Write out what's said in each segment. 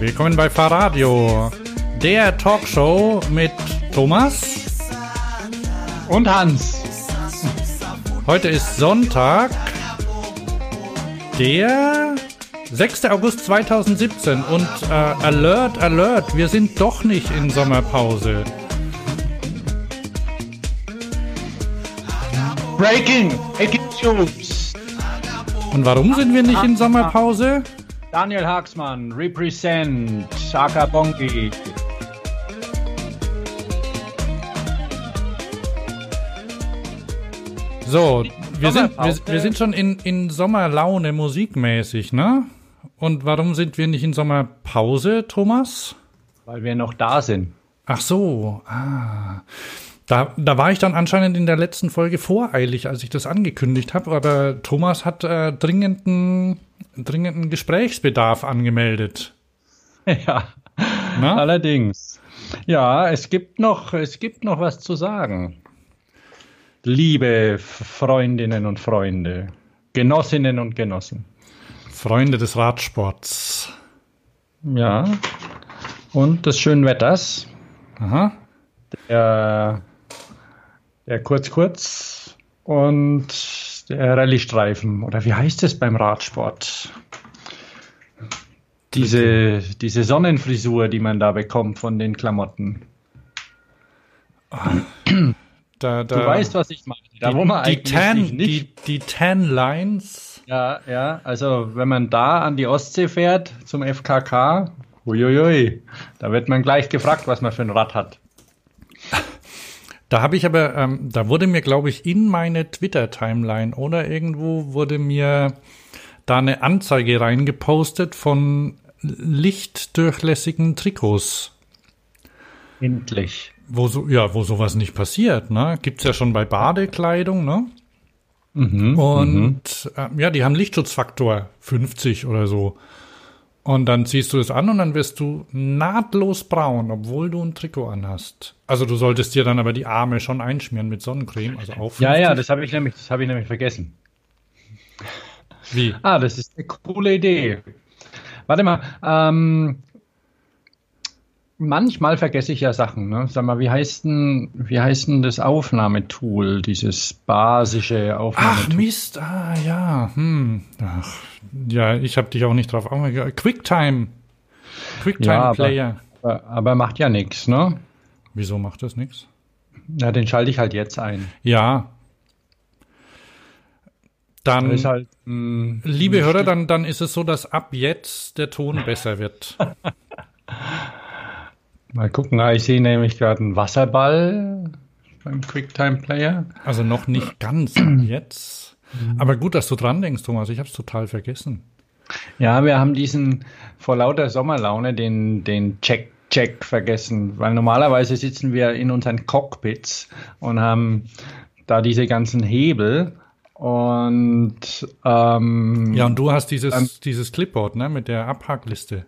Willkommen bei Fahrradio, der Talkshow mit Thomas und Hans. Heute ist Sonntag, der 6. August 2017 und äh, Alert, Alert, wir sind doch nicht in Sommerpause. Breaking, News. Und warum sind wir nicht in Sommerpause? Daniel Haxmann, represent Shaka Bongi. So, wir sind, wir, wir sind schon in, in Sommerlaune musikmäßig, ne? Und warum sind wir nicht in Sommerpause, Thomas? Weil wir noch da sind. Ach so, ah. Da, da war ich dann anscheinend in der letzten Folge voreilig, als ich das angekündigt habe, aber Thomas hat äh, dringenden, dringenden Gesprächsbedarf angemeldet. Ja, Na? allerdings. Ja, es gibt noch, es gibt noch was zu sagen. Liebe Freundinnen und Freunde, Genossinnen und Genossen. Freunde des Radsports. Ja. Und des schönen Wetters. Aha. Der der Kurz-Kurz und der Rallye-Streifen. Oder wie heißt es beim Radsport? Diese, diese Sonnenfrisur, die man da bekommt von den Klamotten. Da, da, du weißt, was ich meine. Da, die, wo man die, Tan, nicht die, die Tan Lines. Ja, ja. Also, wenn man da an die Ostsee fährt zum FKK, uiuiui, da wird man gleich gefragt, was man für ein Rad hat. Da habe ich aber, ähm, da wurde mir, glaube ich, in meine Twitter-Timeline oder irgendwo wurde mir da eine Anzeige reingepostet von lichtdurchlässigen Trikots. Endlich. Wo so, ja, wo sowas nicht passiert, ne? Gibt's ja schon bei Badekleidung, ne? Mhm, und äh, ja, die haben Lichtschutzfaktor 50 oder so. Und dann ziehst du es an und dann wirst du nahtlos braun, obwohl du ein Trikot anhast. Also du solltest dir dann aber die Arme schon einschmieren mit Sonnencreme, also auf. Ja, ja, das habe ich nämlich, das habe ich nämlich vergessen. Wie? Ah, das ist eine coole Idee. Warte mal, ähm, manchmal vergesse ich ja Sachen. Ne? Sag mal, wie heißt denn, wie heißt denn das Aufnahmetool, dieses basische Aufnahmetool? Ach Mist, ah ja, hm. Ach, ja, ich habe dich auch nicht drauf aufmerksam. QuickTime, QuickTime ja, Player. Aber, aber macht ja nichts, ne? Wieso macht das nichts? Na, den schalte ich halt jetzt ein. Ja. Dann, halt, mh, hm, liebe Hörer, dann, dann ist es so, dass ab jetzt der Ton besser wird. Mal gucken, ah, ich sehe nämlich gerade einen Wasserball beim QuickTime Player. Also noch nicht ganz jetzt. Aber gut, dass du dran denkst, Thomas. Ich habe es total vergessen. Ja, wir haben diesen vor lauter Sommerlaune den, den Check Check vergessen, weil normalerweise sitzen wir in unseren Cockpits und haben da diese ganzen Hebel und ähm, ja und du hast dieses ähm, dieses Clipboard ne mit der Abhackliste.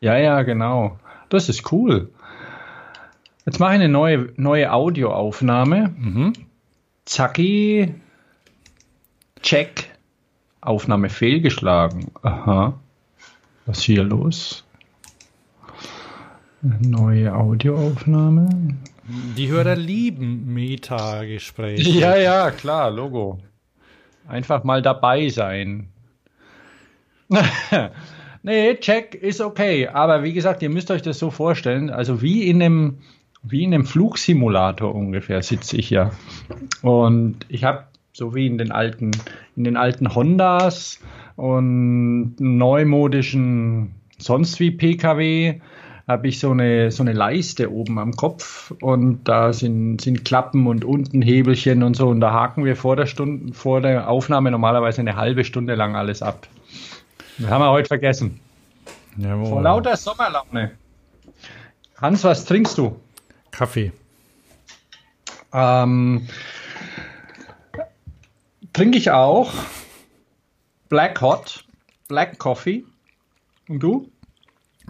Ja ja genau. Das ist cool. Jetzt mache ich eine neue, neue Audioaufnahme. Mhm. Zacki. Check. Aufnahme fehlgeschlagen. Aha. Was ist hier los? Neue Audioaufnahme. Die Hörer lieben Meta-Gespräche. Ja, ja, klar, Logo. Einfach mal dabei sein. Nee, Check ist okay. Aber wie gesagt, ihr müsst euch das so vorstellen, also wie in einem, wie in einem Flugsimulator ungefähr sitze ich ja. Und ich habe so wie in den alten, in den alten Hondas und neumodischen sonst wie PKW habe ich so eine, so eine Leiste oben am Kopf und da sind, sind Klappen und unten Hebelchen und so und da haken wir vor der Stunde, vor der Aufnahme normalerweise eine halbe Stunde lang alles ab. Das haben wir heute vergessen. Jawohl. Vor lauter Sommerlaune. Hans, was trinkst du? Kaffee. Ähm, trinke ich auch Black Hot. Black Coffee. Und du?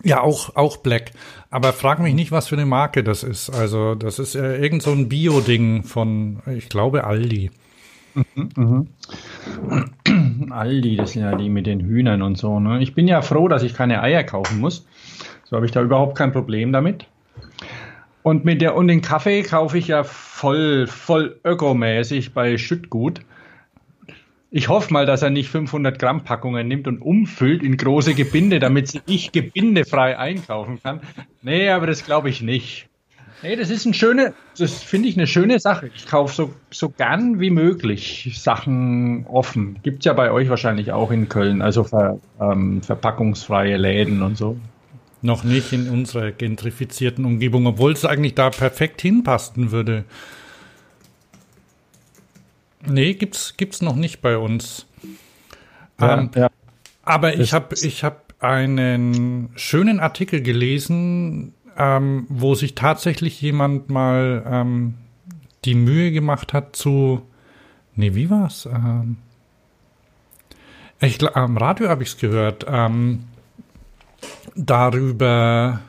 Ja, auch, auch Black. Aber frag mich nicht, was für eine Marke das ist. Also, das ist äh, irgend so ein Bio-Ding von, ich glaube, Aldi. Mhm, mhm. Aldi, das sind ja die mit den Hühnern und so. Ne? Ich bin ja froh, dass ich keine Eier kaufen muss. So habe ich da überhaupt kein Problem damit. Und mit der und den Kaffee kaufe ich ja voll, voll ökomäßig bei Schüttgut. Ich hoffe mal, dass er nicht 500 Gramm Packungen nimmt und umfüllt in große Gebinde, damit ich gebindefrei einkaufen kann. Nee, aber das glaube ich nicht. Nee, das ist ein schöne, das finde ich eine schöne Sache. Ich kaufe so, so gern wie möglich Sachen offen. Gibt es ja bei euch wahrscheinlich auch in Köln, also ver, ähm, verpackungsfreie Läden und so. Noch nicht in unserer gentrifizierten Umgebung, obwohl es eigentlich da perfekt hinpassen würde. Nee, gibt's, gibt's noch nicht bei uns. Ja, ähm, ja. Aber ich habe ich hab einen schönen Artikel gelesen, ähm, wo sich tatsächlich jemand mal ähm, die Mühe gemacht hat zu. Nee, wie war's? Ähm, ich, am Radio habe ich es gehört. Ähm, darüber,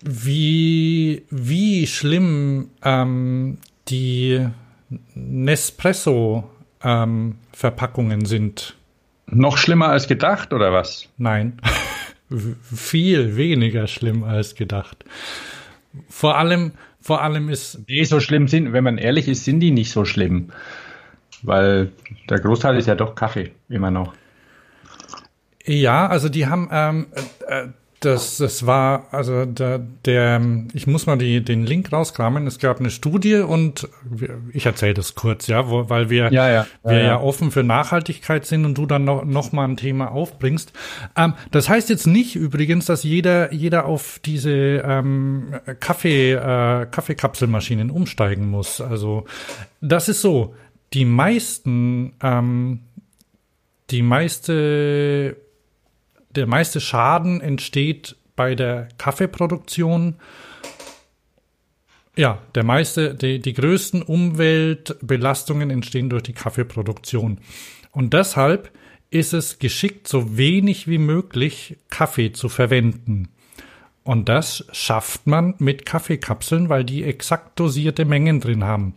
wie, wie schlimm ähm, die Nespresso-Verpackungen ähm, sind. Noch schlimmer als gedacht, oder was? Nein. Viel weniger schlimm als gedacht. Vor allem, vor allem ist. Die so schlimm sind, wenn man ehrlich ist, sind die nicht so schlimm. Weil der Großteil ist ja doch Kaffee, immer noch. Ja, also die haben, ähm, äh, das, das war, also der, der, ich muss mal die, den Link rauskramen. Es gab eine Studie und ich erzähle das kurz, ja, wo, weil wir, ja, ja, wir ja, ja, offen für Nachhaltigkeit sind und du dann noch, noch mal ein Thema aufbringst. Ähm, das heißt jetzt nicht übrigens, dass jeder, jeder auf diese ähm, Kaffee, äh, Kaffeekapselmaschinen umsteigen muss. Also das ist so. Die meisten, ähm, die meiste der meiste Schaden entsteht bei der Kaffeeproduktion. Ja, der meiste, die, die größten Umweltbelastungen entstehen durch die Kaffeeproduktion. Und deshalb ist es geschickt, so wenig wie möglich Kaffee zu verwenden. Und das schafft man mit Kaffeekapseln, weil die exakt dosierte Mengen drin haben.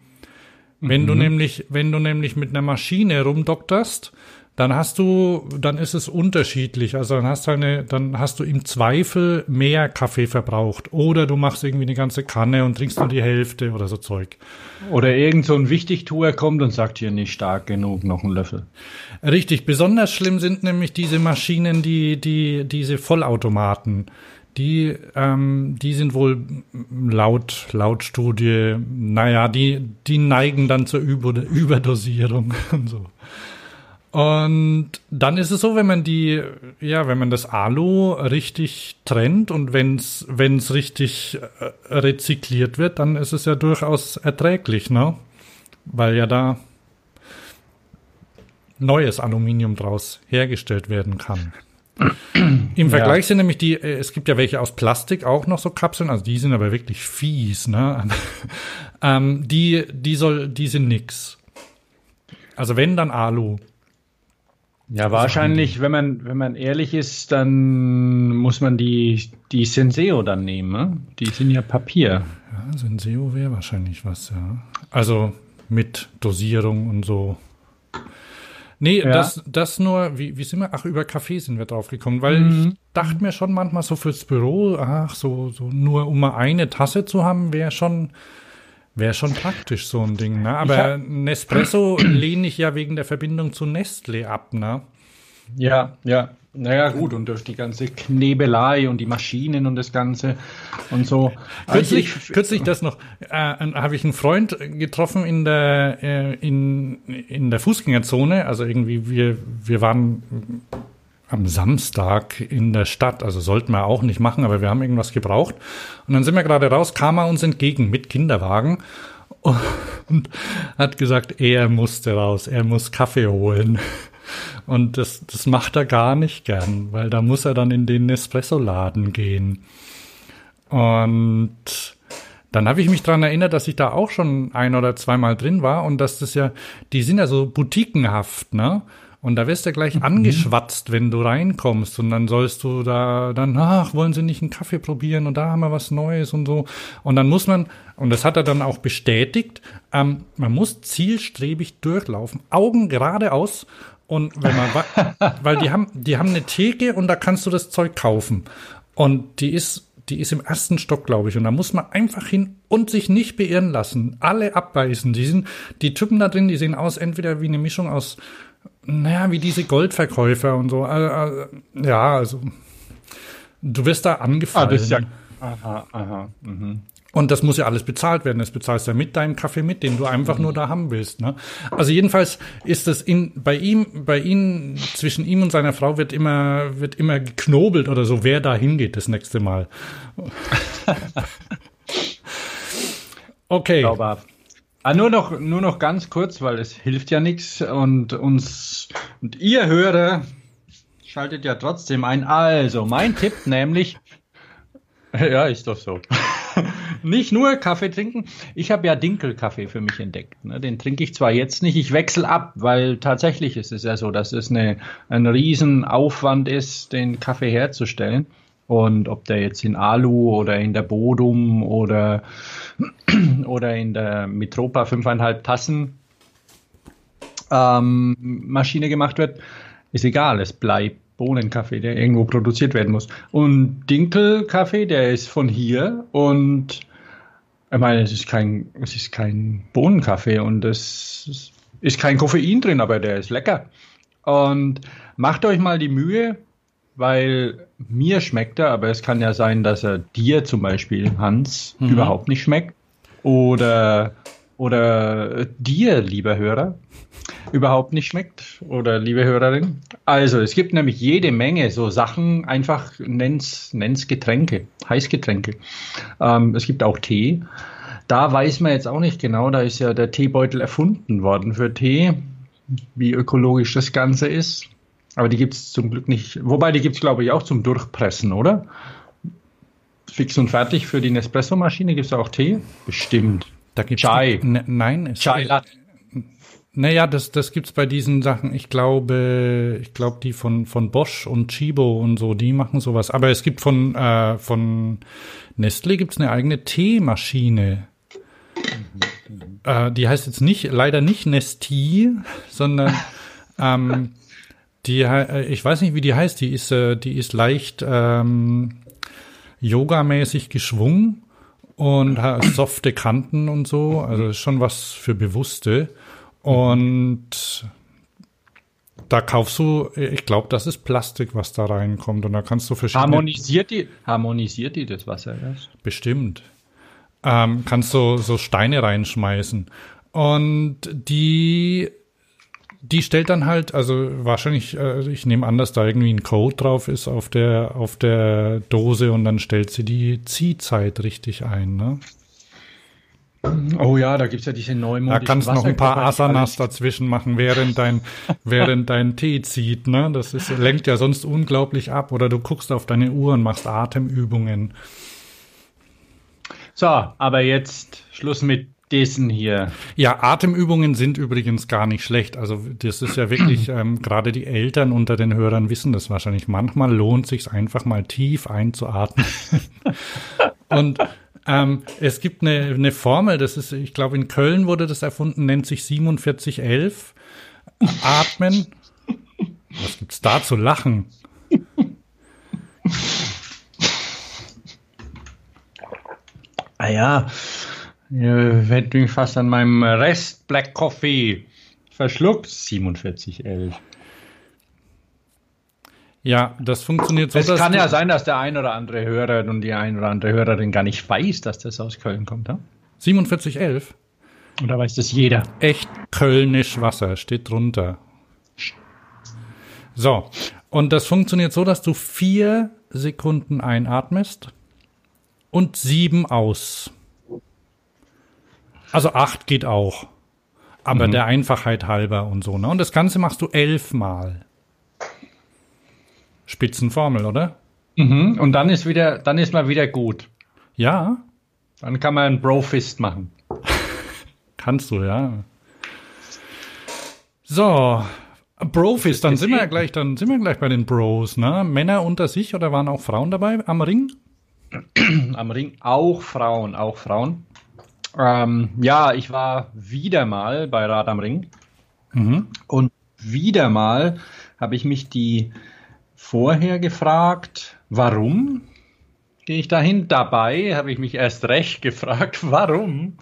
Wenn mhm. du nämlich, wenn du nämlich mit einer Maschine rumdokterst, dann hast du, dann ist es unterschiedlich. Also dann hast du eine, dann hast du im Zweifel mehr Kaffee verbraucht. Oder du machst irgendwie eine ganze Kanne und trinkst nur die Hälfte oder so Zeug. Oder irgend so ein Wichtigtuer kommt und sagt hier nicht stark genug, noch ein Löffel. Richtig. Besonders schlimm sind nämlich diese Maschinen, die, die, diese Vollautomaten. Die, ähm, die sind wohl laut, laut Studie, naja, die, die neigen dann zur Über Überdosierung und so. Und dann ist es so, wenn man die, ja, wenn man das Alu richtig trennt und wenn es richtig äh, rezykliert wird, dann ist es ja durchaus erträglich, ne? Weil ja da neues Aluminium draus hergestellt werden kann. Im Vergleich ja. sind nämlich die, äh, es gibt ja welche aus Plastik auch noch so Kapseln, also die sind aber wirklich fies, ne? ähm, die, die soll, die sind nix. Also wenn dann Alu. Ja, wahrscheinlich, wenn man, wenn man ehrlich ist, dann muss man die, die Senseo dann nehmen. Ne? Die sind ja Papier. Ja, Senseo wäre wahrscheinlich was, ja. Also mit Dosierung und so. Nee, ja. das, das nur, wie, wie sind wir? Ach, über Kaffee sind wir drauf gekommen, weil mhm. ich dachte mir schon manchmal so fürs Büro, ach, so, so nur um mal eine Tasse zu haben, wäre schon, Wäre schon praktisch, so ein Ding, ne? Aber Nespresso lehne ich ja wegen der Verbindung zu Nestle ab, ne? Ja, ja. Naja, gut, und durch die ganze Knebelei und die Maschinen und das Ganze und so. Kürzlich, ich, kürzlich das noch, äh, habe ich einen Freund getroffen in der, äh, in, in der Fußgängerzone. Also irgendwie, wir, wir waren am Samstag in der Stadt. Also sollten wir auch nicht machen, aber wir haben irgendwas gebraucht. Und dann sind wir gerade raus, kam er uns entgegen mit Kinderwagen und hat gesagt, er musste raus, er muss Kaffee holen. Und das, das macht er gar nicht gern, weil da muss er dann in den Nespresso-Laden gehen. Und dann habe ich mich dran erinnert, dass ich da auch schon ein oder zweimal drin war und dass das ja, die sind ja so boutiquenhaft, ne? Und da wirst du gleich mhm. angeschwatzt, wenn du reinkommst. Und dann sollst du da dann, ach, wollen sie nicht einen Kaffee probieren? Und da haben wir was Neues und so. Und dann muss man, und das hat er dann auch bestätigt, ähm, man muss zielstrebig durchlaufen, Augen geradeaus. Und wenn man, weil die haben, die haben eine Theke und da kannst du das Zeug kaufen. Und die ist, die ist im ersten Stock, glaube ich. Und da muss man einfach hin und sich nicht beirren lassen. Alle abbeißen. Die sind, die Typen da drin, die sehen aus entweder wie eine Mischung aus naja, wie diese Goldverkäufer und so. Also, ja, also du wirst da angefallen. Ah, das ist ja, aha, aha. Mhm. Und das muss ja alles bezahlt werden. Das bezahlst du ja mit deinem Kaffee mit, den du einfach mhm. nur da haben willst. Ne? Also jedenfalls ist das in, bei ihm, bei ihm, zwischen ihm und seiner Frau wird immer, wird immer geknobelt oder so, wer da hingeht das nächste Mal. okay. Zauberhaft. Ah, nur noch, nur noch ganz kurz, weil es hilft ja nichts und uns und ihr Hörer schaltet ja trotzdem ein. Also, mein Tipp nämlich, ja, ist doch so. nicht nur Kaffee trinken. Ich habe ja Dinkelkaffee für mich entdeckt. Ne? Den trinke ich zwar jetzt nicht, ich wechsle ab, weil tatsächlich ist es ja so, dass es eine, ein Riesenaufwand ist, den Kaffee herzustellen. Und ob der jetzt in Alu oder in der Bodum oder, oder in der Mitropa 5,5 Tassen ähm, Maschine gemacht wird, ist egal. Es bleibt Bohnenkaffee, der irgendwo produziert werden muss. Und Dinkelkaffee, der ist von hier und ich meine, es ist kein, es ist kein Bohnenkaffee und es ist kein Koffein drin, aber der ist lecker. Und macht euch mal die Mühe, weil mir schmeckt er, aber es kann ja sein, dass er dir zum Beispiel, Hans, mhm. überhaupt nicht schmeckt. Oder, oder dir, lieber Hörer, überhaupt nicht schmeckt. Oder liebe Hörerin. Also, es gibt nämlich jede Menge so Sachen, einfach nenn's, nenn's Getränke, Heißgetränke. Ähm, es gibt auch Tee. Da weiß man jetzt auch nicht genau, da ist ja der Teebeutel erfunden worden für Tee, wie ökologisch das Ganze ist. Aber die gibt es zum Glück nicht. Wobei, die gibt es, glaube ich, auch zum Durchpressen, oder? Fix und fertig für die Nespresso-Maschine gibt es auch Tee? Bestimmt. Da gibt's Chai. Ne, nein, es Chai Latte. Naja, das, das gibt's bei diesen Sachen. Ich glaube, ich glaube, die von, von Bosch und Chibo und so, die machen sowas. Aber es gibt von, äh, von Nestle gibt's eine eigene Teemaschine. Äh, die heißt jetzt nicht, leider nicht Nesti, sondern ähm, die, äh, ich weiß nicht, wie die heißt. Die ist, äh, die ist leicht ähm, yogamäßig geschwungen und hat softe Kanten und so. Also ist schon was für Bewusste. Und da kaufst du, ich glaube, das ist Plastik, was da reinkommt. Und da kannst du verschiedene. Harmonisiert die, harmonisiert die das Wasser erst? Bestimmt. Ähm, kannst du so Steine reinschmeißen. Und die die stellt dann halt, also wahrscheinlich, äh, ich nehme an, dass da irgendwie ein Code drauf ist auf der, auf der Dose und dann stellt sie die Ziehzeit richtig ein, ne? Oh ja, da gibt's ja diese neuen Da kannst du noch ein paar Asanas dazwischen machen, während dein, während dein Tee zieht, ne? Das ist, lenkt ja sonst unglaublich ab. Oder du guckst auf deine Uhr und machst Atemübungen. So, aber jetzt Schluss mit diesen hier. Ja, Atemübungen sind übrigens gar nicht schlecht. Also das ist ja wirklich, ähm, gerade die Eltern unter den Hörern wissen das wahrscheinlich. Manchmal lohnt sich einfach mal tief einzuatmen. Und ähm, es gibt eine, eine Formel, das ist, ich glaube, in Köln wurde das erfunden, nennt sich 4711. Atmen. Was gibt's da zu lachen? Ah ja, hätte mich fast an meinem Rest Black Coffee verschluckt. 4711. Ja, das funktioniert so. Es kann ja sein, dass der ein oder andere Hörer und die ein oder andere Hörerin gar nicht weiß, dass das aus Köln kommt. Ja? 4711? Oder weiß das jeder? Echt Kölnisch Wasser steht drunter. So, und das funktioniert so, dass du vier Sekunden einatmest und sieben aus. Also acht geht auch. Aber mhm. der Einfachheit halber und so. Ne? Und das Ganze machst du elfmal. Spitzenformel, oder? Mhm. Und dann ist wieder, dann ist man wieder gut. Ja. Dann kann man einen Brofist machen. Kannst du, ja. So. Profis, dann sind wir ja gleich, dann sind wir gleich bei den Bros, ne? Männer unter sich oder waren auch Frauen dabei am Ring? Am Ring auch Frauen, auch Frauen. Ähm, ja, ich war wieder mal bei Rad am Ring. Mhm. Und wieder mal habe ich mich die vorher gefragt, warum gehe ich dahin? Dabei habe ich mich erst recht gefragt, warum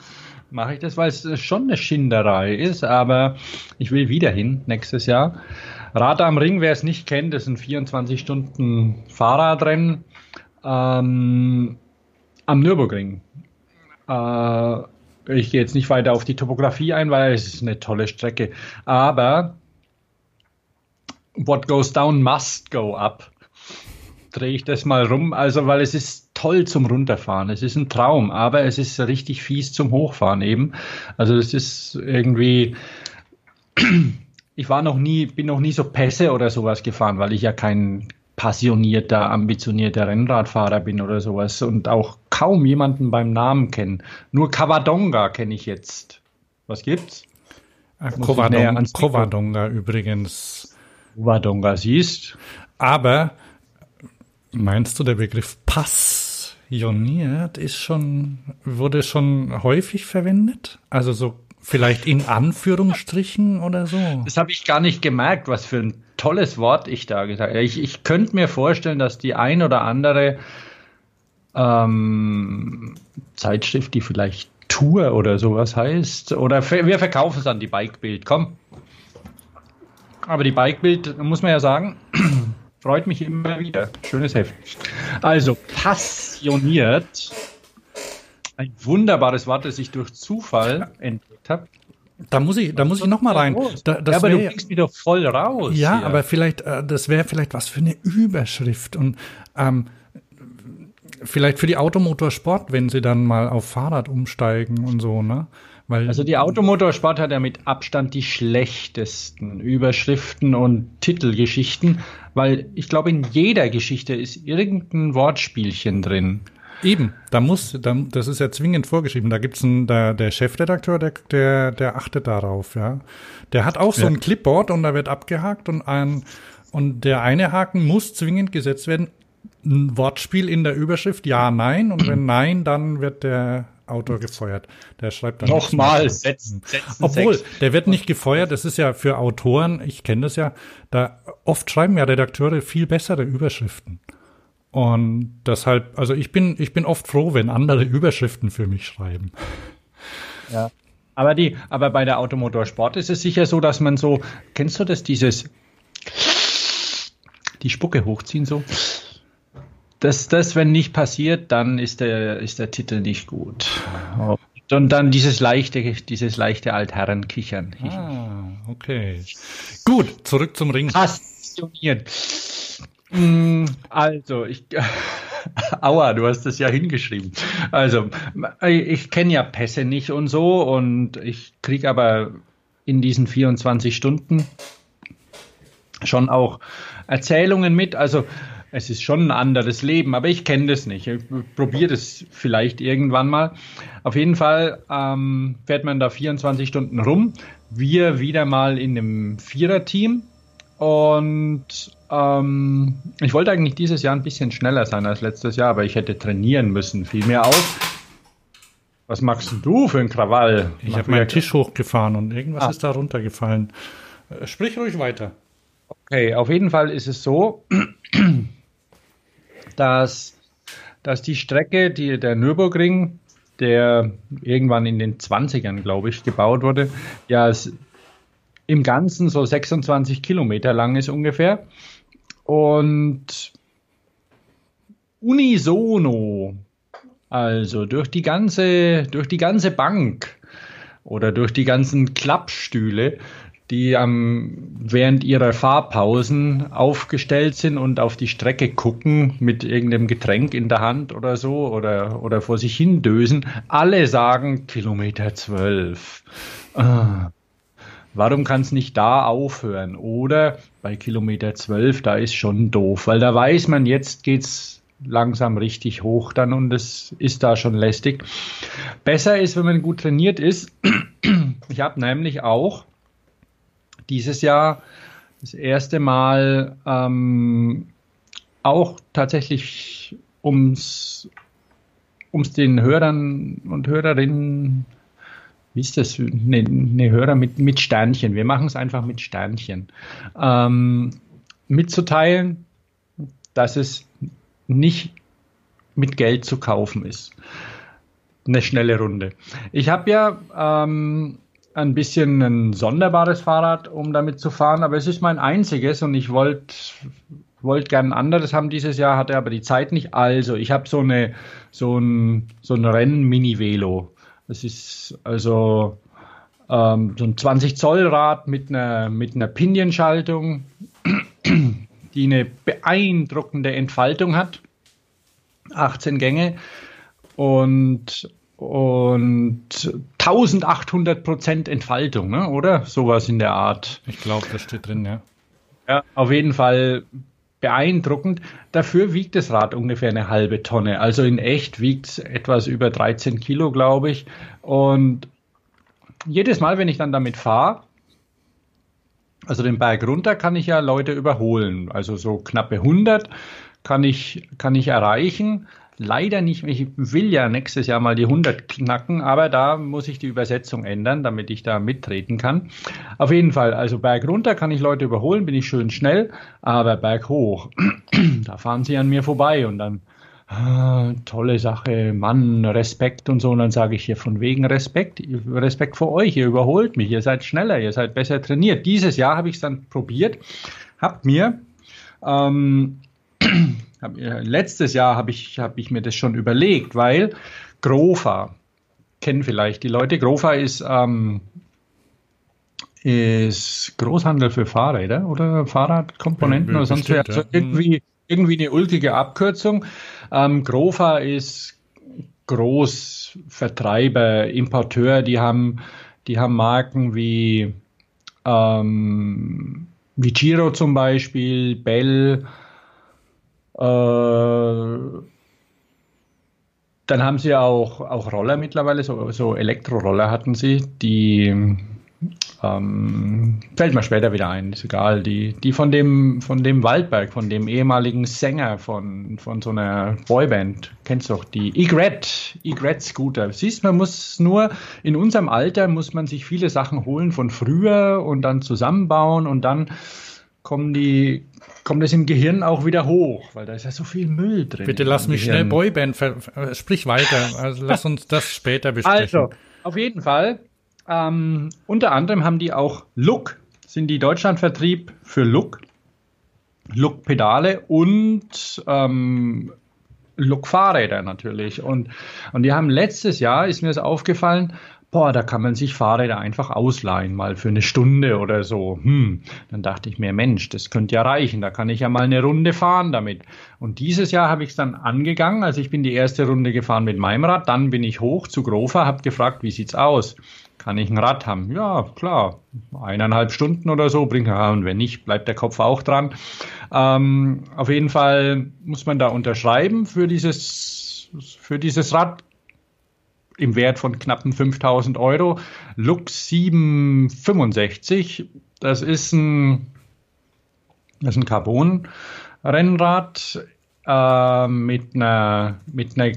mache ich das, weil es schon eine Schinderei ist, aber ich will wieder hin nächstes Jahr. Rad am Ring, wer es nicht kennt, ist ein 24 Stunden Fahrradrennen ähm, am Nürburgring. Äh, ich gehe jetzt nicht weiter auf die Topografie ein, weil es ist eine tolle Strecke. Aber what goes down must go up. Drehe ich das mal rum, also weil es ist toll zum Runterfahren. Es ist ein Traum, aber es ist richtig fies zum Hochfahren eben. Also es ist irgendwie. Ich war noch nie, bin noch nie so Pässe oder sowas gefahren, weil ich ja kein passionierter, ambitionierter Rennradfahrer bin oder sowas und auch kaum jemanden beim Namen kenne. Nur Cavadonga kenne ich jetzt. Was gibt's? Covadonga, Covadonga übrigens. Covadonga siehst. Aber meinst du, der Begriff passioniert ist schon, wurde schon häufig verwendet? Also so vielleicht in Anführungsstrichen oder so? Das habe ich gar nicht gemerkt, was für ein tolles Wort ich da gesagt habe. Ich, ich könnte mir vorstellen, dass die ein oder andere ähm, Zeitschrift, die vielleicht Tour oder sowas heißt, oder wir verkaufen es an die Bikebild, komm. Aber die Bikebild, muss man ja sagen, freut mich immer wieder. Schönes Heft. Also, passioniert. Ein wunderbares Wort, das ich durch Zufall entdeckt habe. Da muss ich, da muss ich noch mal rein. Da, ja, aber wär, du bringst wieder voll raus. Ja, hier. aber vielleicht, äh, das wäre vielleicht was für eine Überschrift und ähm, vielleicht für die Automotorsport, wenn sie dann mal auf Fahrrad umsteigen und so, ne? Weil also die Automotorsport hat ja mit Abstand die schlechtesten Überschriften und Titelgeschichten, weil ich glaube, in jeder Geschichte ist irgendein Wortspielchen drin. Eben, da muss, da, das ist ja zwingend vorgeschrieben. Da gibt's einen, da, der Chefredakteur, der, der, der achtet darauf, ja. Der hat auch so ja. ein Clipboard und da wird abgehakt und ein, und der eine Haken muss zwingend gesetzt werden. Ein Wortspiel in der Überschrift, ja, nein. Und wenn nein, dann wird der Autor gefeuert. Der schreibt dann nochmal setzen, setzen. Obwohl, der wird nicht gefeuert. Das ist ja für Autoren, ich kenne das ja, da oft schreiben ja Redakteure viel bessere Überschriften. Und deshalb, also ich bin, ich bin oft froh, wenn andere Überschriften für mich schreiben. Ja. Aber die, aber bei der Automotorsport ist es sicher so, dass man so, kennst du das, dieses, die Spucke hochziehen so? Das, das, wenn nicht passiert, dann ist der, ist der Titel nicht gut. Und dann dieses leichte, dieses leichte Altherrenkichern. Ah, okay. Gut, zurück zum Ring. Passioniert. Mm, also, ich. Aua, du hast das ja hingeschrieben. Also, ich kenne ja Pässe nicht und so und ich kriege aber in diesen 24 Stunden schon auch Erzählungen mit. Also, es ist schon ein anderes Leben, aber ich kenne das nicht. Ich probiere das vielleicht irgendwann mal. Auf jeden Fall ähm, fährt man da 24 Stunden rum. Wir wieder mal in einem Viererteam und ähm, ich wollte eigentlich dieses Jahr ein bisschen schneller sein als letztes Jahr, aber ich hätte trainieren müssen, viel mehr auf. Was machst du für ein Krawall? Ich habe meinen Tisch hochgefahren und irgendwas ah. ist da runtergefallen. Äh, sprich ruhig weiter. Okay, auf jeden Fall ist es so, dass, dass die Strecke, die, der Nürburgring, der irgendwann in den 20ern, glaube ich, gebaut wurde, ja im Ganzen so 26 Kilometer lang ist ungefähr. Und unisono, also durch die ganze, durch die ganze Bank oder durch die ganzen Klappstühle, die ähm, während ihrer Fahrpausen aufgestellt sind und auf die Strecke gucken mit irgendeinem Getränk in der Hand oder so oder, oder vor sich hin dösen, alle sagen Kilometer zwölf. Ah, warum kann es nicht da aufhören? Oder bei Kilometer 12, da ist schon doof, weil da weiß man, jetzt geht's langsam richtig hoch dann und es ist da schon lästig. Besser ist, wenn man gut trainiert ist. Ich habe nämlich auch dieses Jahr das erste Mal ähm, auch tatsächlich ums, ums den Hörern und Hörerinnen, wie ist das, ne, ne Hörer mit, mit Sternchen, wir machen es einfach mit Sternchen, ähm, mitzuteilen, dass es nicht mit Geld zu kaufen ist. Eine schnelle Runde. Ich habe ja ähm, ein bisschen ein sonderbares Fahrrad, um damit zu fahren, aber es ist mein einziges und ich wollte wollte gern ein anderes haben dieses Jahr, hatte aber die Zeit nicht. Also, ich habe so eine so ein so ein Rennen-Mini-Velo. Das ist also ähm, so ein 20 Zoll Rad mit einer mit einer Pinienschaltung, die eine beeindruckende Entfaltung hat. 18 Gänge und und 1800 Prozent Entfaltung, ne? oder? Sowas in der Art. Ich glaube, das steht drin, ja. Ja, auf jeden Fall beeindruckend. Dafür wiegt das Rad ungefähr eine halbe Tonne. Also in echt wiegt es etwas über 13 Kilo, glaube ich. Und jedes Mal, wenn ich dann damit fahre, also den Berg runter, kann ich ja Leute überholen. Also so knappe 100 kann ich, kann ich erreichen leider nicht, ich will ja nächstes Jahr mal die 100 knacken, aber da muss ich die Übersetzung ändern, damit ich da mittreten kann. Auf jeden Fall, also Berg runter kann ich Leute überholen, bin ich schön schnell, aber Berg hoch, da fahren sie an mir vorbei und dann ah, tolle Sache, Mann, Respekt und so. Und dann sage ich hier von wegen Respekt, Respekt vor euch, ihr überholt mich, ihr seid schneller, ihr seid besser trainiert. Dieses Jahr habe ich es dann probiert, habt mir ähm, hab, äh, letztes Jahr habe ich, hab ich mir das schon überlegt, weil Grofa, kennen vielleicht die Leute, Grofa ist, ähm, ist Großhandel für Fahrräder oder Fahrradkomponenten ja, oder sonst was. Also irgendwie, irgendwie eine ulkige Abkürzung. Ähm, Grofa ist Großvertreiber, Importeur, die haben, die haben Marken wie, ähm, wie Giro zum Beispiel, Bell, dann haben sie auch, auch Roller mittlerweile, so, so Elektroroller hatten sie, die ähm, fällt mir später wieder ein, ist egal, die, die von dem, von dem Waldberg, von dem ehemaligen Sänger von, von so einer Boyband, kennst du doch, die Egret, Egret Scooter. Siehst, man muss nur, in unserem Alter muss man sich viele Sachen holen von früher und dann zusammenbauen und dann kommen die, kommt es im Gehirn auch wieder hoch, weil da ist ja so viel Müll drin. Bitte lass mich Gehirn. schnell Boyband, sprich weiter, also lass uns das später besprechen. Also, auf jeden Fall, ähm, unter anderem haben die auch Look, sind die Deutschlandvertrieb für Look, Look-Pedale und ähm, Look-Fahrräder natürlich. Und, und die haben letztes Jahr, ist mir das aufgefallen, boah, da kann man sich Fahrräder einfach ausleihen, mal für eine Stunde oder so. Hm, dann dachte ich mir, Mensch, das könnte ja reichen, da kann ich ja mal eine Runde fahren damit. Und dieses Jahr habe ich es dann angegangen, also ich bin die erste Runde gefahren mit meinem Rad, dann bin ich hoch zu Grofa, habe gefragt, wie sieht's aus? Kann ich ein Rad haben? Ja, klar, eineinhalb Stunden oder so bringt er, und wenn nicht, bleibt der Kopf auch dran. Ähm, auf jeden Fall muss man da unterschreiben für dieses, für dieses Rad im Wert von knappen 5000 Euro. Lux 765, das ist ein, das ist ein Carbon-Rennrad äh, mit, einer, mit einer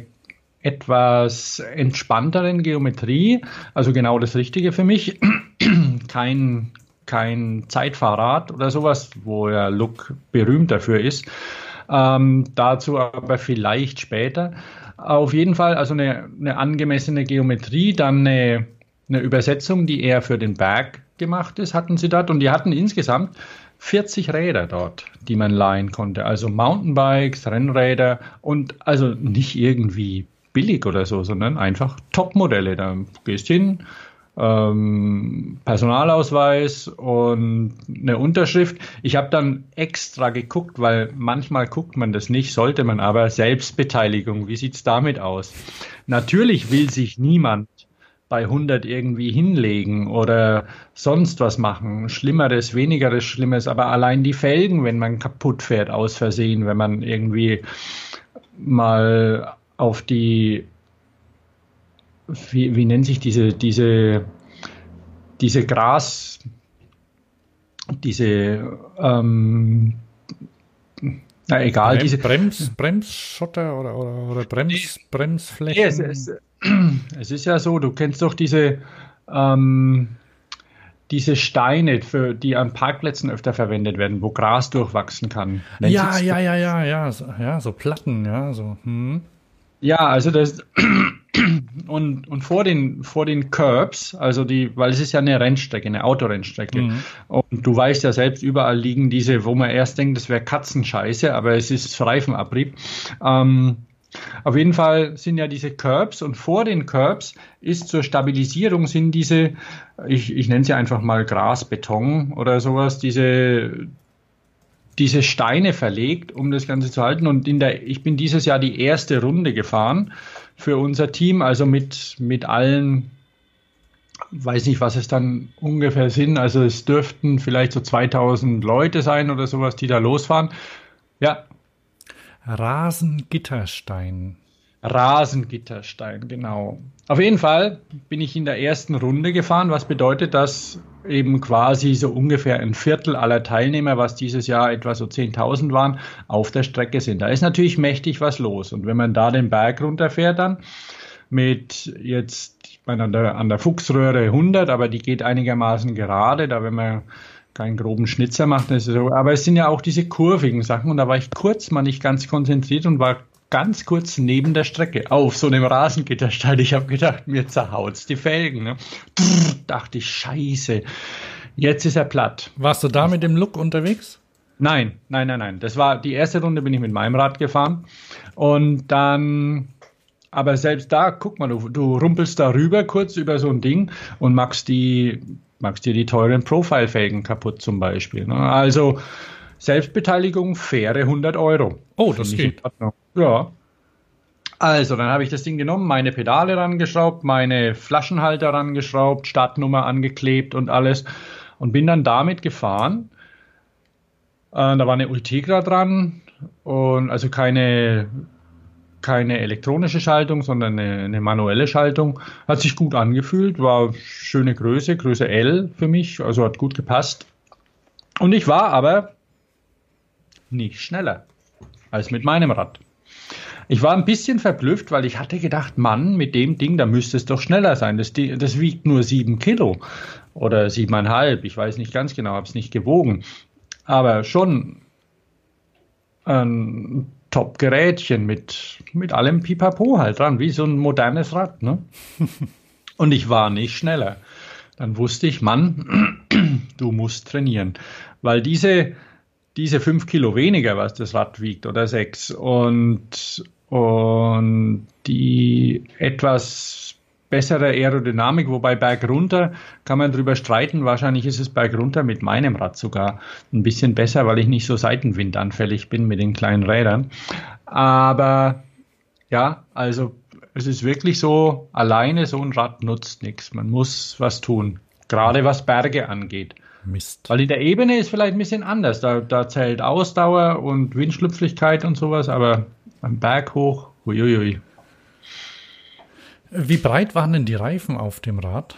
etwas entspannteren Geometrie, also genau das Richtige für mich. kein, kein Zeitfahrrad oder sowas, wo der Look berühmt dafür ist. Ähm, dazu aber vielleicht später. Auf jeden Fall also eine, eine angemessene Geometrie, dann eine, eine Übersetzung, die eher für den Berg gemacht ist, hatten sie dort. Und die hatten insgesamt 40 Räder dort, die man leihen konnte. Also Mountainbikes, Rennräder und also nicht irgendwie billig oder so, sondern einfach Topmodelle. Da gehst hin, ähm, Personalausweis und eine Unterschrift. Ich habe dann extra geguckt, weil manchmal guckt man das nicht, sollte man aber Selbstbeteiligung. Wie sieht's damit aus? Natürlich will sich niemand bei 100 irgendwie hinlegen oder sonst was machen. Schlimmeres, wenigeres Schlimmes, aber allein die Felgen, wenn man kaputt fährt aus Versehen, wenn man irgendwie mal auf die wie, wie nennt sich diese, diese, diese Gras, diese ähm, na egal, Brem, diese Brems, Bremsschotter oder, oder, oder Brems, Bremsflächen. Nee, es, es, es, ist ja so, du kennst doch diese, ähm, diese Steine, für, die an Parkplätzen öfter verwendet werden, wo Gras durchwachsen kann. ja, ja, ja, ja, ja, so, ja, so Platten, ja, so. Hm. Ja, also das und, und vor den vor den Curbs, also die, weil es ist ja eine Rennstrecke, eine Autorennstrecke. Mhm. Und du weißt ja selbst, überall liegen diese, wo man erst denkt, das wäre Katzenscheiße, aber es ist Reifenabrieb. Ähm, auf jeden Fall sind ja diese Curbs und vor den Curbs ist zur Stabilisierung sind diese, ich, ich nenne sie einfach mal Grasbeton oder sowas, diese diese Steine verlegt, um das Ganze zu halten. Und in der, ich bin dieses Jahr die erste Runde gefahren für unser Team, also mit, mit allen, weiß nicht, was es dann ungefähr sind. Also es dürften vielleicht so 2000 Leute sein oder sowas, die da losfahren. Ja. Rasengitterstein. Rasengitterstein, genau. Auf jeden Fall bin ich in der ersten Runde gefahren, was bedeutet, dass eben quasi so ungefähr ein Viertel aller Teilnehmer, was dieses Jahr etwa so 10.000 waren, auf der Strecke sind. Da ist natürlich mächtig was los. Und wenn man da den Berg runterfährt dann mit jetzt, ich meine, an der, an der Fuchsröhre 100, aber die geht einigermaßen gerade, da wenn man keinen groben Schnitzer macht, ist so. Aber es sind ja auch diese kurvigen Sachen und da war ich kurz mal nicht ganz konzentriert und war ganz kurz neben der Strecke auf so einem Rasengitterstein. Ich habe gedacht, mir zerhaut's die Felgen. Ne? Brrr, dachte ich, scheiße. Jetzt ist er platt. Warst du da mit dem Look unterwegs? Nein, nein, nein, nein. Das war die erste Runde bin ich mit meinem Rad gefahren. Und dann, aber selbst da, guck mal, du, du rumpelst da rüber kurz über so ein Ding und machst die, machst dir die teuren Profile-Felgen kaputt zum Beispiel. Ne? Also Selbstbeteiligung faire 100 Euro. Oh, das geht. Ja. Also, dann habe ich das Ding genommen, meine Pedale rangeschraubt, meine Flaschenhalter rangeschraubt, Startnummer angeklebt und alles und bin dann damit gefahren. Äh, da war eine Ultegra dran und also keine keine elektronische Schaltung, sondern eine, eine, manuelle Schaltung. Hat sich gut angefühlt, war schöne Größe, Größe L für mich, also hat gut gepasst. Und ich war aber nicht schneller als mit meinem Rad. Ich war ein bisschen verblüfft, weil ich hatte gedacht, Mann, mit dem Ding, da müsste es doch schneller sein. Das, das wiegt nur sieben Kilo oder siebeneinhalb. Ich weiß nicht ganz genau, habe es nicht gewogen. Aber schon ein Top-Gerätchen mit, mit allem Pipapo halt dran, wie so ein modernes Rad. Ne? Und ich war nicht schneller. Dann wusste ich, Mann, du musst trainieren. Weil diese, diese fünf Kilo weniger, was das Rad wiegt, oder sechs, und und die etwas bessere Aerodynamik, wobei bergunter kann man drüber streiten. Wahrscheinlich ist es bergunter mit meinem Rad sogar ein bisschen besser, weil ich nicht so seitenwindanfällig bin mit den kleinen Rädern. Aber ja, also es ist wirklich so, alleine so ein Rad nutzt nichts. Man muss was tun, gerade was Berge angeht. Mist. Weil in der Ebene ist vielleicht ein bisschen anders. Da, da zählt Ausdauer und Windschlüpflichkeit und sowas, aber am Berg hoch, huiuiui. Wie breit waren denn die Reifen auf dem Rad?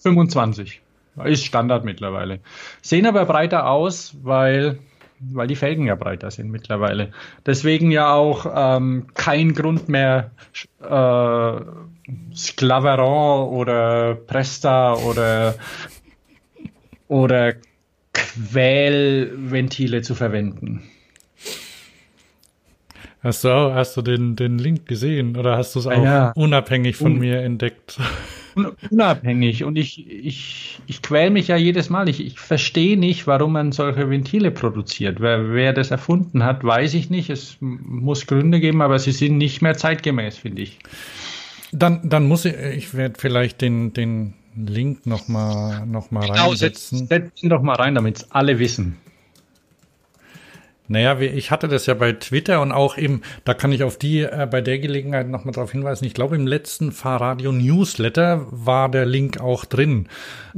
25. Ist Standard mittlerweile. Sehen aber breiter aus, weil, weil die Felgen ja breiter sind mittlerweile. Deswegen ja auch ähm, kein Grund mehr, äh, Sclaveron oder Presta oder, oder Quälventile zu verwenden. Hast du auch, hast du den, den Link gesehen oder hast du es auch ja. unabhängig von Un mir entdeckt? Unabhängig und ich, ich, ich quäl mich ja jedes Mal. Ich, ich verstehe nicht, warum man solche Ventile produziert. Wer, wer das erfunden hat, weiß ich nicht. Es muss Gründe geben, aber sie sind nicht mehr zeitgemäß, finde ich. Dann, dann muss ich, ich werde vielleicht den, den Link nochmal noch mal genau, reinsetzen. Setz, ihn doch mal rein, damit es alle wissen. Naja, ich hatte das ja bei Twitter und auch eben, da kann ich auf die äh, bei der Gelegenheit nochmal darauf hinweisen. Ich glaube, im letzten Fahrradio Newsletter war der Link auch drin.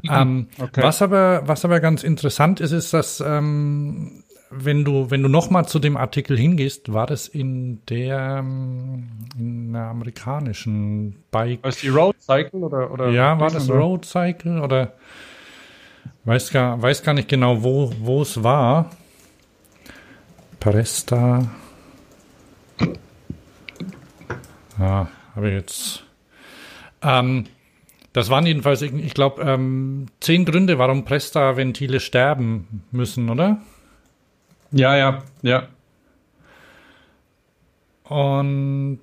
Mhm, ähm, okay. Was aber, was aber ganz interessant ist, ist, dass ähm, wenn du, wenn du nochmal zu dem Artikel hingehst, war das in der, ähm, in der amerikanischen Bike. Was die Road Cycle oder, oder? Ja, war das Road Cycle oder? Weiß gar, weiß gar nicht genau, wo, wo es war. Presta. Ja, habe ich jetzt. Ähm, das waren jedenfalls, ich glaube, ähm, zehn Gründe, warum Presta-Ventile sterben müssen, oder? Ja, ja, ja. Und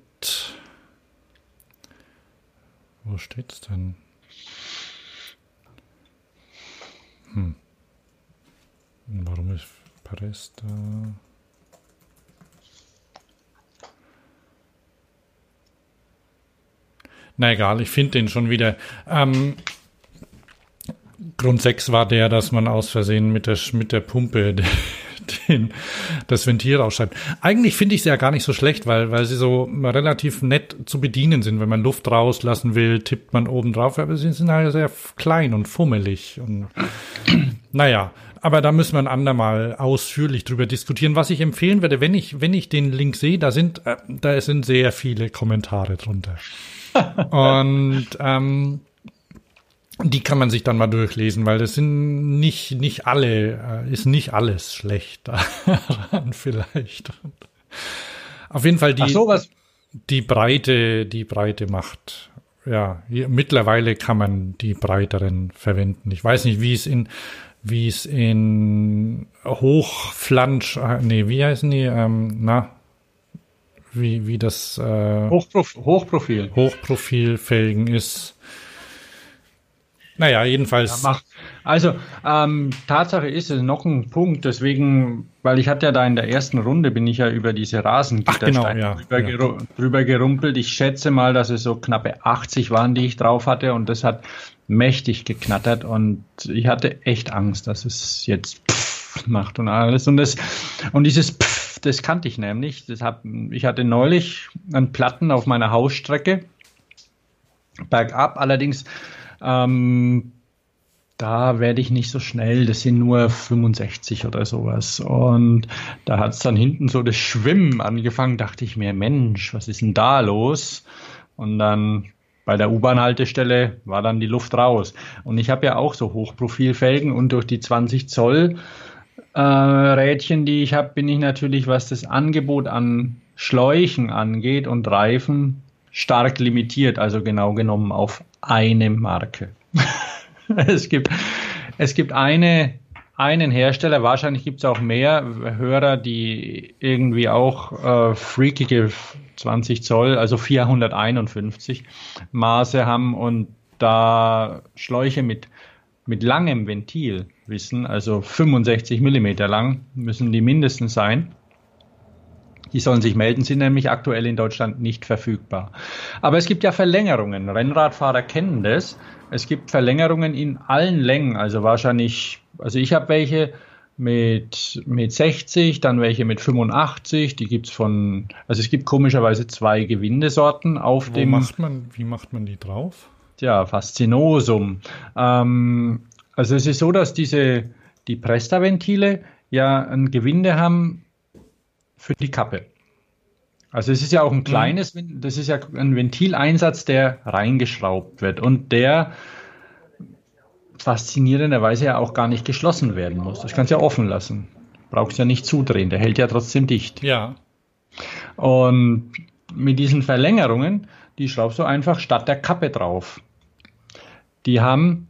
wo steht's denn? Hm. Warum ist Presta? Na egal, ich finde den schon wieder. Ähm, Grund 6 war der, dass man aus Versehen mit der, mit der Pumpe den, das Ventil rausschreibt. Eigentlich finde ich sie ja gar nicht so schlecht, weil, weil sie so relativ nett zu bedienen sind. Wenn man Luft rauslassen will, tippt man oben drauf, aber sie sind halt sehr klein und fummelig. Und, naja, aber da müssen wir ein andermal ausführlich drüber diskutieren. Was ich empfehlen werde, wenn ich, wenn ich den Link sehe, da sind, äh, da sind sehr viele Kommentare drunter. und ähm, die kann man sich dann mal durchlesen, weil das sind nicht, nicht alle, äh, ist nicht alles schlecht daran vielleicht. Auf jeden Fall die, so, die Breite, die Breite macht. Ja, mittlerweile kann man die breiteren verwenden. Ich weiß nicht, wie es in, wie es in Hochflansch, äh, nee, wie heißen die, ähm, na, wie, wie das äh, Hochprof Hochprofil. Hochprofilfelgen ist. Naja, jedenfalls. Ja, also, ähm, Tatsache ist es noch ein Punkt, deswegen, weil ich hatte ja da in der ersten Runde, bin ich ja über diese Rasengittersteine genau, ja, drüber, ja. Geru drüber gerumpelt. Ich schätze mal, dass es so knappe 80 waren, die ich drauf hatte und das hat mächtig geknattert und ich hatte echt Angst, dass es jetzt macht und alles und das und dieses Pff, das kannte ich nämlich. Das hab, ich hatte neulich einen Platten auf meiner Hausstrecke bergab, allerdings ähm, da werde ich nicht so schnell, das sind nur 65 oder sowas. Und da hat es dann hinten so das Schwimmen angefangen, dachte ich mir, Mensch, was ist denn da los? Und dann bei der U-Bahn-Haltestelle war dann die Luft raus. Und ich habe ja auch so Hochprofilfelgen und durch die 20 Zoll äh, Rädchen, die ich habe, bin ich natürlich, was das Angebot an Schläuchen angeht und Reifen, stark limitiert, also genau genommen auf eine Marke. es gibt, es gibt eine, einen Hersteller, wahrscheinlich gibt es auch mehr Hörer, die irgendwie auch äh, freakige 20 Zoll, also 451 Maße haben und da Schläuche mit, mit langem Ventil wissen, also 65 Millimeter lang müssen die mindestens sein. Die sollen sich melden, sind nämlich aktuell in Deutschland nicht verfügbar. Aber es gibt ja Verlängerungen. Rennradfahrer kennen das. Es gibt Verlängerungen in allen Längen. Also wahrscheinlich, also ich habe welche mit, mit 60, dann welche mit 85. Die gibt's von, also es gibt komischerweise zwei Gewindesorten auf Wo dem. Macht man, wie macht man die drauf? Tja, Faszinosum. Ähm, also es ist so, dass diese, die Presta-Ventile ja ein Gewinde haben für die Kappe. Also es ist ja auch ein mhm. kleines, das ist ja ein Ventileinsatz, der reingeschraubt wird und der faszinierenderweise ja auch gar nicht geschlossen werden muss. Das kannst du ja offen lassen. Brauchst ja nicht zudrehen, der hält ja trotzdem dicht. Ja. Und mit diesen Verlängerungen, die schraubst du einfach statt der Kappe drauf. Die haben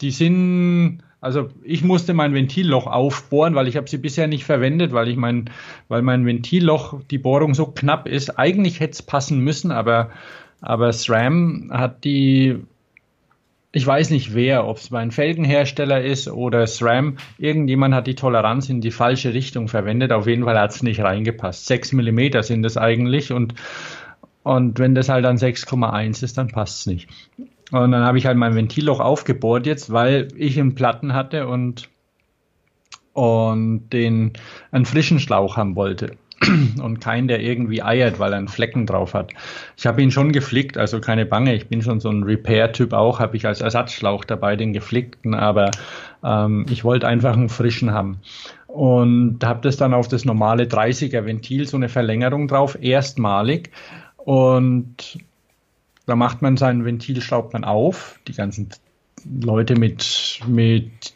die sind, also ich musste mein Ventilloch aufbohren, weil ich habe sie bisher nicht verwendet, weil ich mein, weil mein Ventilloch, die Bohrung so knapp ist. Eigentlich hätte es passen müssen, aber, aber SRAM hat die, ich weiß nicht wer, ob es mein Felgenhersteller ist oder SRAM, irgendjemand hat die Toleranz in die falsche Richtung verwendet. Auf jeden Fall hat es nicht reingepasst. Sechs Millimeter sind es eigentlich und und wenn das halt dann 6,1 ist, dann passt es nicht. Und dann habe ich halt mein Ventilloch aufgebohrt jetzt, weil ich einen Platten hatte und, und den, einen frischen Schlauch haben wollte. Und keinen, der irgendwie eiert, weil er einen Flecken drauf hat. Ich habe ihn schon geflickt, also keine Bange, ich bin schon so ein Repair-Typ auch, habe ich als Ersatzschlauch dabei, den geflickten, aber ähm, ich wollte einfach einen frischen haben. Und habe das dann auf das normale 30er Ventil, so eine Verlängerung drauf, erstmalig. Und da macht man seinen Ventil, schraubt man auf. Die ganzen Leute mit, mit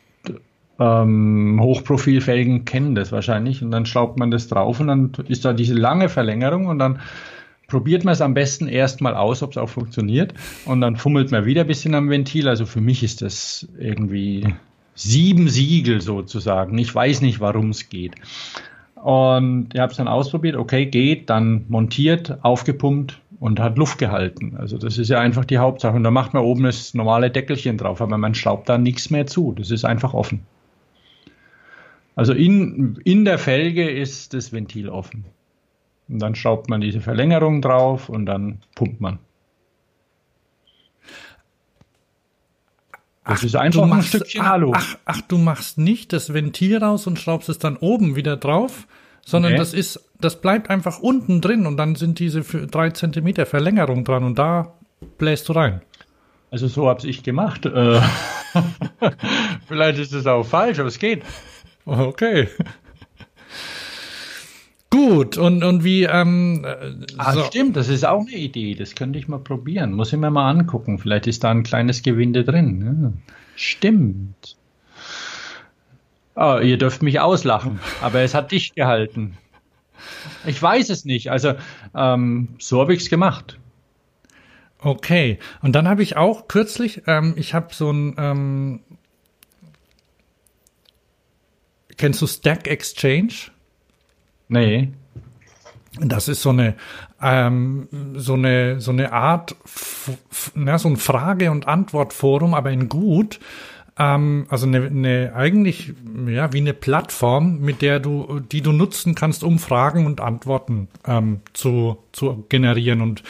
ähm, Hochprofilfelgen kennen das wahrscheinlich und dann schraubt man das drauf und dann ist da diese lange Verlängerung und dann probiert man es am besten erstmal aus, ob es auch funktioniert und dann fummelt man wieder ein bisschen am Ventil. Also für mich ist das irgendwie sieben Siegel sozusagen. Ich weiß nicht, warum es geht. Und ich habe es dann ausprobiert, okay, geht, dann montiert, aufgepumpt und hat Luft gehalten. Also das ist ja einfach die Hauptsache. Und da macht man oben das normale Deckelchen drauf, aber man schraubt da nichts mehr zu. Das ist einfach offen. Also in, in der Felge ist das Ventil offen. Und dann schraubt man diese Verlängerung drauf und dann pumpt man. Das ach, ist einfach machst, ein Stückchen Alu. Ach, ach, du machst nicht das Ventil raus und schraubst es dann oben wieder drauf, sondern okay. das ist, das bleibt einfach unten drin und dann sind diese drei Zentimeter Verlängerung dran und da bläst du rein. Also so hab's ich gemacht. Äh, vielleicht ist es auch falsch, aber es geht. Okay. Gut, und, und wie, ähm, ah, so. stimmt, das ist auch eine Idee. Das könnte ich mal probieren. Muss ich mir mal angucken. Vielleicht ist da ein kleines Gewinde drin. Ja. Stimmt. Oh, ihr dürft mich auslachen, aber es hat dich gehalten. Ich weiß es nicht. Also, ähm, so habe ich es gemacht. Okay. Und dann habe ich auch kürzlich, ähm, ich habe so ein, ähm, kennst du Stack Exchange? Nee. Das ist so eine ähm, so eine so eine Art, na, so ein Frage- und Antwortforum, aber in gut. Ähm, also eine, eine eigentlich ja wie eine Plattform, mit der du die du nutzen kannst, um Fragen und Antworten ähm, zu zu generieren. Und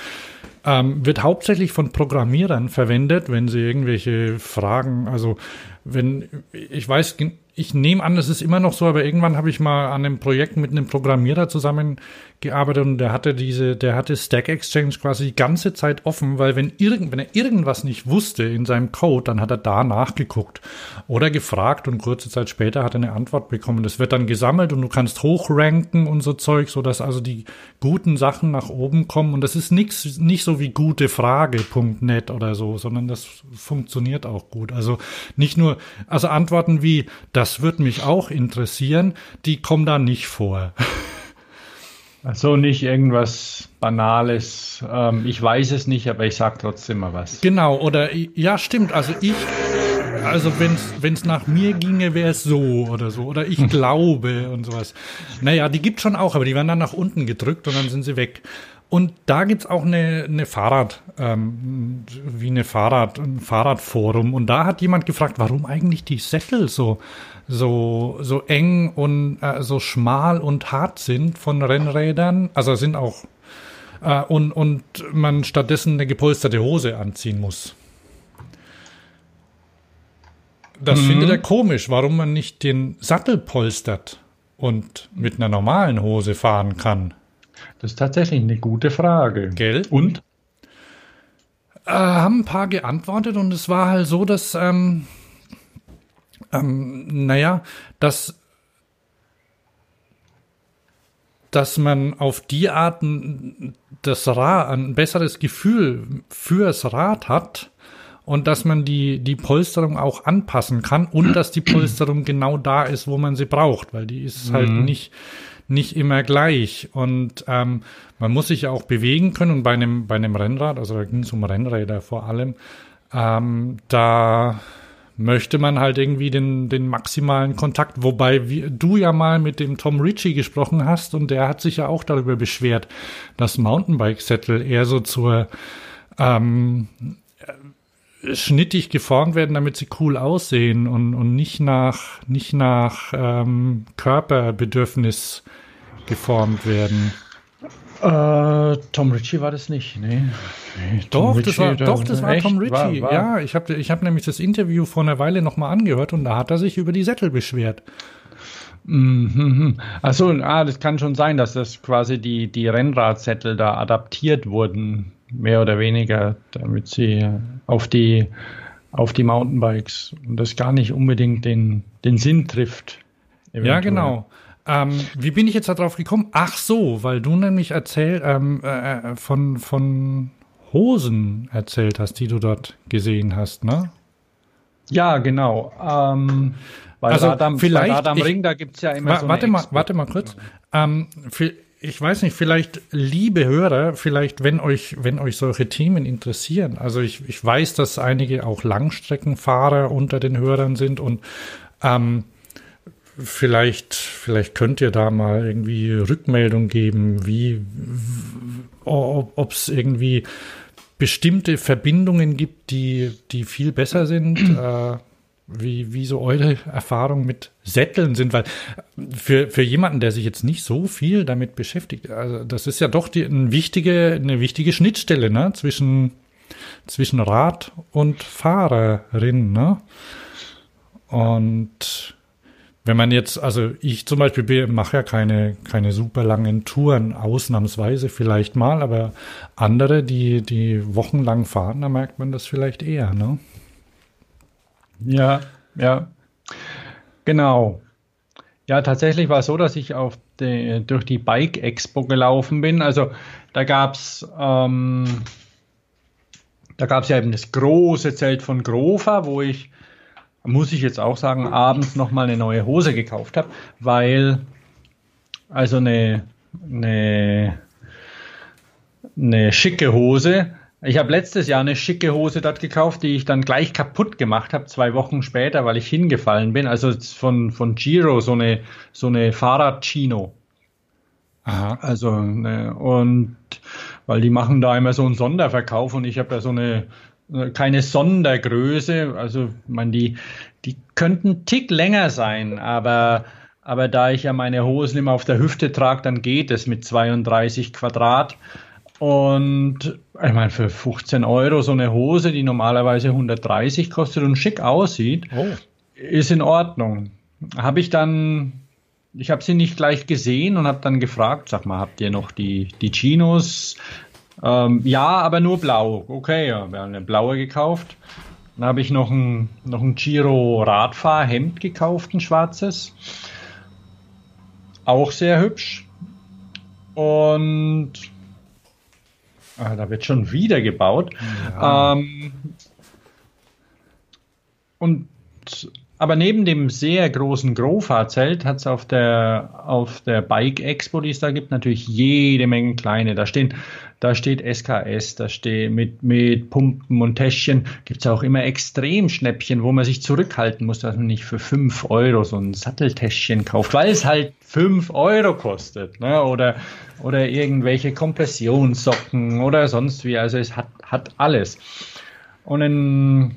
ähm, wird hauptsächlich von Programmierern verwendet, wenn sie irgendwelche Fragen, also wenn ich weiß ich nehme an, es ist immer noch so, aber irgendwann habe ich mal an einem Projekt mit einem Programmierer zusammengearbeitet und der hatte diese, der hatte Stack Exchange quasi die ganze Zeit offen, weil wenn, irgend, wenn er irgendwas nicht wusste in seinem Code, dann hat er da nachgeguckt oder gefragt und kurze Zeit später hat er eine Antwort bekommen. Das wird dann gesammelt und du kannst hochranken und so Zeug, so dass also die guten Sachen nach oben kommen und das ist nichts, nicht so wie gutefrage.net oder so, sondern das funktioniert auch gut. Also nicht nur, also Antworten wie, das wird mich auch interessieren, die kommen da nicht vor. Also nicht irgendwas Banales. Ähm, ich weiß es nicht, aber ich sag trotzdem mal was. Genau, oder ja, stimmt. Also ich, also wenn es nach mir ginge, wäre es so oder so. Oder ich glaube und sowas. Naja, die gibt schon auch, aber die werden dann nach unten gedrückt und dann sind sie weg. Und da gibt's auch eine, eine Fahrrad, ähm, wie eine Fahrrad, ein Fahrradforum. Und da hat jemand gefragt, warum eigentlich die Sättel so, so, so eng und äh, so schmal und hart sind von Rennrädern. Also sind auch, äh, und, und man stattdessen eine gepolsterte Hose anziehen muss. Das mhm. findet er komisch, warum man nicht den Sattel polstert und mit einer normalen Hose fahren kann. Das ist tatsächlich eine gute Frage. Gell? Und? Äh, haben ein paar geantwortet und es war halt so, dass, ähm, ähm, naja, dass, dass man auf die Art das Rad, ein besseres Gefühl fürs Rad hat und dass man die, die Polsterung auch anpassen kann und dass die Polsterung genau da ist, wo man sie braucht, weil die ist halt mhm. nicht, nicht immer gleich. Und ähm, man muss sich ja auch bewegen können. Und bei einem, bei einem Rennrad, also da ging es um Rennräder vor allem, ähm, da möchte man halt irgendwie den, den maximalen Kontakt. Wobei wie, du ja mal mit dem Tom Ritchie gesprochen hast und der hat sich ja auch darüber beschwert, dass Mountainbike-Sättel eher so zur ähm, schnittig geformt werden, damit sie cool aussehen und, und nicht nach, nicht nach ähm, Körperbedürfnis geformt werden. Äh, Tom Ritchie war das nicht, nee. nee doch, Ritchie, das war, doch, das war Tom Ritchie. War, war. Ja, ich habe ich hab nämlich das Interview vor einer Weile nochmal angehört und da hat er sich über die Sättel beschwert. Mhm. Achso, ah, das kann schon sein, dass das quasi die, die Rennradsättel da adaptiert wurden, mehr oder weniger, damit sie auf die, auf die Mountainbikes und das gar nicht unbedingt den, den Sinn trifft. Eventuell. Ja, genau. Ähm, wie bin ich jetzt darauf gekommen? Ach so, weil du nämlich erzählt ähm, äh, von, von Hosen erzählt hast, die du dort gesehen hast, ne? Ja, genau. Ähm, bei also Radam, vielleicht, bei Radam Ring, da gibt's ja immer wa so Warte mal, warte mal kurz. Ähm, für, ich weiß nicht, vielleicht, liebe Hörer, vielleicht, wenn euch, wenn euch solche Themen interessieren. Also ich, ich weiß, dass einige auch Langstreckenfahrer unter den Hörern sind und ähm, vielleicht, vielleicht könnt ihr da mal irgendwie Rückmeldung geben, wie, ob es irgendwie bestimmte Verbindungen gibt, die, die viel besser sind. äh, wie, wie so eure Erfahrungen mit Sätteln sind, weil für, für jemanden, der sich jetzt nicht so viel damit beschäftigt, also das ist ja doch die, eine, wichtige, eine wichtige Schnittstelle ne? zwischen, zwischen Rad und Fahrerin. Ne? Und wenn man jetzt, also ich zum Beispiel mache ja keine, keine super langen Touren, ausnahmsweise vielleicht mal, aber andere, die, die wochenlang fahren, da merkt man das vielleicht eher, ne? Ja, ja. Genau. Ja, tatsächlich war es so, dass ich auf die, durch die Bike Expo gelaufen bin. Also da gab es ähm, da gab es ja eben das große Zelt von Grover, wo ich, muss ich jetzt auch sagen, abends nochmal eine neue Hose gekauft habe, weil also eine, eine, eine schicke Hose ich habe letztes Jahr eine schicke Hose dort gekauft, die ich dann gleich kaputt gemacht habe, zwei Wochen später, weil ich hingefallen bin. Also von, von Giro, so eine, so eine Fahrrad-Chino. Aha. Also, ne, und weil die machen da immer so einen Sonderverkauf und ich habe ja so eine, keine Sondergröße. Also, meine, die, die könnten Tick länger sein, aber, aber da ich ja meine Hosen immer auf der Hüfte trage, dann geht es mit 32 Quadrat. Und ich meine, für 15 Euro so eine Hose, die normalerweise 130 kostet und schick aussieht, oh. ist in Ordnung. Habe ich dann, ich habe sie nicht gleich gesehen und habe dann gefragt, sag mal, habt ihr noch die, die Chinos? Ähm, ja, aber nur blau. Okay, ja, wir haben eine blaue gekauft. Dann habe ich noch ein, noch ein Giro Radfahrhemd gekauft, ein schwarzes. Auch sehr hübsch. Und Ah, da wird schon wieder gebaut. Ja. Ähm, und aber neben dem sehr großen Grofa-Zelt hat es auf der, auf der Bike Expo, die es da gibt, natürlich jede Menge kleine. Da stehen, da steht SKS, da steht mit, mit Pumpen und Täschchen. Gibt es auch immer Extremschnäppchen, wo man sich zurückhalten muss, dass man nicht für 5 Euro so ein Satteltäschchen kauft, weil es halt 5 Euro kostet. Ne? Oder, oder irgendwelche Kompressionssocken oder sonst wie. Also es hat, hat alles. Und in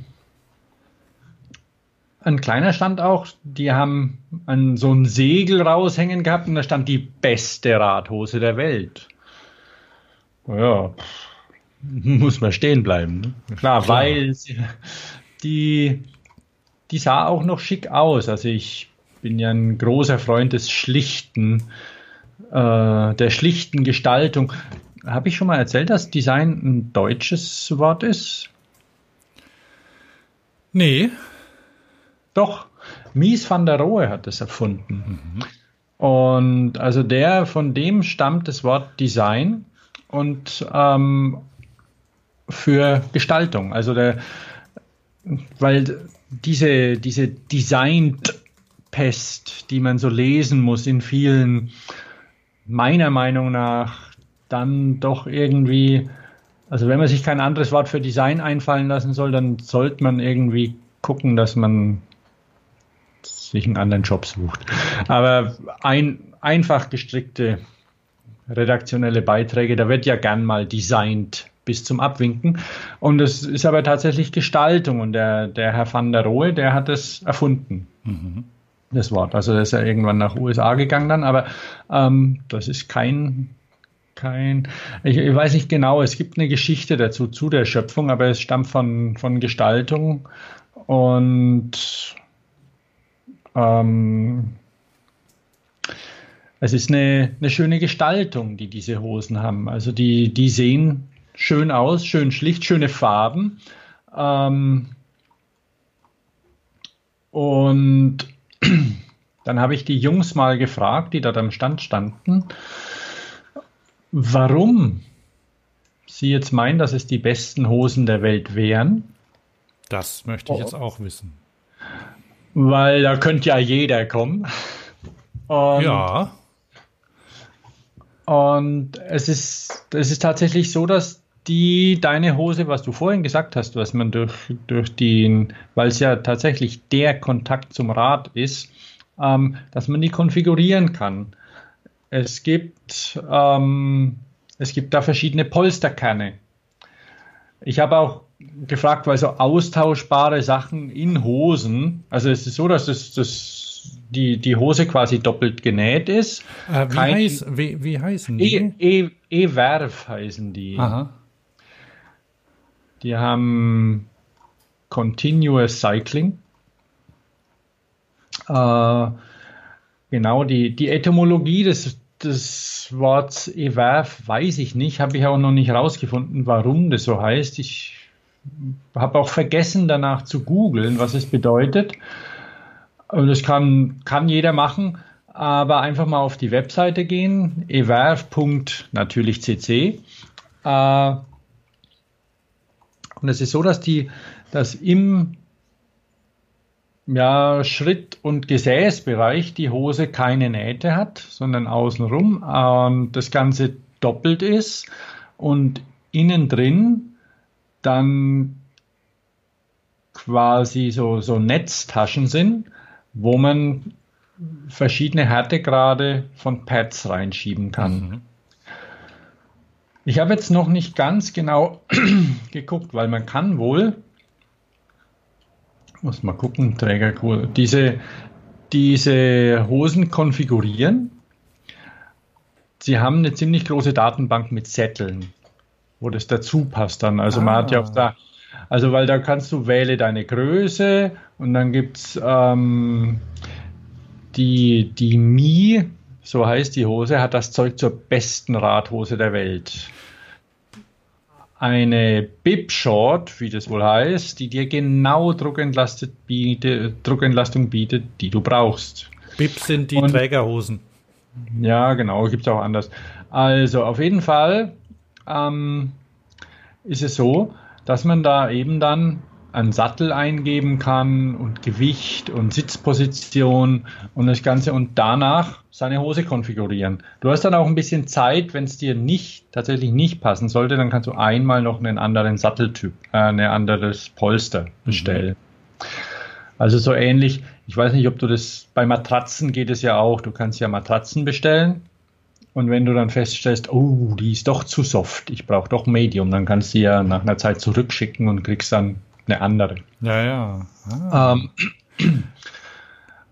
ein kleiner stand auch, die haben an so ein Segel raushängen gehabt und da stand die beste Radhose der Welt. Ja, muss man stehen bleiben. Ne? Klar, Klar, weil die, die sah auch noch schick aus. Also ich bin ja ein großer Freund des Schlichten, äh, der schlichten Gestaltung. Habe ich schon mal erzählt, dass Design ein deutsches Wort ist? Nee, doch, Mies van der Rohe hat es erfunden. Mhm. Und also der, von dem stammt das Wort Design und ähm, für Gestaltung. Also der, weil diese, diese Design-Pest, die man so lesen muss in vielen, meiner Meinung nach, dann doch irgendwie, also wenn man sich kein anderes Wort für Design einfallen lassen soll, dann sollte man irgendwie gucken, dass man sich einen anderen Job sucht. Aber ein, einfach gestrickte redaktionelle Beiträge, da wird ja gern mal designt bis zum Abwinken. Und es ist aber tatsächlich Gestaltung. Und der, der Herr van der Rohe, der hat es erfunden. Mhm. Das Wort. Also der ist ja irgendwann nach USA gegangen dann, aber ähm, das ist kein, kein, ich, ich, weiß nicht genau, es gibt eine Geschichte dazu, zu der Schöpfung, aber es stammt von, von Gestaltung und ähm, es ist eine, eine schöne Gestaltung, die diese Hosen haben. Also die, die sehen schön aus, schön schlicht, schöne Farben. Ähm, und dann habe ich die Jungs mal gefragt, die dort am Stand standen, warum sie jetzt meinen, dass es die besten Hosen der Welt wären. Das möchte ich oh. jetzt auch wissen. weil da könnte ja jeder kommen. Und, ja. Und es ist, es ist tatsächlich so, dass die deine Hose, was du vorhin gesagt hast, was man durch, durch den, weil es ja tatsächlich der Kontakt zum Rad ist, ähm, dass man die konfigurieren kann. Es gibt, ähm, es gibt da verschiedene Polsterkerne. Ich habe auch gefragt, weil so austauschbare Sachen in Hosen, also es ist so, dass das, das die, die Hose quasi doppelt genäht ist. Äh, wie, Kein, heiß, wie, wie heißen die? E-Werf e, e heißen die. Aha. Die haben Continuous Cycling. Äh, genau, die, die Etymologie des, des Worts Ewerf weiß ich nicht, habe ich auch noch nicht rausgefunden, warum das so heißt. Ich habe auch vergessen, danach zu googeln, was es bedeutet. Und das kann, kann jeder machen, aber einfach mal auf die Webseite gehen, ewerf.natürlich cc. Äh, und es ist so, dass die, dass im ja, Schritt- und Gesäßbereich die Hose keine Nähte hat, sondern außenrum und das Ganze doppelt ist und innen drin dann quasi so, so Netztaschen sind, wo man verschiedene Härtegrade von Pads reinschieben kann. Mhm. Ich habe jetzt noch nicht ganz genau geguckt, weil man kann wohl, muss mal gucken, Träger, diese, diese Hosen konfigurieren. Sie haben eine ziemlich große Datenbank mit Zetteln, wo das dazu passt dann. Also ah. man hat ja auch da, also weil da kannst du wähle deine Größe und dann gibt es ähm, die, die Mi, so heißt die Hose, hat das Zeug zur besten Radhose der Welt. Eine Bib Short, wie das wohl heißt, die dir genau Druckentlastung bietet, Druckentlastung bietet, die du brauchst. Bib sind die Und, Trägerhosen. Ja, genau, gibt es auch anders. Also auf jeden Fall ähm, ist es so, dass man da eben dann einen Sattel eingeben kann und Gewicht und Sitzposition und das Ganze und danach seine Hose konfigurieren. Du hast dann auch ein bisschen Zeit, wenn es dir nicht tatsächlich nicht passen sollte, dann kannst du einmal noch einen anderen Satteltyp, äh, ein anderes Polster bestellen. Mhm. Also so ähnlich. Ich weiß nicht, ob du das bei Matratzen geht es ja auch. Du kannst ja Matratzen bestellen und wenn du dann feststellst, oh, die ist doch zu soft, ich brauche doch Medium, dann kannst du sie ja nach einer Zeit zurückschicken und kriegst dann eine andere. Ja, ja. Ah. Ähm,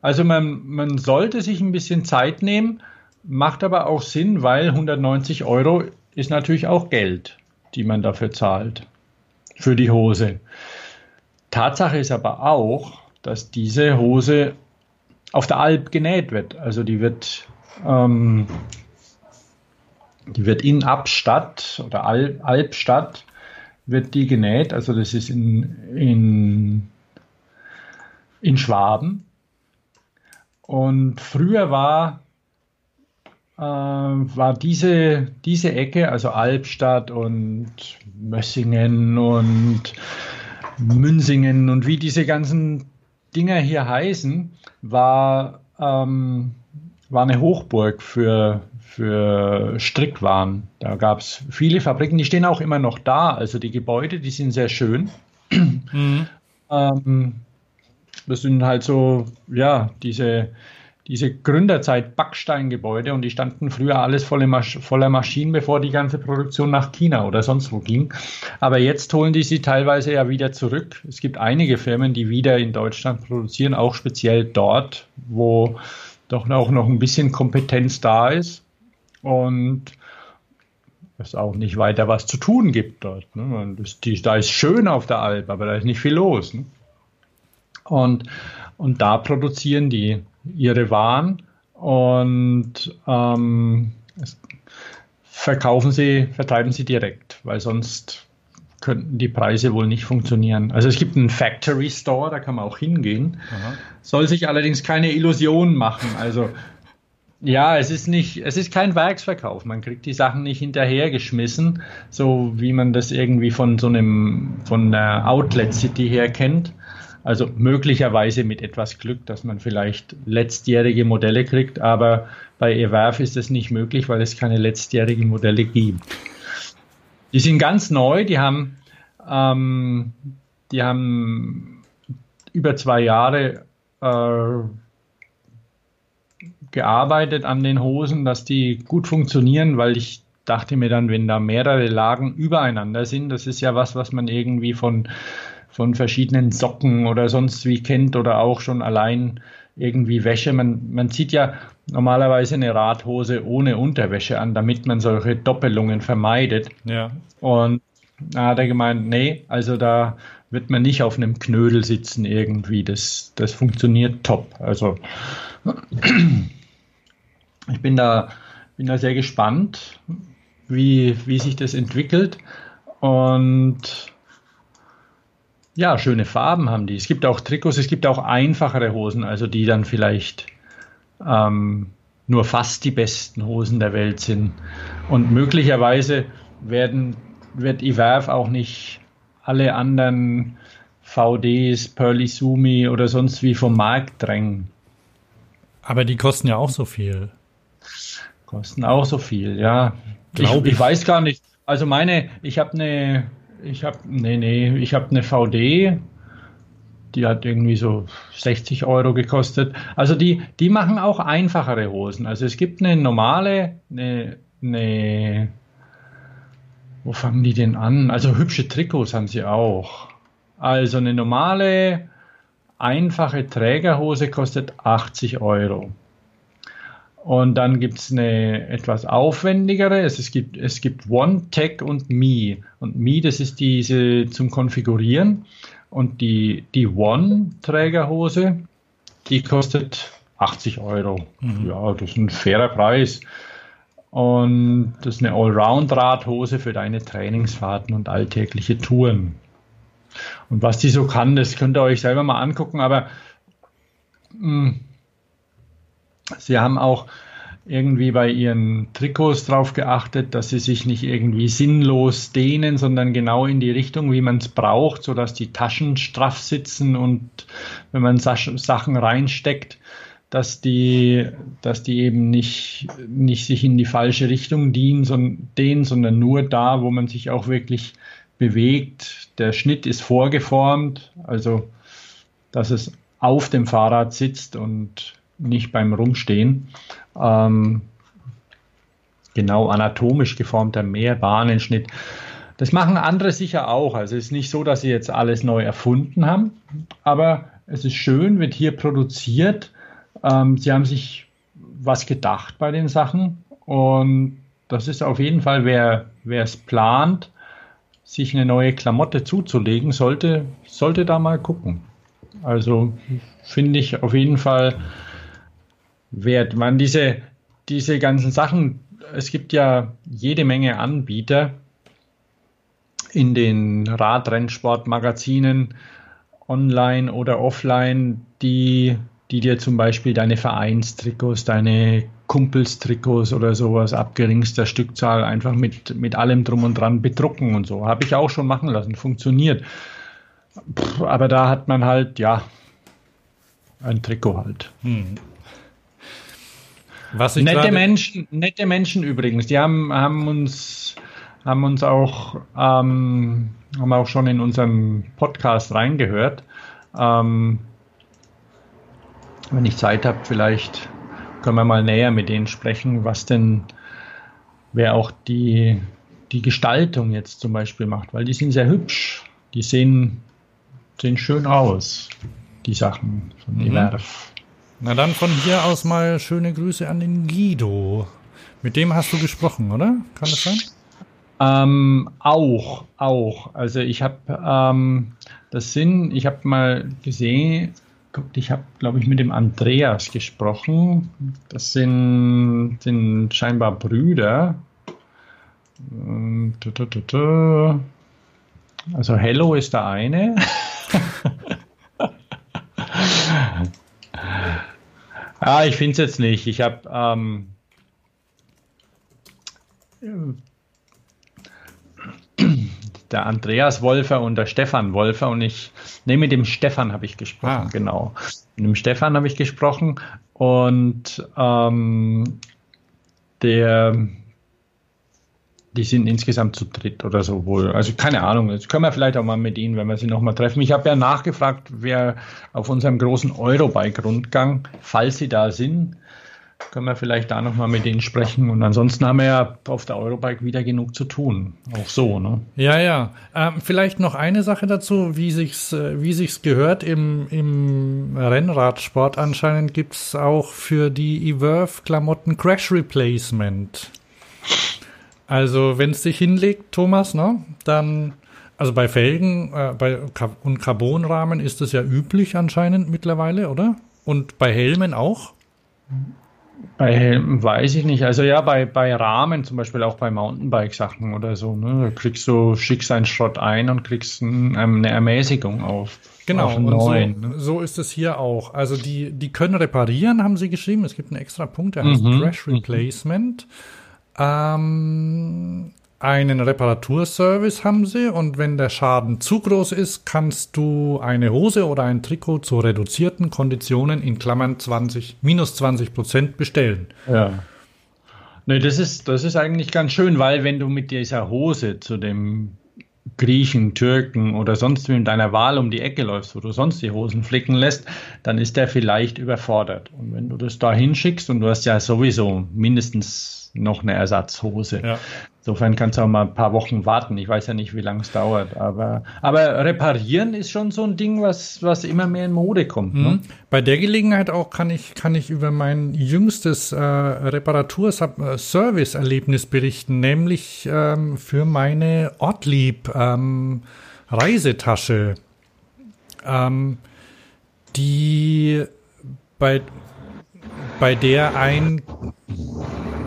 also man, man sollte sich ein bisschen Zeit nehmen, macht aber auch Sinn, weil 190 Euro ist natürlich auch Geld, die man dafür zahlt, für die Hose. Tatsache ist aber auch, dass diese Hose auf der Alp genäht wird. Also die wird, ähm, die wird in Abstadt oder Alp, Albstadt wird die genäht. Also das ist in, in, in Schwaben. Und früher war, äh, war diese, diese Ecke, also Albstadt und Mössingen und Münsingen und wie diese ganzen Dinger hier heißen, war, ähm, war eine Hochburg für, für Strickwaren. Da gab es viele Fabriken, die stehen auch immer noch da. Also die Gebäude, die sind sehr schön. Mhm. Ähm, das sind halt so, ja, diese, diese Gründerzeit Backsteingebäude und die standen früher alles voller, Masch voller Maschinen, bevor die ganze Produktion nach China oder sonst wo ging. Aber jetzt holen die sie teilweise ja wieder zurück. Es gibt einige Firmen, die wieder in Deutschland produzieren, auch speziell dort, wo doch auch noch ein bisschen Kompetenz da ist und es auch nicht weiter was zu tun gibt dort. Ne? Das, die, da ist schön auf der Alp, aber da ist nicht viel los. Ne? Und, und da produzieren die ihre Waren und ähm, verkaufen sie, vertreiben sie direkt, weil sonst könnten die Preise wohl nicht funktionieren. Also es gibt einen Factory Store, da kann man auch hingehen. Aha. Soll sich allerdings keine Illusionen machen. Also ja, es ist nicht, es ist kein Werksverkauf. Man kriegt die Sachen nicht hinterhergeschmissen, so wie man das irgendwie von so einem, von der Outlet City her kennt. Also möglicherweise mit etwas Glück, dass man vielleicht letztjährige Modelle kriegt, aber bei Ewerf ist das nicht möglich, weil es keine letztjährigen Modelle gibt. Die sind ganz neu, die haben, ähm, die haben über zwei Jahre äh, gearbeitet an den Hosen, dass die gut funktionieren, weil ich dachte mir dann, wenn da mehrere Lagen übereinander sind, das ist ja was, was man irgendwie von, von verschiedenen Socken oder sonst wie kennt oder auch schon allein irgendwie Wäsche. Man, man zieht ja normalerweise eine Radhose ohne Unterwäsche an, damit man solche Doppelungen vermeidet. Ja. Und da hat er gemeint, nee, also da wird man nicht auf einem Knödel sitzen irgendwie. Das, das funktioniert top. Also ich bin da, bin da sehr gespannt, wie, wie sich das entwickelt. Und ja, schöne Farben haben die. Es gibt auch Trikots, es gibt auch einfachere Hosen, also die dann vielleicht ähm, nur fast die besten Hosen der Welt sind. Und möglicherweise werden, wird Iverf auch nicht alle anderen VDs, Pearly Sumi oder sonst wie vom Markt drängen. Aber die kosten ja auch so viel. Kosten auch so viel, ja. Ich, ich. ich weiß gar nicht. Also meine, ich habe eine, ich habe, nee, nee, ich habe eine VD, die hat irgendwie so 60 Euro gekostet. Also die, die machen auch einfachere Hosen. Also es gibt eine normale, eine, eine wo fangen die denn an? Also hübsche Trikots haben sie auch. Also eine normale, einfache Trägerhose kostet 80 Euro. Und dann gibt es eine etwas aufwendigere. Es, es, gibt, es gibt One, Tech und Me. Und Me, das ist diese zum Konfigurieren. Und die, die One-Trägerhose, die kostet 80 Euro. Mhm. Ja, das ist ein fairer Preis. Und das ist eine Allround-Radhose für deine Trainingsfahrten und alltägliche Touren. Und was die so kann, das könnt ihr euch selber mal angucken, aber mh, hm, sie haben auch irgendwie bei ihren Trikots darauf geachtet, dass sie sich nicht irgendwie sinnlos dehnen, sondern genau in die Richtung, wie man es braucht, sodass die Taschen straff sitzen und wenn man Sachen reinsteckt, dass die, dass die eben nicht, nicht sich in die falsche Richtung dienen, sondern, dehnen, sondern nur da, wo man sich auch wirklich bewegt. Der Schnitt ist vorgeformt, also dass es auf dem Fahrrad sitzt und nicht beim Rumstehen. Ähm, genau anatomisch geformter Mehrbahnenschnitt. Das machen andere sicher auch. Also es ist nicht so, dass sie jetzt alles neu erfunden haben, aber es ist schön, wird hier produziert ähm, sie haben sich was gedacht bei den Sachen und das ist auf jeden Fall, wer es plant, sich eine neue Klamotte zuzulegen, sollte, sollte da mal gucken. Also finde ich auf jeden Fall wert. Man, diese, diese ganzen Sachen, es gibt ja jede Menge Anbieter in den Radrennsportmagazinen, online oder offline, die die dir zum Beispiel deine Vereinstrikots, deine Kumpelstrikots oder sowas ab geringster Stückzahl einfach mit, mit allem drum und dran bedrucken und so. Habe ich auch schon machen lassen, funktioniert. Aber da hat man halt, ja, ein Trikot halt. Hm. Nette Menschen, nette Menschen übrigens, die haben, haben uns haben uns auch ähm, haben auch schon in unseren Podcast reingehört. Ähm, wenn ich Zeit habe, vielleicht können wir mal näher mit denen sprechen, was denn, wer auch die, die Gestaltung jetzt zum Beispiel macht, weil die sind sehr hübsch. Die sehen, sehen schön aus, die Sachen von mhm. Iwerf. Na dann von hier aus mal schöne Grüße an den Guido. Mit dem hast du gesprochen, oder? Kann das sein? Ähm, auch, auch. Also ich habe ähm, das sind, ich habe mal gesehen, ich habe, glaube ich, mit dem Andreas gesprochen. Das sind, sind scheinbar Brüder. Ähm, also Hello ist der eine. Ah, ich finde es jetzt nicht. Ich habe ähm, der Andreas Wolfer und der Stefan Wolfer und ich, ne, mit dem Stefan habe ich gesprochen, ah. genau. Mit dem Stefan habe ich gesprochen und ähm, der, die sind insgesamt zu dritt oder so wohl. Also keine Ahnung, jetzt können wir vielleicht auch mal mit ihnen, wenn wir sie nochmal treffen. Ich habe ja nachgefragt, wer auf unserem großen Eurobike-Rundgang, falls sie da sind, können wir vielleicht da nochmal mit denen sprechen. Und ansonsten haben wir ja auf der Eurobike wieder genug zu tun. Auch so, ne? Ja, ja. Ähm, vielleicht noch eine Sache dazu, wie sich's, äh, wie sich's gehört. Im, im Rennradsport anscheinend gibt's auch für die Everve-Klamotten Crash Replacement. Also, wenn es dich hinlegt, Thomas, ne, dann also bei Felgen äh, bei, und Carbonrahmen ist das ja üblich anscheinend mittlerweile, oder? Und bei Helmen auch? Bei Helmen weiß ich nicht. Also ja, bei, bei Rahmen, zum Beispiel auch bei Mountainbike-Sachen oder so, ne? Da kriegst du, schickst einen Schrott ein und kriegst ein, ähm, eine Ermäßigung auf. Genau, auf und so, so, ist es hier auch. Also die, die können reparieren, haben sie geschrieben. Es gibt einen extra Punkt, der heißt mhm. Crash Replacement. Ähm, einen Reparaturservice haben sie und wenn der Schaden zu groß ist, kannst du eine Hose oder ein Trikot zu reduzierten Konditionen in Klammern 20, minus 20 Prozent bestellen. Ja. Nee, das ist, das ist eigentlich ganz schön, weil wenn du mit dieser Hose zu dem Griechen, Türken oder sonst in deiner Wahl um die Ecke läufst, wo du sonst die Hosen flicken lässt, dann ist der vielleicht überfordert. Und wenn du das da hinschickst und du hast ja sowieso mindestens noch eine Ersatzhose. Ja. Insofern kannst du auch mal ein paar Wochen warten. Ich weiß ja nicht, wie lange es dauert. Aber, aber reparieren ist schon so ein Ding, was, was immer mehr in Mode kommt. Ne? Mhm. Bei der Gelegenheit auch kann ich, kann ich über mein jüngstes äh, Reparatur-Service-Erlebnis berichten, nämlich ähm, für meine Ortlieb ähm, Reisetasche. Ähm, die bei, bei der ein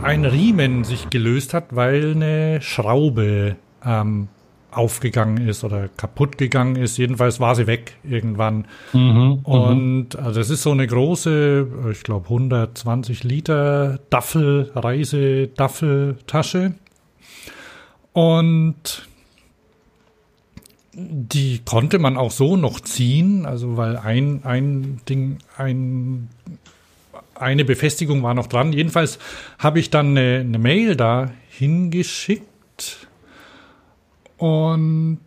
ein Riemen sich gelöst hat, weil eine Schraube ähm, aufgegangen ist oder kaputt gegangen ist. Jedenfalls war sie weg irgendwann. Mhm, mhm. und also das ist so eine große, ich glaube 120 Liter Daffel, Reisedaffeltasche. Und die konnte man auch so noch ziehen, also weil ein, ein Ding, ein eine Befestigung war noch dran. Jedenfalls habe ich dann eine, eine Mail da hingeschickt und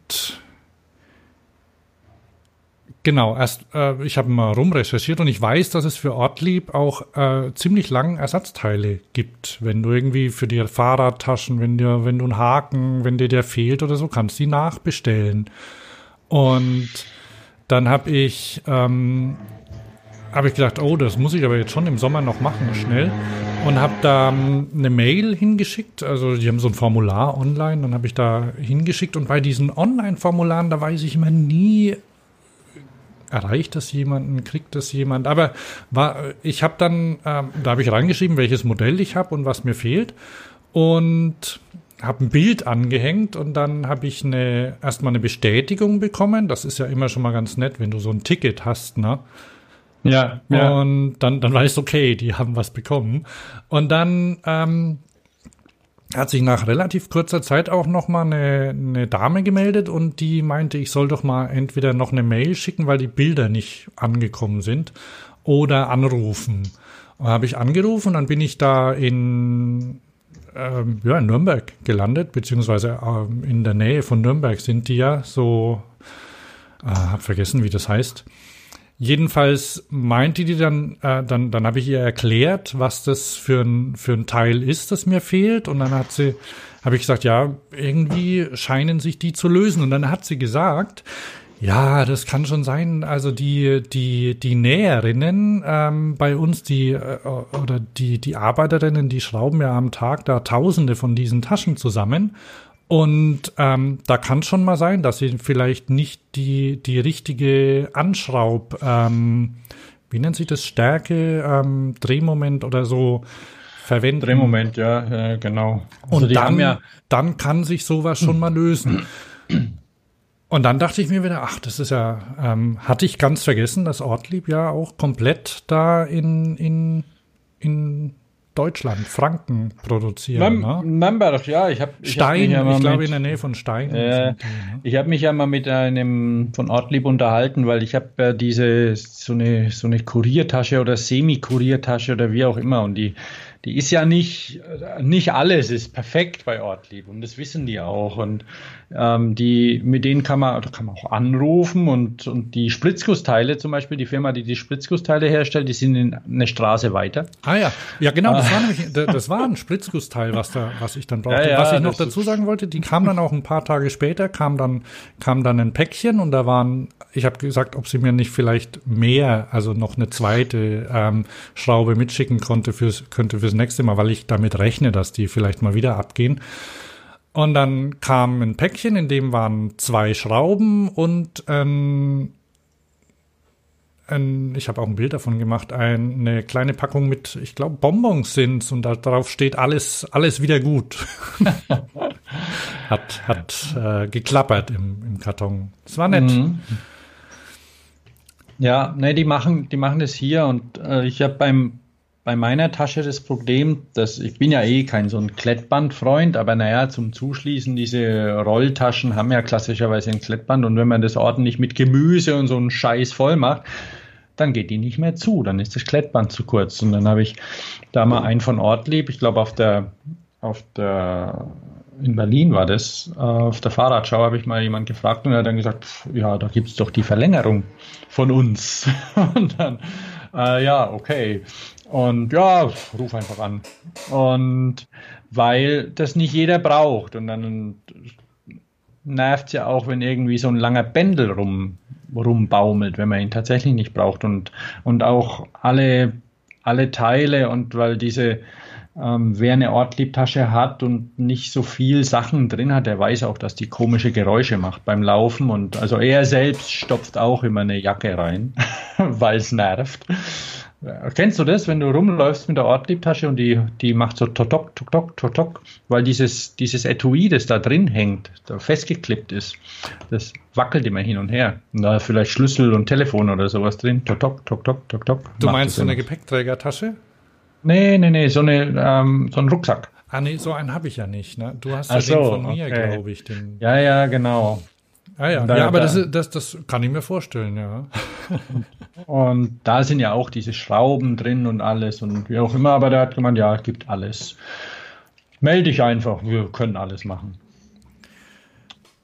Genau, erst äh, ich habe mal rumrecherchiert und ich weiß, dass es für Ortlieb auch äh, ziemlich lang Ersatzteile gibt. Wenn du irgendwie für die Fahrradtaschen, wenn dir, wenn du einen Haken, wenn dir der fehlt oder so, kannst du die nachbestellen. Und dann habe ich ähm, habe ich gedacht, oh, das muss ich aber jetzt schon im Sommer noch machen, schnell. Und habe da ähm, eine Mail hingeschickt. Also die haben so ein Formular online, dann habe ich da hingeschickt. Und bei diesen Online-Formularen, da weiß ich immer nie, erreicht das jemanden, kriegt das jemand. Aber war, ich habe dann, äh, da habe ich reingeschrieben, welches Modell ich habe und was mir fehlt. Und habe ein Bild angehängt und dann habe ich eine erstmal eine Bestätigung bekommen. Das ist ja immer schon mal ganz nett, wenn du so ein Ticket hast, ne? Ja, ja. Und dann, dann weißt du, okay, die haben was bekommen. Und dann ähm, hat sich nach relativ kurzer Zeit auch noch mal eine, eine Dame gemeldet und die meinte, ich soll doch mal entweder noch eine Mail schicken, weil die Bilder nicht angekommen sind, oder anrufen. Habe ich angerufen, dann bin ich da in ähm, ja, in Nürnberg gelandet, beziehungsweise ähm, in der Nähe von Nürnberg sind die ja so, äh, hab vergessen, wie das heißt. Jedenfalls meinte die dann, äh, dann, dann habe ich ihr erklärt, was das für ein, für ein Teil ist, das mir fehlt. Und dann hat sie, habe ich gesagt, ja, irgendwie scheinen sich die zu lösen. Und dann hat sie gesagt, ja, das kann schon sein. Also die die die Näherinnen ähm, bei uns, die äh, oder die die Arbeiterinnen, die schrauben ja am Tag da Tausende von diesen Taschen zusammen und ähm, da kann schon mal sein, dass sie vielleicht nicht die, die richtige Anschraub, ähm, wie nennt sich das, Stärke, ähm, Drehmoment oder so verwenden. Drehmoment, ja, ja genau. Also Und dann, ja dann kann sich sowas schon mal lösen. Und dann dachte ich mir wieder, ach, das ist ja, ähm, hatte ich ganz vergessen, dass Ortlieb ja auch komplett da in, in, in Deutschland, Franken produzieren. Mem ne? Memberg, ja, ich habe Stein, hab ja ich glaube in der Nähe von Stein. Äh, ne? Ich habe mich ja mal mit einem von Ortlieb unterhalten, weil ich habe ja diese so eine so eine Kuriertasche oder Semi-Kuriertasche oder wie auch immer und die die ist ja nicht, nicht alles ist perfekt bei Ortlieb und das wissen die auch. Und ähm, die, mit denen kann man, da kann man auch anrufen und, und die Spritzgussteile zum Beispiel, die Firma, die die Spritzgussteile herstellt, die sind in eine Straße weiter. Ah ja, ja genau, das war nämlich, das war ein Spritzgussteil, was da, was ich dann brauchte. Ja, ja, was ich noch dazu sagen wollte, die kam dann auch ein paar Tage später, kam dann, kam dann ein Päckchen und da waren, ich habe gesagt, ob sie mir nicht vielleicht mehr, also noch eine zweite ähm, Schraube mitschicken konnte fürs, könnte fürs nächste Mal, weil ich damit rechne, dass die vielleicht mal wieder abgehen. Und dann kam ein Päckchen, in dem waren zwei Schrauben und ähm, ein, ich habe auch ein Bild davon gemacht, eine kleine Packung mit, ich glaube, Bonbons sind und da, darauf steht alles, alles wieder gut. hat hat äh, geklappert im, im Karton. Das war nett. Mhm. Ja, ne, die machen, die machen das hier und äh, ich habe beim bei meiner Tasche das Problem, dass ich bin ja eh kein so ein Klettbandfreund, aber naja, zum Zuschließen, diese Rolltaschen haben ja klassischerweise ein Klettband und wenn man das ordentlich mit Gemüse und so einen Scheiß voll macht, dann geht die nicht mehr zu, dann ist das Klettband zu kurz. Und dann habe ich da mal einen von Ortlieb, ich glaube auf der, auf der, in Berlin war das, äh, auf der Fahrradschau habe ich mal jemand gefragt und er hat dann gesagt, ja, da gibt es doch die Verlängerung von uns. und dann, äh, ja, okay. Und ja, ruf einfach an. Und weil das nicht jeder braucht. Und dann nervt es ja auch, wenn irgendwie so ein langer Bändel rum, rumbaumelt, wenn man ihn tatsächlich nicht braucht. Und, und auch alle, alle Teile und weil diese, ähm, wer eine Ortliebtasche hat und nicht so viel Sachen drin hat, der weiß auch, dass die komische Geräusche macht beim Laufen. Und also er selbst stopft auch immer eine Jacke rein, weil es nervt. Kennst du das, wenn du rumläufst mit der Ortliebtasche und die, die macht so totok, totok, totok, weil dieses, dieses Etui, das da drin hängt, da festgeklippt ist, das wackelt immer hin und her. Und da vielleicht Schlüssel und Telefon oder sowas drin. Totok, totok, totok. Du meinst so eine Gepäckträgertasche? Nee, nee, nee, so, eine, ähm, so ein Rucksack. Ah, nee, so einen habe ich ja nicht. Ne? Du hast ja so, den von mir, okay. glaube ich. Den ja, ja, genau. Ah ja, da, ja aber da, das, das, das kann ich mir vorstellen, ja. Und da sind ja auch diese Schrauben drin und alles und wie auch immer, aber der hat gemeint, ja, gibt alles. Melde dich einfach, wir können alles machen.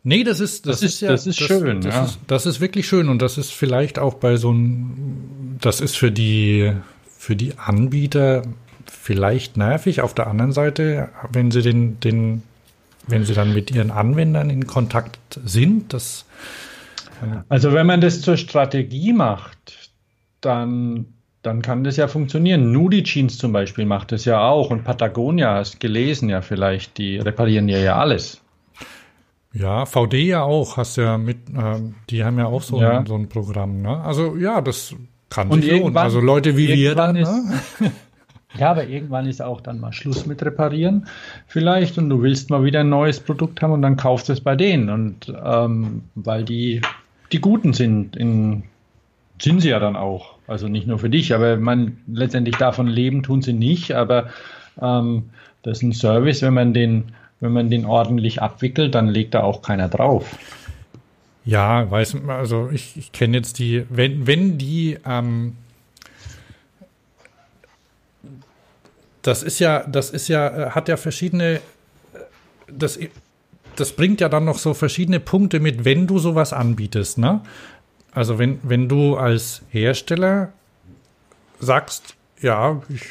Nee, das ist, das, das ist, ist, ja, das ist schön, das, ja. Ist, das ist wirklich schön und das ist vielleicht auch bei so einem, das ist für die, für die Anbieter vielleicht nervig. Auf der anderen Seite, wenn sie den, den wenn Sie dann mit Ihren Anwendern in Kontakt sind? Das also wenn man das zur Strategie macht, dann, dann kann das ja funktionieren. Nudi Jeans zum Beispiel macht das ja auch und Patagonia hast gelesen ja vielleicht, die reparieren ja ja alles. Ja, VD ja auch, hast ja mit, äh, die haben ja auch so, ja. Ein, so ein Programm. Ne? Also ja, das kann und sich lohnen. Also Leute wie wir dann. Ne? Ja, aber irgendwann ist auch dann mal Schluss mit Reparieren vielleicht und du willst mal wieder ein neues Produkt haben und dann kaufst du es bei denen und ähm, weil die die Guten sind, in, sind sie ja dann auch. Also nicht nur für dich, aber man letztendlich davon leben tun sie nicht, aber ähm, das ist ein Service, wenn man den wenn man den ordentlich abwickelt, dann legt da auch keiner drauf. Ja, weiß, also ich, ich kenne jetzt die, wenn, wenn die ähm, das ist ja, das ist ja, äh, hat ja verschiedene, äh, das, das bringt ja dann noch so verschiedene Punkte mit, wenn du sowas anbietest, ne? Also wenn, wenn du als Hersteller sagst, ja, ich,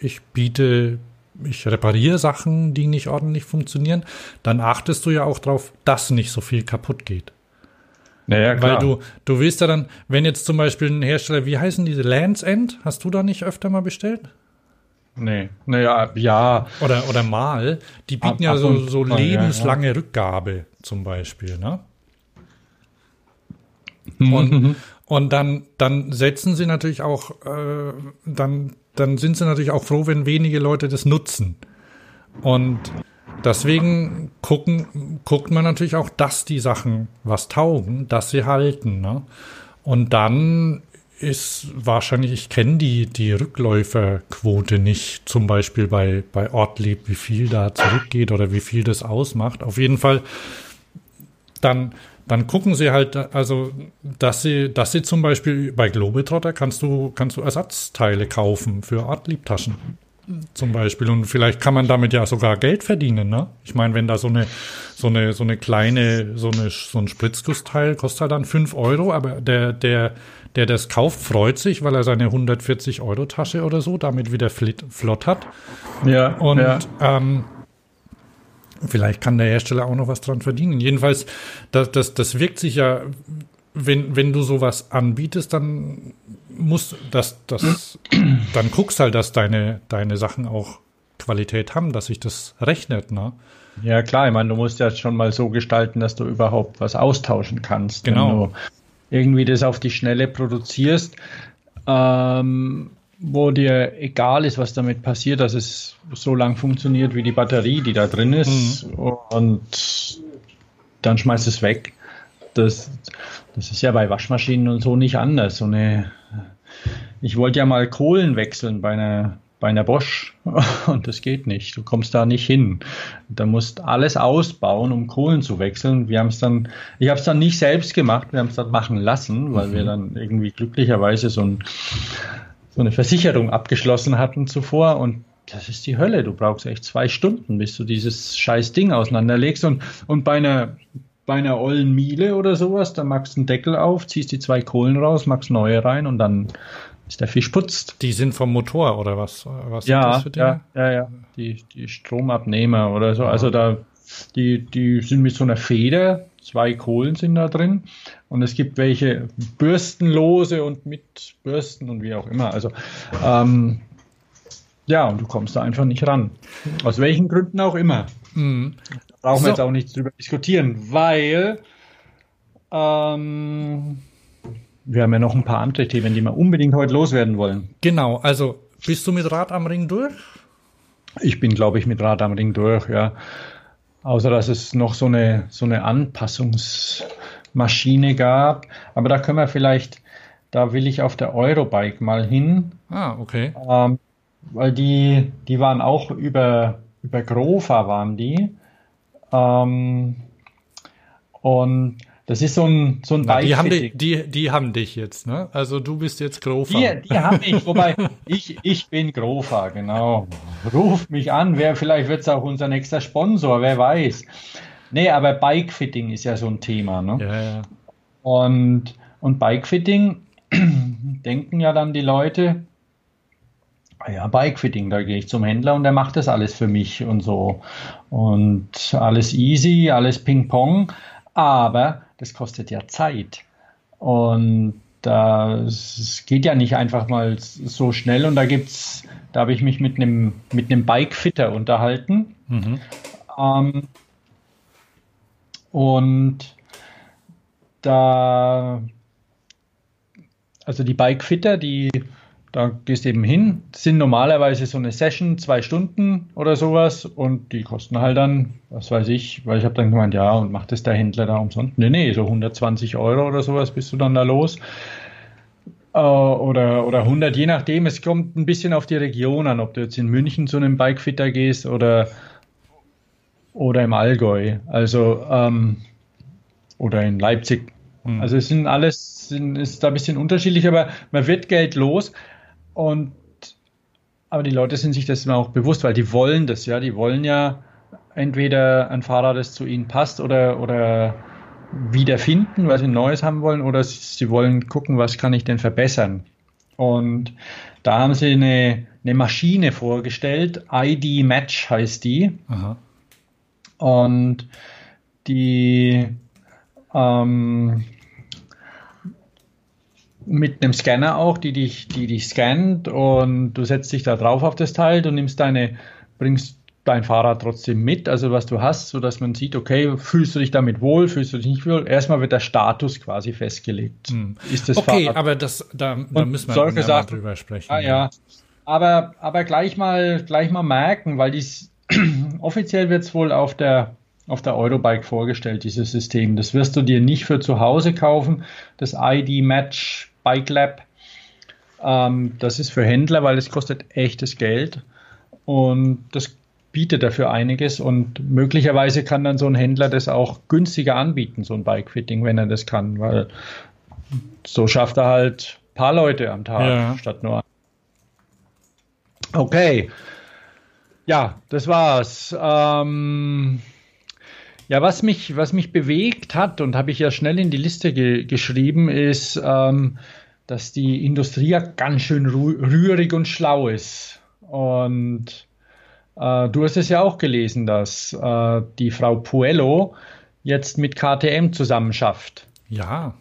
ich biete, ich repariere Sachen, die nicht ordentlich funktionieren, dann achtest du ja auch darauf, dass nicht so viel kaputt geht. Naja, klar. Weil du, du willst ja dann, wenn jetzt zum Beispiel ein Hersteller, wie heißen diese Lands End, hast du da nicht öfter mal bestellt? Nee, naja, ja. Oder, oder mal, die bieten ab, ja so, so lebenslange ja, ja. Rückgabe zum Beispiel, ne? Mhm, und, mhm. und dann, dann setzen sie natürlich auch, äh, dann, dann sind sie natürlich auch froh, wenn wenige Leute das nutzen. Und deswegen gucken, guckt man natürlich auch, dass die Sachen was taugen, dass sie halten. Ne? Und dann ist wahrscheinlich, ich kenne die, die Rückläuferquote nicht, zum Beispiel bei, bei Ortlieb, wie viel da zurückgeht oder wie viel das ausmacht. Auf jeden Fall, dann, dann gucken sie halt, also, dass sie, dass sie zum Beispiel bei Globetrotter kannst du, kannst du Ersatzteile kaufen für Ortlieb-Taschen zum Beispiel. Und vielleicht kann man damit ja sogar Geld verdienen, ne? Ich meine, wenn da so eine, so eine, so eine kleine, so eine, so ein Spritzgussteil kostet halt dann fünf Euro, aber der, der, der das kauft, freut sich, weil er seine 140 Euro Tasche oder so damit wieder flott hat. Ja. Und, ja. Ähm, Vielleicht kann der Hersteller auch noch was dran verdienen. Jedenfalls, das, das, das wirkt sich ja, wenn, wenn du sowas anbietest, dann muss das, das, dann guckst halt, dass deine, deine Sachen auch Qualität haben, dass sich das rechnet, ne? Ja, klar, ich meine, du musst ja schon mal so gestalten, dass du überhaupt was austauschen kannst. Genau. Irgendwie das auf die Schnelle produzierst, ähm, wo dir egal ist, was damit passiert, dass es so lang funktioniert wie die Batterie, die da drin ist, mhm. und dann schmeißt es weg. Das, das ist ja bei Waschmaschinen und so nicht anders. So eine, ich wollte ja mal Kohlen wechseln bei einer, bei einer Bosch und das geht nicht. Du kommst da nicht hin. Da musst alles ausbauen, um Kohlen zu wechseln. Wir haben es dann, ich habe es dann nicht selbst gemacht, wir haben es dann machen lassen, weil mhm. wir dann irgendwie glücklicherweise so, ein, so eine Versicherung abgeschlossen hatten zuvor und das ist die Hölle. Du brauchst echt zwei Stunden, bis du dieses scheiß Ding auseinanderlegst. Und, und bei einer bei einer ollen Miele oder sowas, da machst du einen Deckel auf, ziehst die zwei Kohlen raus, machst neue rein und dann ist der Fisch putzt. Die sind vom Motor oder was? was ja, ja, ja, ja, die, die Stromabnehmer oder so. Also da, die, die sind mit so einer Feder, zwei Kohlen sind da drin und es gibt welche bürstenlose und mit Bürsten und wie auch immer. Also ähm, ja, und du kommst da einfach nicht ran. Aus welchen Gründen auch immer. Mhm brauchen so. wir jetzt auch nicht drüber diskutieren, weil ähm, wir haben ja noch ein paar andere Themen, die wir unbedingt heute loswerden wollen. Genau, also bist du mit Rad am Ring durch? Ich bin, glaube ich, mit Rad am Ring durch, ja. Außer dass es noch so eine, so eine Anpassungsmaschine gab. Aber da können wir vielleicht, da will ich auf der Eurobike mal hin. Ah, okay. Ähm, weil die, die waren auch über, über Grofa waren die. Ähm, und das ist so ein, so ein Na, die haben, die, die, die haben dich jetzt, ne? Also du bist jetzt Grofa. Die, die haben mich, wobei ich, ich bin Grofa, genau. Ruft mich an, wer, vielleicht wird es auch unser nächster Sponsor, wer weiß. Nee, aber Bikefitting ist ja so ein Thema, ne? Ja, ja. Und, und Bikefitting denken ja dann die Leute, Ah ja, Bikefitting, da gehe ich zum Händler und der macht das alles für mich und so. Und alles easy, alles Ping-Pong, aber das kostet ja Zeit. Und das geht ja nicht einfach mal so schnell und da gibt's, da habe ich mich mit einem mit einem Bikefitter unterhalten. Mhm. Ähm, und da also die Bikefitter, die da gehst du eben hin, sind normalerweise so eine Session, zwei Stunden oder sowas und die kosten halt dann, was weiß ich, weil ich habe dann gemeint, ja, und macht das der Händler da umsonst? Nee, nee, so 120 Euro oder sowas bist du dann da los. Äh, oder, oder 100, je nachdem. Es kommt ein bisschen auf die Region an, ob du jetzt in München zu einem Bikefitter gehst oder, oder im Allgäu. Also, ähm, oder in Leipzig. Hm. Also es sind alles, sind, ist da ein bisschen unterschiedlich, aber man wird Geld los. Und aber die Leute sind sich das immer auch bewusst, weil die wollen das, ja, die wollen ja entweder ein Fahrrad, das zu ihnen passt oder, oder wiederfinden, weil sie ein neues haben wollen, oder sie wollen gucken, was kann ich denn verbessern. Und da haben sie eine, eine Maschine vorgestellt, ID Match heißt die. Aha. Und die ähm, mit einem Scanner auch, die dich, die dich scannt und du setzt dich da drauf auf das Teil, du nimmst deine, bringst dein Fahrrad trotzdem mit, also was du hast, so dass man sieht, okay, fühlst du dich damit wohl, fühlst du dich nicht wohl? Erstmal wird der Status quasi festgelegt. Hm. Ist das okay, Fahrrad aber das, da, da müssen wir solche Sachen, drüber sprechen. Ah, ja, ja. Aber, aber gleich mal, gleich mal merken, weil dies, offiziell wird es wohl auf der auf der Eurobike vorgestellt, dieses System. Das wirst du dir nicht für zu Hause kaufen. Das ID Match Bike Lab. Ähm, das ist für Händler, weil es kostet echtes Geld und das bietet dafür einiges und möglicherweise kann dann so ein Händler das auch günstiger anbieten, so ein Bike-Fitting, wenn er das kann, weil so schafft er halt ein paar Leute am Tag ja. statt nur. Okay. Ja, das war's. Ähm, ja, was mich, was mich bewegt hat, und habe ich ja schnell in die Liste ge geschrieben, ist, ähm, dass die Industrie ja ganz schön rührig und schlau ist. Und äh, du hast es ja auch gelesen, dass äh, die Frau Puello jetzt mit KTM zusammen schafft. Ja.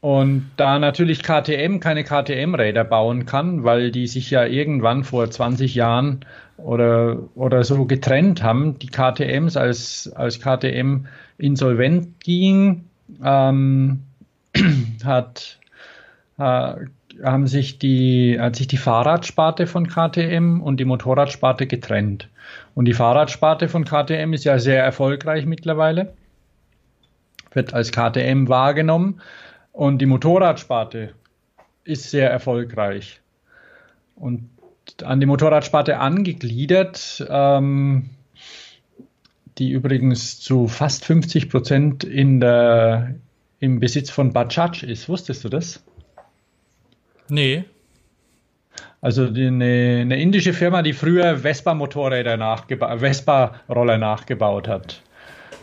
Und da natürlich KTM keine KTM-Räder bauen kann, weil die sich ja irgendwann vor 20 Jahren oder, oder so getrennt haben, die KTMs, als, als KTM insolvent ging, ähm, hat, äh, haben sich die, hat sich die Fahrradsparte von KTM und die Motorradsparte getrennt. Und die Fahrradsparte von KTM ist ja sehr erfolgreich mittlerweile, wird als KTM wahrgenommen und die Motorradsparte ist sehr erfolgreich. Und an die Motorradsparte angegliedert, ähm, die übrigens zu fast 50 Prozent in der, im Besitz von Bajaj ist. Wusstest du das? Nee. Also die, eine, eine, indische Firma, die früher Vespa-Motorräder nachgebaut, Vespa-Roller nachgebaut hat.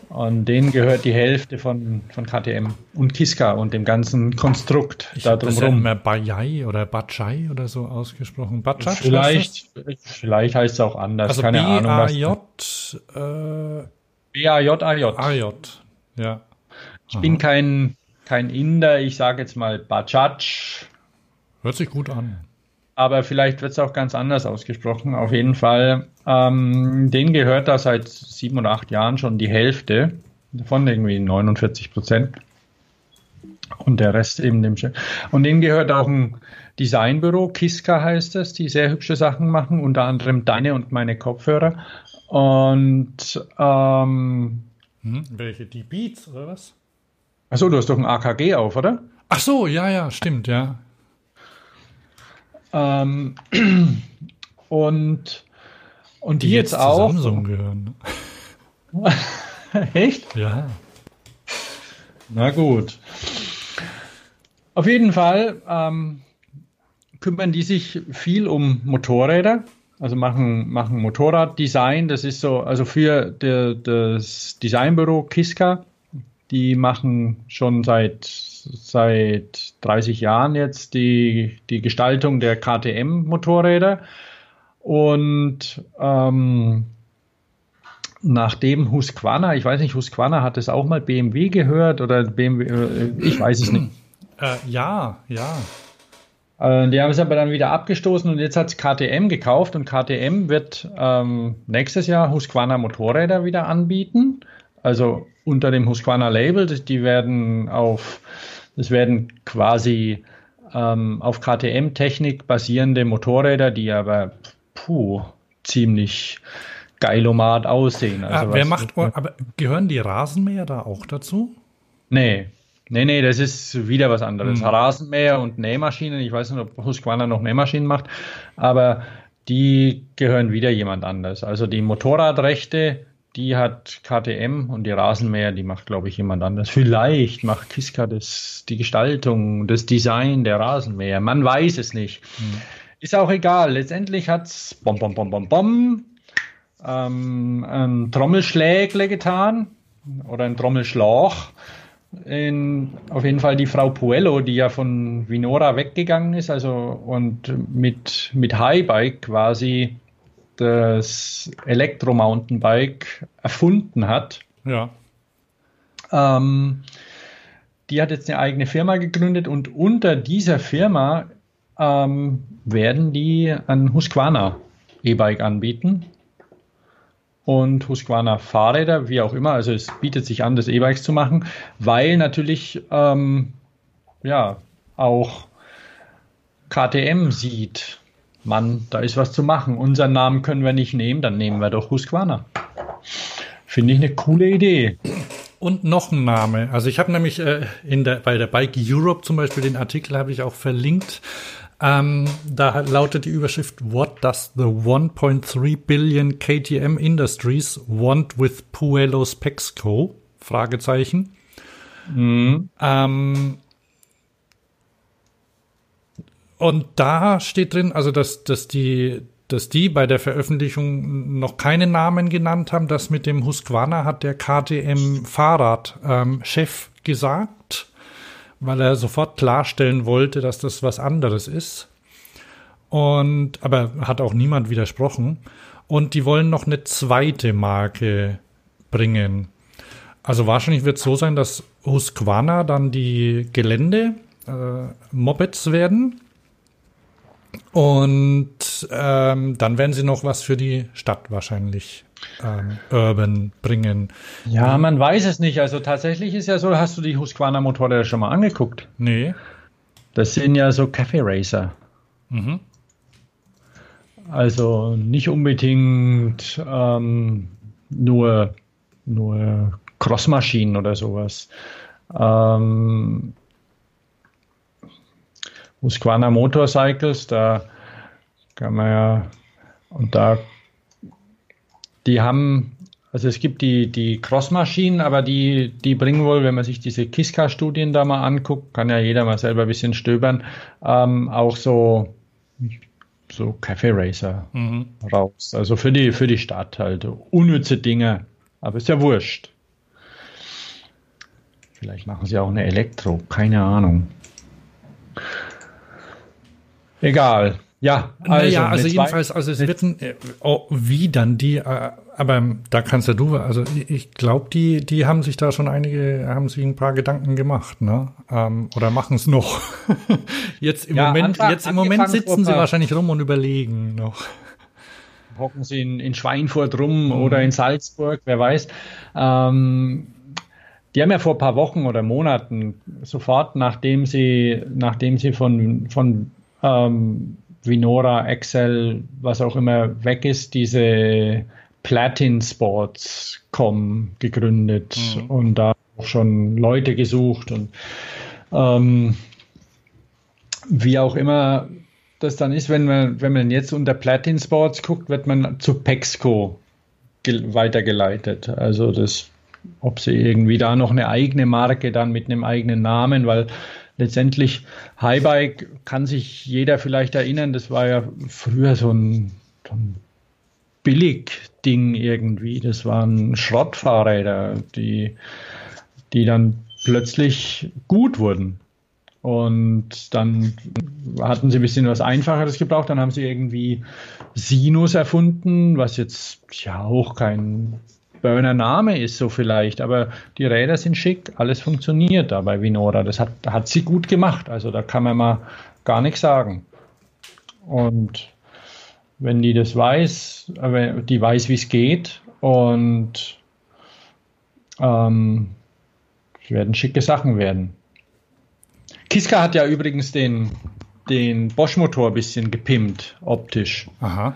Und denen gehört die Hälfte von, von KTM und Kiska und dem ganzen Konstrukt ich da drumherum. Ja Bajai oder Bajai oder so ausgesprochen. Bajaj? Vielleicht, vielleicht heißt es auch anders. Also Keine Ahnung. Was äh, B-A-J-A-J. A-J, ja. Ich Aha. bin kein, kein Inder, ich sage jetzt mal Bajaj. Hört sich gut an aber vielleicht wird es auch ganz anders ausgesprochen. Auf jeden Fall, ähm, denen gehört da seit sieben oder acht Jahren schon die Hälfte, davon irgendwie 49 Prozent. Und der Rest eben dem Chef. Und denen gehört auch ein Designbüro, Kiska heißt es, die sehr hübsche Sachen machen, unter anderem deine und meine Kopfhörer. Und ähm, hm, welche? Die Beats oder was? Achso, du hast doch ein AKG auf, oder? Ach so, ja, ja, stimmt, ja. Ähm, und, und die, die jetzt, jetzt auch. Samsung gehören. Echt? Ja. Na gut. Auf jeden Fall ähm, kümmern die sich viel um Motorräder, also machen, machen Motorraddesign. Das ist so, also für der, das Designbüro Kiska, die machen schon seit seit 30 Jahren jetzt die, die Gestaltung der KTM-Motorräder. Und ähm, nachdem Husqvarna, ich weiß nicht, Husqvarna hat es auch mal BMW gehört oder BMW, äh, ich weiß es nicht. Äh, ja, ja. Äh, die haben es aber dann wieder abgestoßen und jetzt hat es KTM gekauft und KTM wird ähm, nächstes Jahr Husqvarna Motorräder wieder anbieten. Also unter dem Husqvarna Label. Die werden auf es werden quasi ähm, auf KTM-Technik basierende Motorräder, die aber puh, ziemlich geilomat aussehen. Also ah, wer macht, aber gehören die Rasenmäher da auch dazu? Nee. Nee, nee, das ist wieder was anderes. Hm. Rasenmäher und Nähmaschinen, ich weiß nicht, ob Husqvarna noch Nähmaschinen macht, aber die gehören wieder jemand anders. Also die Motorradrechte die hat KTM und die Rasenmäher, die macht, glaube ich, jemand anders. Vielleicht macht Kiska das, die Gestaltung, das Design der Rasenmäher. Man weiß es nicht. Hm. Ist auch egal. Letztendlich hat es bom, bom, bom, bom, bom, ähm, ein Trommelschlägle getan oder ein Trommelschlauch. In, auf jeden Fall die Frau Puello, die ja von Vinora weggegangen ist, also und mit, mit Highbike quasi das Elektro-Mountainbike erfunden hat. Ja. Ähm, die hat jetzt eine eigene Firma gegründet und unter dieser Firma ähm, werden die ein Husqvarna E-Bike anbieten und Husqvarna Fahrräder, wie auch immer. Also es bietet sich an, das E-Bikes zu machen, weil natürlich ähm, ja auch KTM sieht, Mann, da ist was zu machen. Unseren Namen können wir nicht nehmen, dann nehmen wir doch Husqvarna. Finde ich eine coole Idee. Und noch ein Name. Also ich habe nämlich äh, in der, bei der Bike Europe zum Beispiel den Artikel habe ich auch verlinkt. Ähm, da lautet die Überschrift What does the 1.3 billion KTM Industries want with Puelos Pexco? Fragezeichen. Mhm. Ähm, und da steht drin, also dass, dass die dass die bei der Veröffentlichung noch keine Namen genannt haben. Das mit dem Husqvarna hat der KTM Fahrrad-Chef ähm, gesagt, weil er sofort klarstellen wollte, dass das was anderes ist. Und, aber hat auch niemand widersprochen. Und die wollen noch eine zweite Marke bringen. Also wahrscheinlich wird es so sein, dass Husqvarna dann die Gelände äh, Mopeds werden und ähm, dann werden sie noch was für die Stadt wahrscheinlich ähm, Urban bringen. Ja, man weiß es nicht. Also tatsächlich ist ja so, hast du die Husqvarna Motorräder schon mal angeguckt? Nee. Das sind ja so Café Racer. Mhm. Also nicht unbedingt ähm, nur, nur Crossmaschinen oder sowas. Ähm, Husqvarna Motorcycles, da kann man ja, und da, die haben, also es gibt die, die Crossmaschinen, aber die, die bringen wohl, wenn man sich diese Kiska-Studien da mal anguckt, kann ja jeder mal selber ein bisschen stöbern, ähm, auch so, so Café Racer mhm. raus. Also für die, für die Stadt halt. Unnütze Dinge. Aber ist ja wurscht. Vielleicht machen sie auch eine Elektro, keine Ahnung. Egal. Ja, also, naja, also jedenfalls, also es wird ein, äh, oh, wie dann die, äh, aber da kannst ja du, also ich glaube, die, die haben sich da schon einige, haben sich ein paar Gedanken gemacht, ne? Ähm, oder machen es noch. jetzt im ja, Moment, jetzt im Moment sitzen sie wahrscheinlich rum und überlegen noch. Hocken sie in, in Schweinfurt rum mhm. oder in Salzburg, wer weiß. Ähm, die haben ja vor ein paar Wochen oder Monaten sofort, nachdem sie, nachdem sie von, von ähm, Vinora, Excel, was auch immer weg ist, diese Platin Sports com gegründet mhm. und da auch schon Leute gesucht und ähm, wie auch immer das dann ist, wenn man, wenn man jetzt unter Platin Sports guckt, wird man zu Pexco weitergeleitet. Also das, ob sie irgendwie da noch eine eigene Marke dann mit einem eigenen Namen, weil letztendlich Highbike kann sich jeder vielleicht erinnern, das war ja früher so ein, so ein Billig-Ding irgendwie. Das waren Schrottfahrräder, die, die dann plötzlich gut wurden. Und dann hatten sie ein bisschen was Einfacheres gebraucht. Dann haben sie irgendwie Sinus erfunden, was jetzt ja auch kein Burner Name ist so vielleicht, aber die Räder sind schick, alles funktioniert da bei Vinora. Das hat, hat sie gut gemacht, also da kann man mal gar nichts sagen. Und wenn die das weiß, die weiß, wie es geht und ähm, es werden schicke Sachen werden. Kiska hat ja übrigens den, den Bosch-Motor ein bisschen gepimpt, optisch. Aha.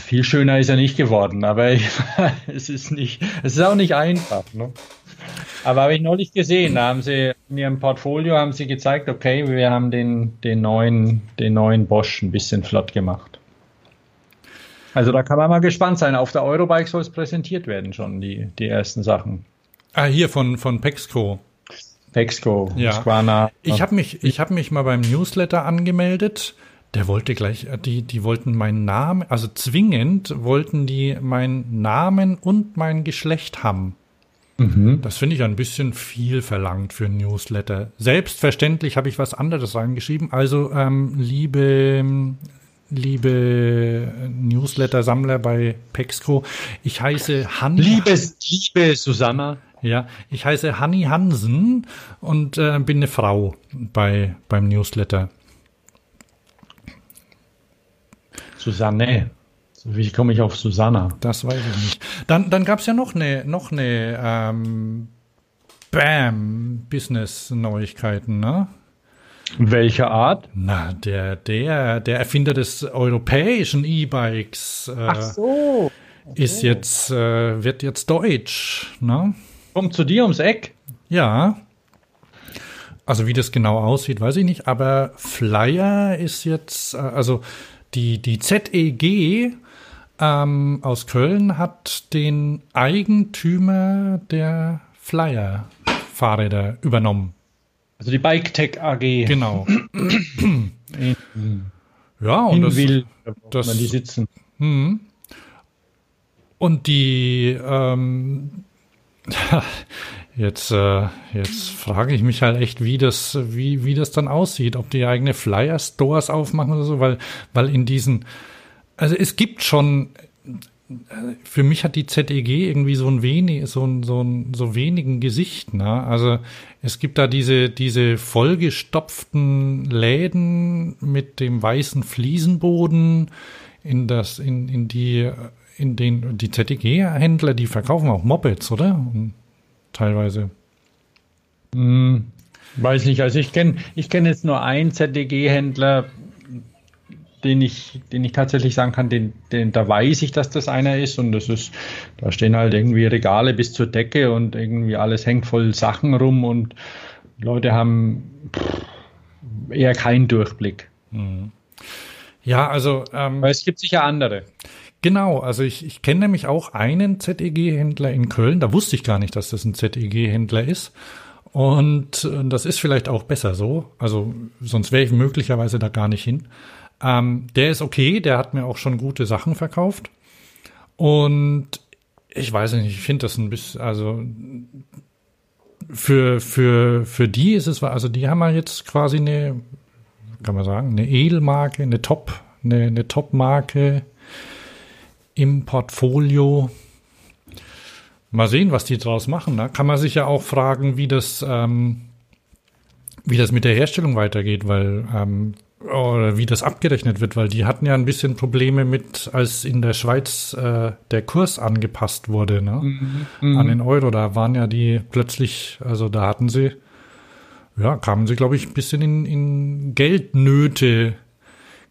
Viel schöner ist er nicht geworden, aber es ist nicht, es ist auch nicht einfach. Ne? Aber habe ich neulich gesehen, da haben sie in ihrem Portfolio haben sie gezeigt, okay, wir haben den, den neuen, den neuen Bosch ein bisschen flott gemacht. Also da kann man mal gespannt sein. Auf der Eurobike soll es präsentiert werden schon, die, die ersten Sachen. Ah, hier von, von Pexco. Pexco, ja. Squana. Ich habe mich, ich habe mich mal beim Newsletter angemeldet der wollte gleich, äh, die, die wollten meinen Namen, also zwingend wollten die meinen Namen und mein Geschlecht haben. Mhm. Das finde ich ein bisschen viel verlangt für ein Newsletter. Selbstverständlich habe ich was anderes reingeschrieben. Also, ähm, liebe, liebe Newsletter-Sammler bei Pexco, ich heiße Hanni. Liebes, liebe Susanna. Ja, ich heiße Hanni Hansen und äh, bin eine Frau bei, beim Newsletter. Susanne. Wie komme ich auf Susanna? Das weiß ich nicht. Dann, dann gab es ja noch eine, noch eine ähm, Bam-Business-Neuigkeiten, ne? Welcher Art? Na, der, der, der Erfinder des europäischen E-Bikes äh, Ach so. ist jetzt, äh, wird jetzt deutsch, ne? Kommt zu dir ums Eck? Ja. Also wie das genau aussieht, weiß ich nicht. Aber Flyer ist jetzt, äh, also die, die ZEG ähm, aus Köln hat den Eigentümer der Flyer-Fahrräder übernommen. Also die Bike AG. Genau. ja, und das, will, das, man die sitzen. Mh. Und die ähm, Jetzt, äh, jetzt frage ich mich halt echt, wie das, wie, wie das dann aussieht, ob die eigene Flyer-Stores aufmachen oder so, weil, weil in diesen, also es gibt schon, für mich hat die ZEG irgendwie so ein wenig, so ein, so ein, so wenigen Gesicht, ne? Also es gibt da diese, diese vollgestopften Läden mit dem weißen Fliesenboden in das, in, in die, in den, die ZEG-Händler, die verkaufen auch Mopeds, oder? Und teilweise. Hm, weiß nicht, also ich kenne ich kenn jetzt nur einen ZDG-Händler, den ich, den ich tatsächlich sagen kann, den, den, da weiß ich, dass das einer ist und das ist, da stehen halt irgendwie Regale bis zur Decke und irgendwie alles hängt voll Sachen rum und Leute haben eher keinen Durchblick. Hm. Ja, also. Ähm, Weil es gibt sicher andere. Genau, also ich, ich kenne nämlich auch einen ZEG-Händler in Köln. Da wusste ich gar nicht, dass das ein ZEG-Händler ist. Und äh, das ist vielleicht auch besser so. Also sonst wäre ich möglicherweise da gar nicht hin. Ähm, der ist okay, der hat mir auch schon gute Sachen verkauft. Und ich weiß nicht, ich finde das ein bisschen, also für, für, für die ist es, also die haben ja jetzt quasi eine, kann man sagen, eine Edelmarke, eine Top, eine, eine Top-Marke im Portfolio. Mal sehen, was die draus machen. Ne? Kann man sich ja auch fragen, wie das, ähm, wie das mit der Herstellung weitergeht, weil ähm, oder wie das abgerechnet wird, weil die hatten ja ein bisschen Probleme mit, als in der Schweiz äh, der Kurs angepasst wurde, ne? Mhm, mhm. An den Euro. Da waren ja die plötzlich, also da hatten sie, ja, kamen sie, glaube ich, ein bisschen in, in Geldnöte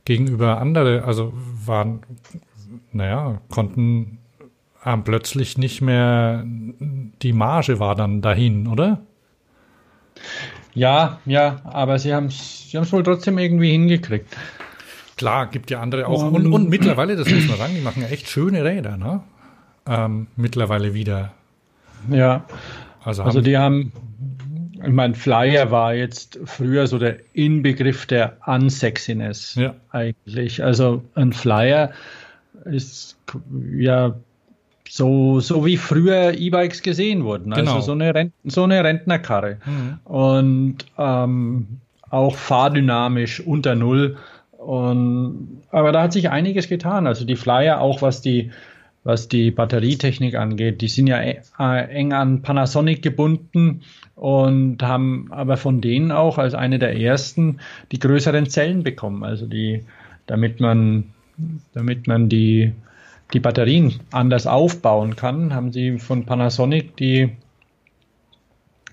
gegenüber andere, also waren naja, konnten haben plötzlich nicht mehr, die Marge war dann dahin, oder? Ja, ja, aber sie haben es sie wohl trotzdem irgendwie hingekriegt. Klar, gibt ja andere auch. Und, und mittlerweile, das muss man sagen, die machen ja echt schöne Räder, ne? Ähm, mittlerweile wieder. Ja. Also, also die haben, ich meine, Flyer war jetzt früher so der Inbegriff der Unsexiness ja. eigentlich. Also ein Flyer ist ja so, so wie früher E-Bikes gesehen wurden. Also genau. so, eine Rent so eine Rentnerkarre. Mhm. Und ähm, auch fahrdynamisch unter Null. Und, aber da hat sich einiges getan. Also die Flyer, auch was die, was die Batterietechnik angeht, die sind ja äh, eng an Panasonic gebunden und haben aber von denen auch als eine der ersten die größeren Zellen bekommen. Also die, damit man damit man die, die Batterien anders aufbauen kann, haben sie von Panasonic die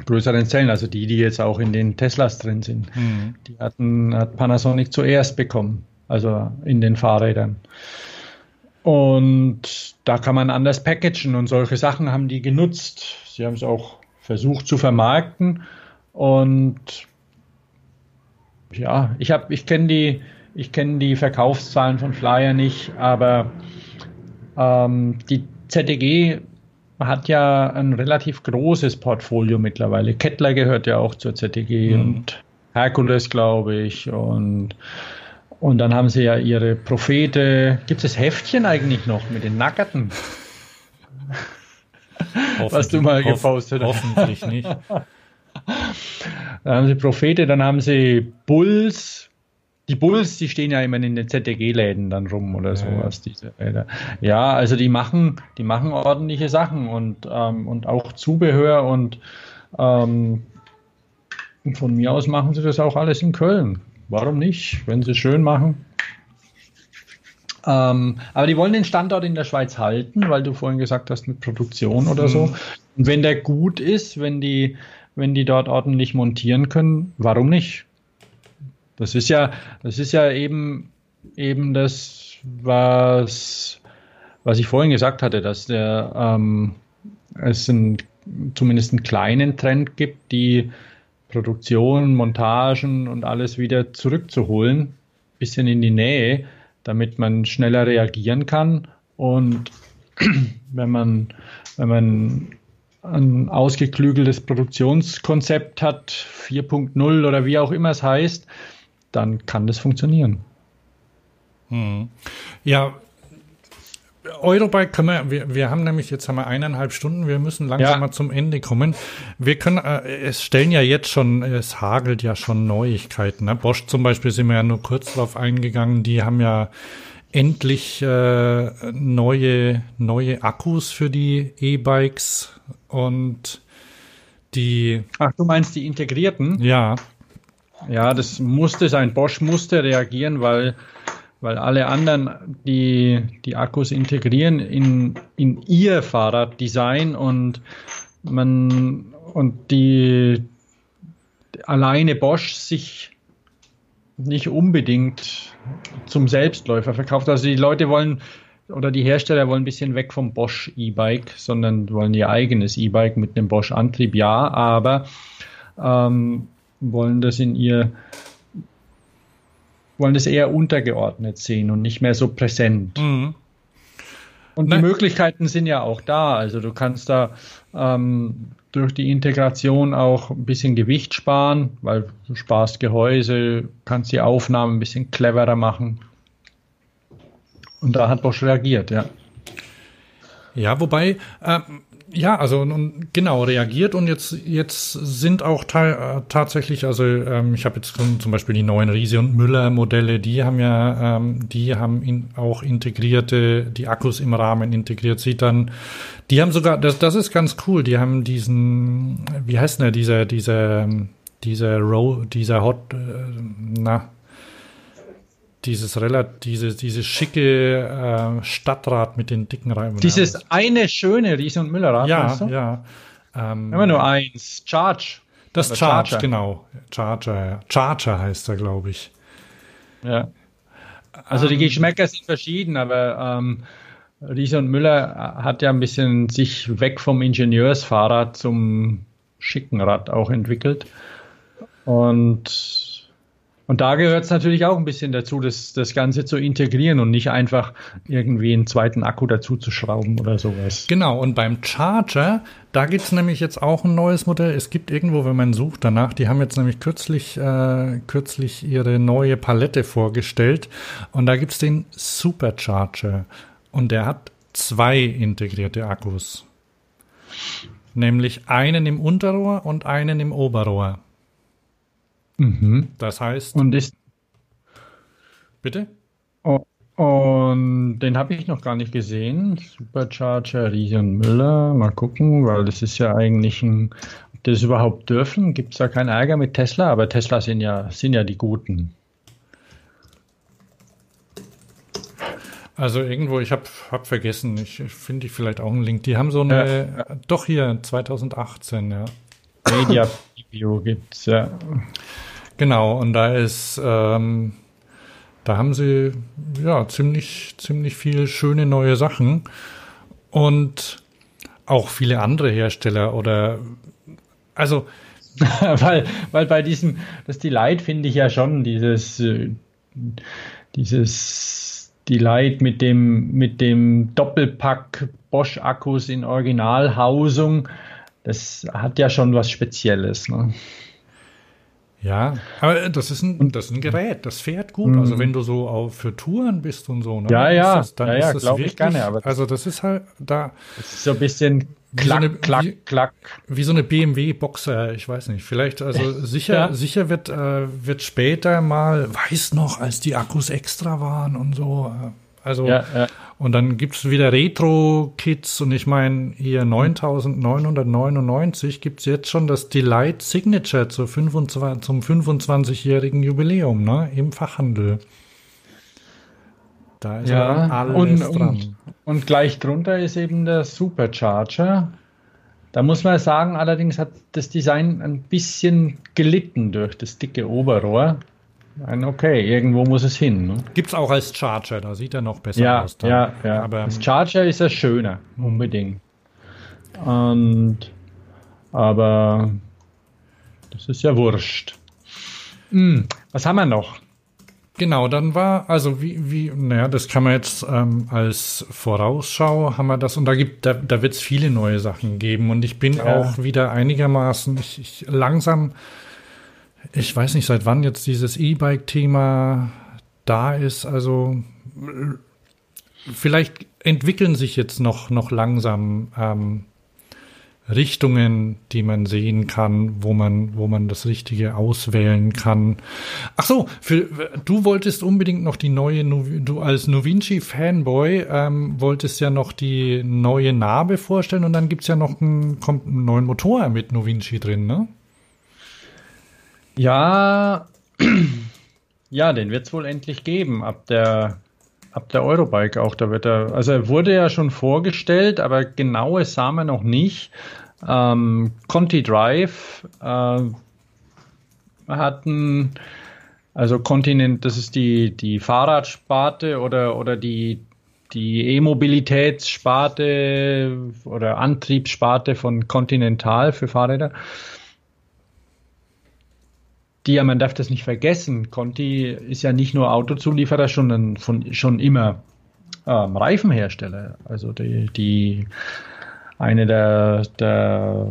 größeren Zellen, also die, die jetzt auch in den Teslas drin sind. Mhm. Die hatten, hat Panasonic zuerst bekommen, also in den Fahrrädern. Und da kann man anders packagen und solche Sachen haben die genutzt. Sie haben es auch versucht zu vermarkten und ja, ich habe, ich kenne die, ich kenne die Verkaufszahlen von Flyer nicht, aber ähm, die ZDG hat ja ein relativ großes Portfolio mittlerweile. Kettler gehört ja auch zur ZDG mhm. und Herkules, glaube ich. Und, und dann haben sie ja ihre Prophete. Gibt es Heftchen eigentlich noch mit den Nackerten? Was du mal gepostet hast. Hoffentlich nicht. dann haben sie Prophete, dann haben sie Bulls, die Bulls, die stehen ja immer in den ZDG-Läden dann rum oder sowas. Ja. Diese Räder. Ja, also die machen, die machen ordentliche Sachen und, ähm, und auch Zubehör und ähm, von mir aus machen sie das auch alles in Köln. Warum nicht, wenn sie es schön machen? Ähm, aber die wollen den Standort in der Schweiz halten, weil du vorhin gesagt hast mit Produktion oder so. Mhm. Und wenn der gut ist, wenn die, wenn die dort ordentlich montieren können, warum nicht? Das ist ja, das ist ja eben, eben das, was, was ich vorhin gesagt hatte, dass der, ähm, es ein, zumindest einen kleinen Trend gibt, die, Produktion, Montagen und alles wieder zurückzuholen, bisschen in die Nähe, damit man schneller reagieren kann. Und wenn man, wenn man ein ausgeklügeltes Produktionskonzept hat, 4.0 oder wie auch immer es heißt, dann kann das funktionieren. Hm. Ja, Eurobike können wir, wir, wir haben nämlich, jetzt haben wir eineinhalb Stunden, wir müssen langsam ja. mal zum Ende kommen. Wir können, äh, es stellen ja jetzt schon, es hagelt ja schon Neuigkeiten. Ne? Bosch zum Beispiel sind wir ja nur kurz drauf eingegangen, die haben ja endlich äh, neue, neue Akkus für die E-Bikes und die. Ach, du meinst die integrierten? Ja. Ja, das musste sein. Bosch musste reagieren, weil, weil alle anderen die, die Akkus integrieren in, in ihr Fahrraddesign und man und die alleine Bosch sich nicht unbedingt zum Selbstläufer verkauft. Also die Leute wollen oder die Hersteller wollen ein bisschen weg vom Bosch E-Bike, sondern wollen ihr eigenes E-Bike mit einem Bosch-Antrieb, ja, aber ähm, wollen das in ihr wollen das eher untergeordnet sehen und nicht mehr so präsent. Mhm. Und Nein. die Möglichkeiten sind ja auch da. Also du kannst da ähm, durch die Integration auch ein bisschen Gewicht sparen, weil du sparst Gehäuse, kannst die Aufnahmen ein bisschen cleverer machen. Und da hat Bosch reagiert, ja. Ja, wobei, äh, ja, also und, genau reagiert und jetzt jetzt sind auch äh, tatsächlich, also ähm, ich habe jetzt zum Beispiel die neuen Riese und Müller Modelle, die haben ja, ähm, die haben in, auch integrierte, die Akkus im Rahmen integriert. Sieht dann, die haben sogar, das das ist ganz cool. Die haben diesen, wie heißt der, dieser dieser dieser Row, dieser Hot, äh, na dieses relativ, diese, dieses schicke äh, Stadtrad mit den dicken Reifen. Dieses ja. eine schöne Riese- und Müllerrad. Ja, ja. Ähm, Immer nur eins. Charge. Das Charge, Charger. genau. Charger, Charger heißt er, glaube ich. Ja. Also die ähm, Geschmäcker sind verschieden, aber ähm, Riese und Müller hat ja ein bisschen sich weg vom Ingenieursfahrrad zum schicken Rad auch entwickelt. Und und da gehört es natürlich auch ein bisschen dazu, das, das Ganze zu integrieren und nicht einfach irgendwie einen zweiten Akku dazu zu schrauben oder sowas. Genau, und beim Charger, da gibt es nämlich jetzt auch ein neues Modell. Es gibt irgendwo, wenn man sucht danach, die haben jetzt nämlich kürzlich, äh, kürzlich ihre neue Palette vorgestellt. Und da gibt es den Supercharger. Und der hat zwei integrierte Akkus. Nämlich einen im Unterrohr und einen im Oberrohr. Mhm. Das heißt. Und ist. Bitte? Oh, und den habe ich noch gar nicht gesehen. Supercharger Riesen Müller. Mal gucken, weil das ist ja eigentlich ein. Ob das überhaupt dürfen? Gibt es da keinen Ärger mit Tesla? Aber Tesla sind ja, sind ja die Guten. Also irgendwo, ich habe hab vergessen, ich finde ich vielleicht auch einen Link. Die haben so eine, ja. doch hier 2018, ja. Media Video gibt's ja. Genau, und da ist, ähm, da haben sie ja ziemlich, ziemlich viel schöne neue Sachen und auch viele andere Hersteller oder also weil, weil bei diesem, das Delight finde ich ja schon dieses, äh, dieses Delight mit dem, mit dem Doppelpack Bosch-Akkus in Originalhausung, das hat ja schon was Spezielles. Ne? Ja, aber das ist ein, das ist ein Gerät, das fährt gut. Also mhm. wenn du so auf, für Touren bist und so, ne, ja, ja, das, dann ja, ja, ist das wirklich, ich gerne. Aber also das ist halt da. Das ist so ein bisschen klack, so eine, klack, wie, klack. Wie so eine BMW Boxer, ich weiß nicht. Vielleicht, also sicher, ja. sicher wird, äh, wird später mal, weiß noch, als die Akkus extra waren und so. Äh, also, ja, ja. und dann gibt's wieder Retro-Kits und ich meine, hier 9999 gibt's jetzt schon das Delight Signature zur 25, zum 25-jährigen Jubiläum, ne, im Fachhandel. Da ist ja alles und, dran. Und, und gleich drunter ist eben der Supercharger. Da muss man sagen, allerdings hat das Design ein bisschen gelitten durch das dicke Oberrohr. Ein okay, irgendwo muss es hin. Ne? Gibt es auch als Charger, da sieht er noch besser ja, aus. Dann. Ja, ja. Aber, als Charger ist er schöner, unbedingt. Und aber Das ist ja wurscht. Hm, was haben wir noch? Genau, dann war, also wie, wie, naja, das kann man jetzt ähm, als Vorausschau haben wir das und da gibt, da, da wird es viele neue Sachen geben und ich bin ja. auch wieder einigermaßen, ich, ich langsam, ich weiß nicht, seit wann jetzt dieses E-Bike-Thema da ist, also vielleicht entwickeln sich jetzt noch, noch langsam ähm, Richtungen, die man sehen kann, wo man, wo man das Richtige auswählen kann. Ach so, für, du wolltest unbedingt noch die neue, du als Novinci Fanboy ähm, wolltest ja noch die neue Narbe vorstellen und dann gibt's ja noch einen, kommt einen neuen Motor mit Novinci drin, ne? Ja, ja, den wird's wohl endlich geben ab der ab der Eurobike auch. Da wird er, also er wurde ja schon vorgestellt, aber genaues sah man noch nicht. Ähm, Conti Drive äh, hatten, also Continent, das ist die, die Fahrradsparte oder, oder die, die E-Mobilitätssparte oder Antriebssparte von Continental für Fahrräder. Die, ja, man darf das nicht vergessen, Conti ist ja nicht nur Autozulieferer, schon, von, schon immer ähm, Reifenhersteller. Also die, die eine der, der,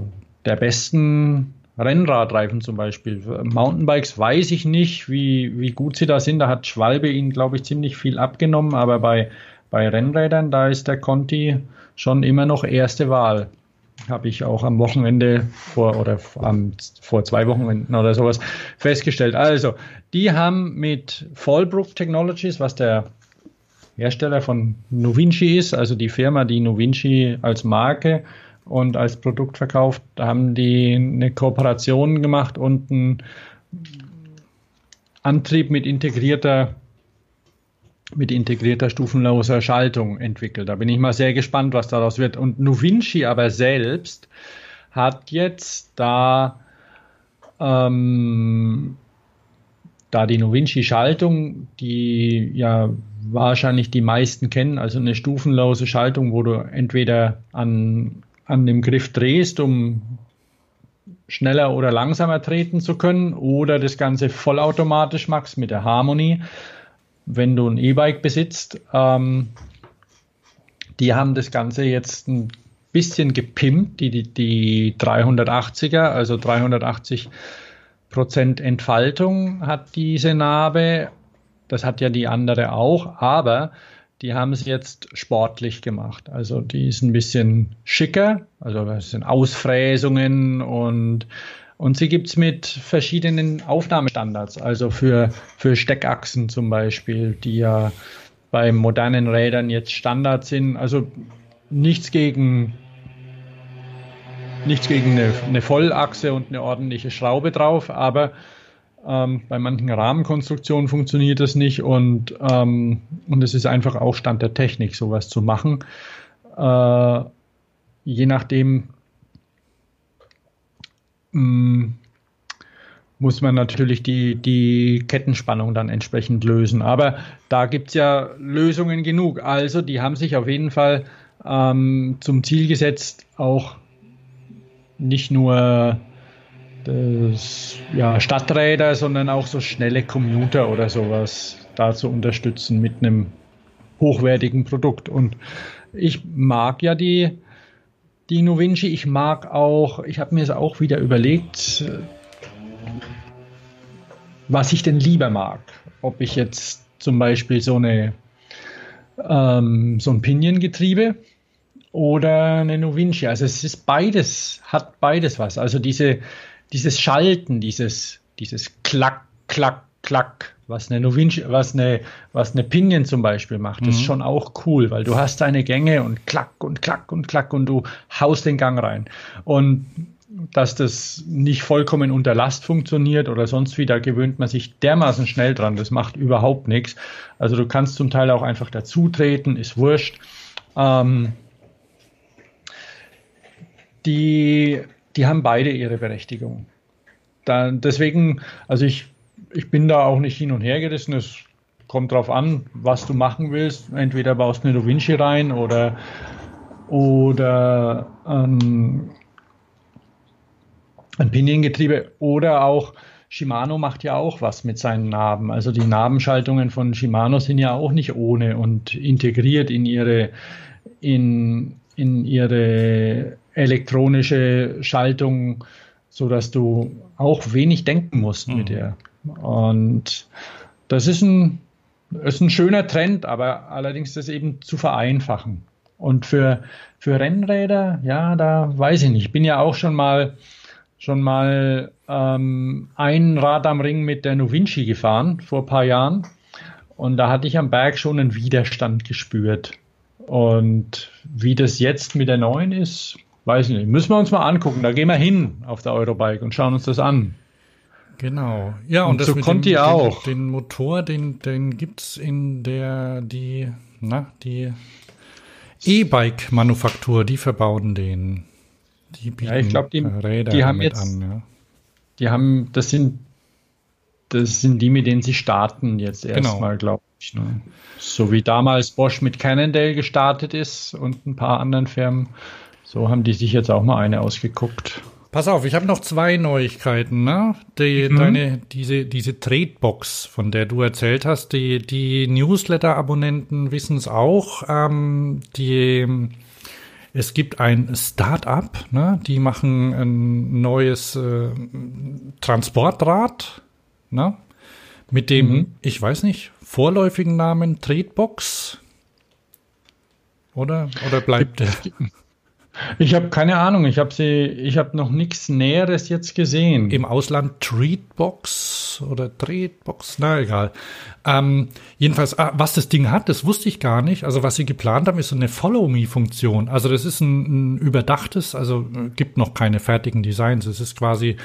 der besten Rennradreifen zum Beispiel. Mountainbikes weiß ich nicht, wie, wie gut sie da sind. Da hat Schwalbe ihnen, glaube ich, ziemlich viel abgenommen. Aber bei, bei Rennrädern, da ist der Conti schon immer noch erste Wahl. Habe ich auch am Wochenende vor oder am, vor zwei Wochenenden oder sowas festgestellt. Also, die haben mit Fallbrook Technologies, was der Hersteller von Novinci ist, also die Firma, die Novinci als Marke und als Produkt verkauft, haben die eine Kooperation gemacht und einen Antrieb mit integrierter mit integrierter stufenloser Schaltung entwickelt. Da bin ich mal sehr gespannt, was daraus wird. Und Novinci aber selbst hat jetzt da ähm, da die Novinci-Schaltung, die ja wahrscheinlich die meisten kennen, also eine stufenlose Schaltung, wo du entweder an, an dem Griff drehst, um schneller oder langsamer treten zu können, oder das Ganze vollautomatisch machst mit der Harmony, wenn du ein E-Bike besitzt. Ähm, die haben das Ganze jetzt ein bisschen gepimpt, die, die, die 380er, also 380 Prozent Entfaltung hat diese Narbe. Das hat ja die andere auch, aber die haben es jetzt sportlich gemacht. Also die ist ein bisschen schicker, also das sind Ausfräsungen und, und sie gibt's mit verschiedenen Aufnahmestandards, also für, für Steckachsen zum Beispiel, die ja bei modernen Rädern jetzt Standard sind. Also nichts gegen nichts gegen eine, eine Vollachse und eine ordentliche Schraube drauf, aber ähm, bei manchen Rahmenkonstruktionen funktioniert das nicht und, ähm, und es ist einfach auch Stand der Technik, sowas zu machen. Äh, je nachdem mh, mm, muss man natürlich die, die Kettenspannung dann entsprechend lösen. Aber da gibt es ja Lösungen genug. Also die haben sich auf jeden Fall ähm, zum Ziel gesetzt, auch nicht nur das, ja, Stadträder, sondern auch so schnelle Commuter oder sowas da zu unterstützen mit einem hochwertigen Produkt. Und ich mag ja die, die Novinci, ich mag auch, ich habe mir es auch wieder überlegt, was ich denn lieber mag. Ob ich jetzt zum Beispiel so eine ähm, so ein Pinion-Getriebe oder eine Novinci. Also es ist beides, hat beides was. Also diese, dieses Schalten, dieses, dieses Klack, Klack, Klack, was eine Novinci, was eine, was eine Pinion zum Beispiel macht, mhm. ist schon auch cool, weil du hast deine Gänge und Klack und Klack und Klack und du haust den Gang rein. Und dass das nicht vollkommen unter Last funktioniert oder sonst wie, da gewöhnt man sich dermaßen schnell dran. Das macht überhaupt nichts. Also du kannst zum Teil auch einfach dazutreten, ist wurscht. Ähm, die, die haben beide ihre Berechtigung. Da, deswegen, also ich, ich bin da auch nicht hin und her gerissen. Es kommt darauf an, was du machen willst. Entweder baust du eine Da Vinci rein oder, oder ähm, ein Piniengetriebe oder auch Shimano macht ja auch was mit seinen Narben. Also die Narbenschaltungen von Shimano sind ja auch nicht ohne und integriert in ihre, in, in ihre elektronische Schaltung, sodass du auch wenig denken musst mhm. mit der. Und das ist ein, ist ein schöner Trend, aber allerdings das eben zu vereinfachen. Und für, für Rennräder, ja, da weiß ich nicht. Ich bin ja auch schon mal schon mal ähm, ein Rad am Ring mit der Novinci gefahren vor ein paar Jahren. Und da hatte ich am Berg schon einen Widerstand gespürt. Und wie das jetzt mit der neuen ist, weiß ich nicht. Müssen wir uns mal angucken. Da gehen wir hin auf der Eurobike und schauen uns das an. Genau. Ja, und, und so konnte ihr auch. Den, den, Motor, den, den gibt's in der, die, na, die E-Bike-Manufaktur, die verbauen den. Die bieten ja, ich glaube, die, Räder die haben jetzt, an, ja. die haben, das sind, das sind die, mit denen sie starten jetzt genau. erstmal, genau. glaube ich. Ne? So wie damals Bosch mit Cannondale gestartet ist und ein paar anderen Firmen, so haben die sich jetzt auch mal eine ausgeguckt. Pass auf, ich habe noch zwei Neuigkeiten. Ne? Die, mhm. Deine, diese, diese Tradebox, von der du erzählt hast, die, die Newsletter-Abonnenten wissen es auch. Ähm, die es gibt ein Start-up, ne? die machen ein neues äh, Transportrad ne? mit dem, mhm. ich weiß nicht, vorläufigen Namen Tretbox. Oder, oder bleibt der? Ich habe keine Ahnung. Ich habe sie, ich habe noch nichts Näheres jetzt gesehen. Im Ausland Treatbox oder Treatbox, na egal. Ähm, jedenfalls, ah, was das Ding hat, das wusste ich gar nicht. Also was sie geplant haben, ist so eine Follow-Me-Funktion. Also das ist ein, ein überdachtes, also äh, gibt noch keine fertigen Designs. Es ist quasi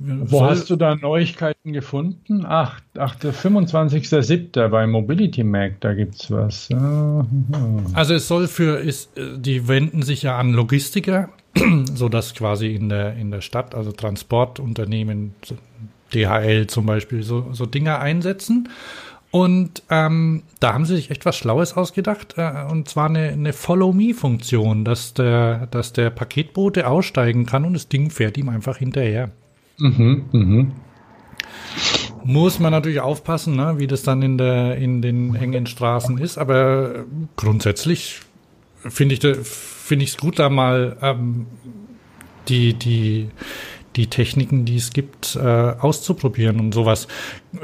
wo hast du da Neuigkeiten gefunden? Ach, ach der 25.07. bei Mobility Mac, da gibt's was. Also es soll für, ist, die wenden sich ja an Logistiker, so dass quasi in der, in der Stadt, also Transportunternehmen, DHL zum Beispiel, so, so Dinge einsetzen. Und ähm, da haben sie sich echt was Schlaues ausgedacht, äh, und zwar eine, eine Follow-Me-Funktion, dass der, dass der Paketbote aussteigen kann und das Ding fährt ihm einfach hinterher. Mhm, mhm. Muss man natürlich aufpassen, ne, wie das dann in, der, in den engen Straßen ist, aber grundsätzlich finde ich finde ich es gut, da mal ähm, die, die, die Techniken, die es gibt, äh, auszuprobieren und sowas.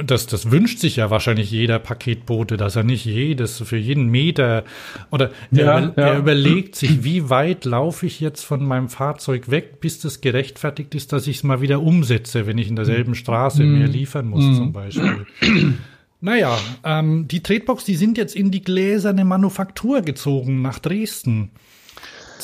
Das, das wünscht sich ja wahrscheinlich jeder Paketbote, dass er nicht jedes für jeden Meter oder ja, er, ja. er überlegt sich, wie weit laufe ich jetzt von meinem Fahrzeug weg, bis das gerechtfertigt ist, dass ich es mal wieder umsetze, wenn ich in derselben Straße mm. mir liefern muss, mm. zum Beispiel. Naja, ähm, die Tretbox, die sind jetzt in die gläserne Manufaktur gezogen nach Dresden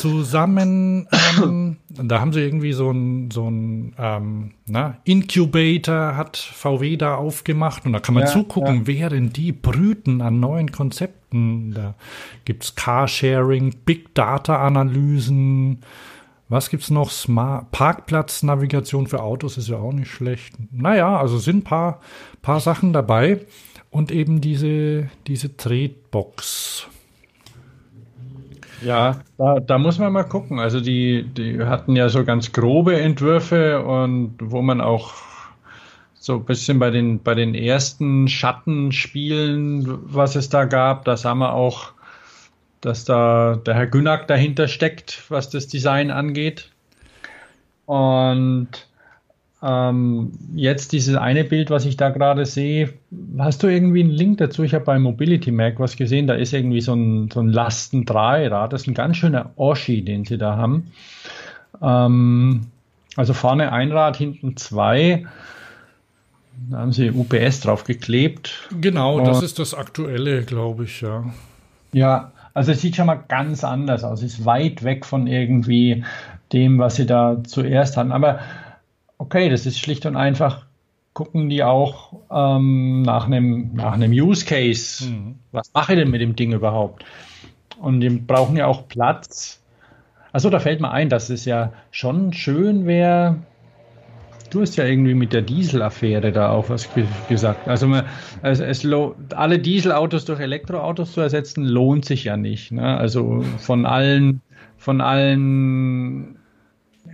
zusammen, ähm, da haben sie irgendwie so ein, so ein ähm, na, Incubator hat VW da aufgemacht und da kann man ja, zugucken, ja. während die brüten an neuen Konzepten. Da gibt's Carsharing, Big Data Analysen, was gibt's noch? Smart Parkplatznavigation für Autos ist ja auch nicht schlecht. Naja, also sind paar, paar Sachen dabei und eben diese, diese Tretbox. Ja, da, da muss man mal gucken. Also die, die hatten ja so ganz grobe Entwürfe und wo man auch so ein bisschen bei den, bei den ersten Schattenspielen, was es da gab, da sah man auch, dass da der Herr Günack dahinter steckt, was das Design angeht. Und ähm, jetzt dieses eine Bild, was ich da gerade sehe, hast du irgendwie einen Link dazu? Ich habe bei Mobility Mac was gesehen, da ist irgendwie so ein, so ein Lasten-3-Rad. Das ist ein ganz schöner Oschi, den sie da haben. Ähm, also vorne ein Rad, hinten zwei. Da haben sie UPS drauf geklebt. Genau, das ist das aktuelle, glaube ich, ja. Ja, also es sieht schon mal ganz anders aus. Es ist weit weg von irgendwie dem, was sie da zuerst hatten. Aber okay, das ist schlicht und einfach, gucken die auch ähm, nach einem nach einem Use Case. Mhm. Was mache ich denn mit dem Ding überhaupt? Und die brauchen ja auch Platz. Also da fällt mir ein, dass es ja schon schön wäre. Du hast ja irgendwie mit der Dieselaffäre da auch was gesagt. Also, man, also es, alle Dieselautos durch Elektroautos zu ersetzen, lohnt sich ja nicht. Ne? Also von allen, von allen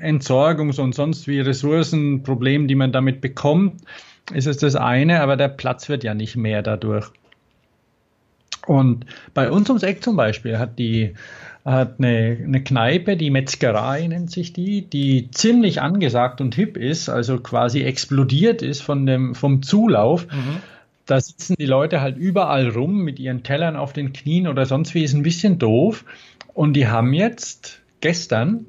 Entsorgungs- und sonst wie Ressourcenproblemen, die man damit bekommt, ist es das eine, aber der Platz wird ja nicht mehr dadurch. Und bei uns ums Eck zum Beispiel hat die hat eine, eine Kneipe, die Metzgerei nennt sich die, die ziemlich angesagt und hip ist, also quasi explodiert ist von dem, vom Zulauf. Mhm. Da sitzen die Leute halt überall rum mit ihren Tellern auf den Knien oder sonst wie, ist ein bisschen doof. Und die haben jetzt gestern,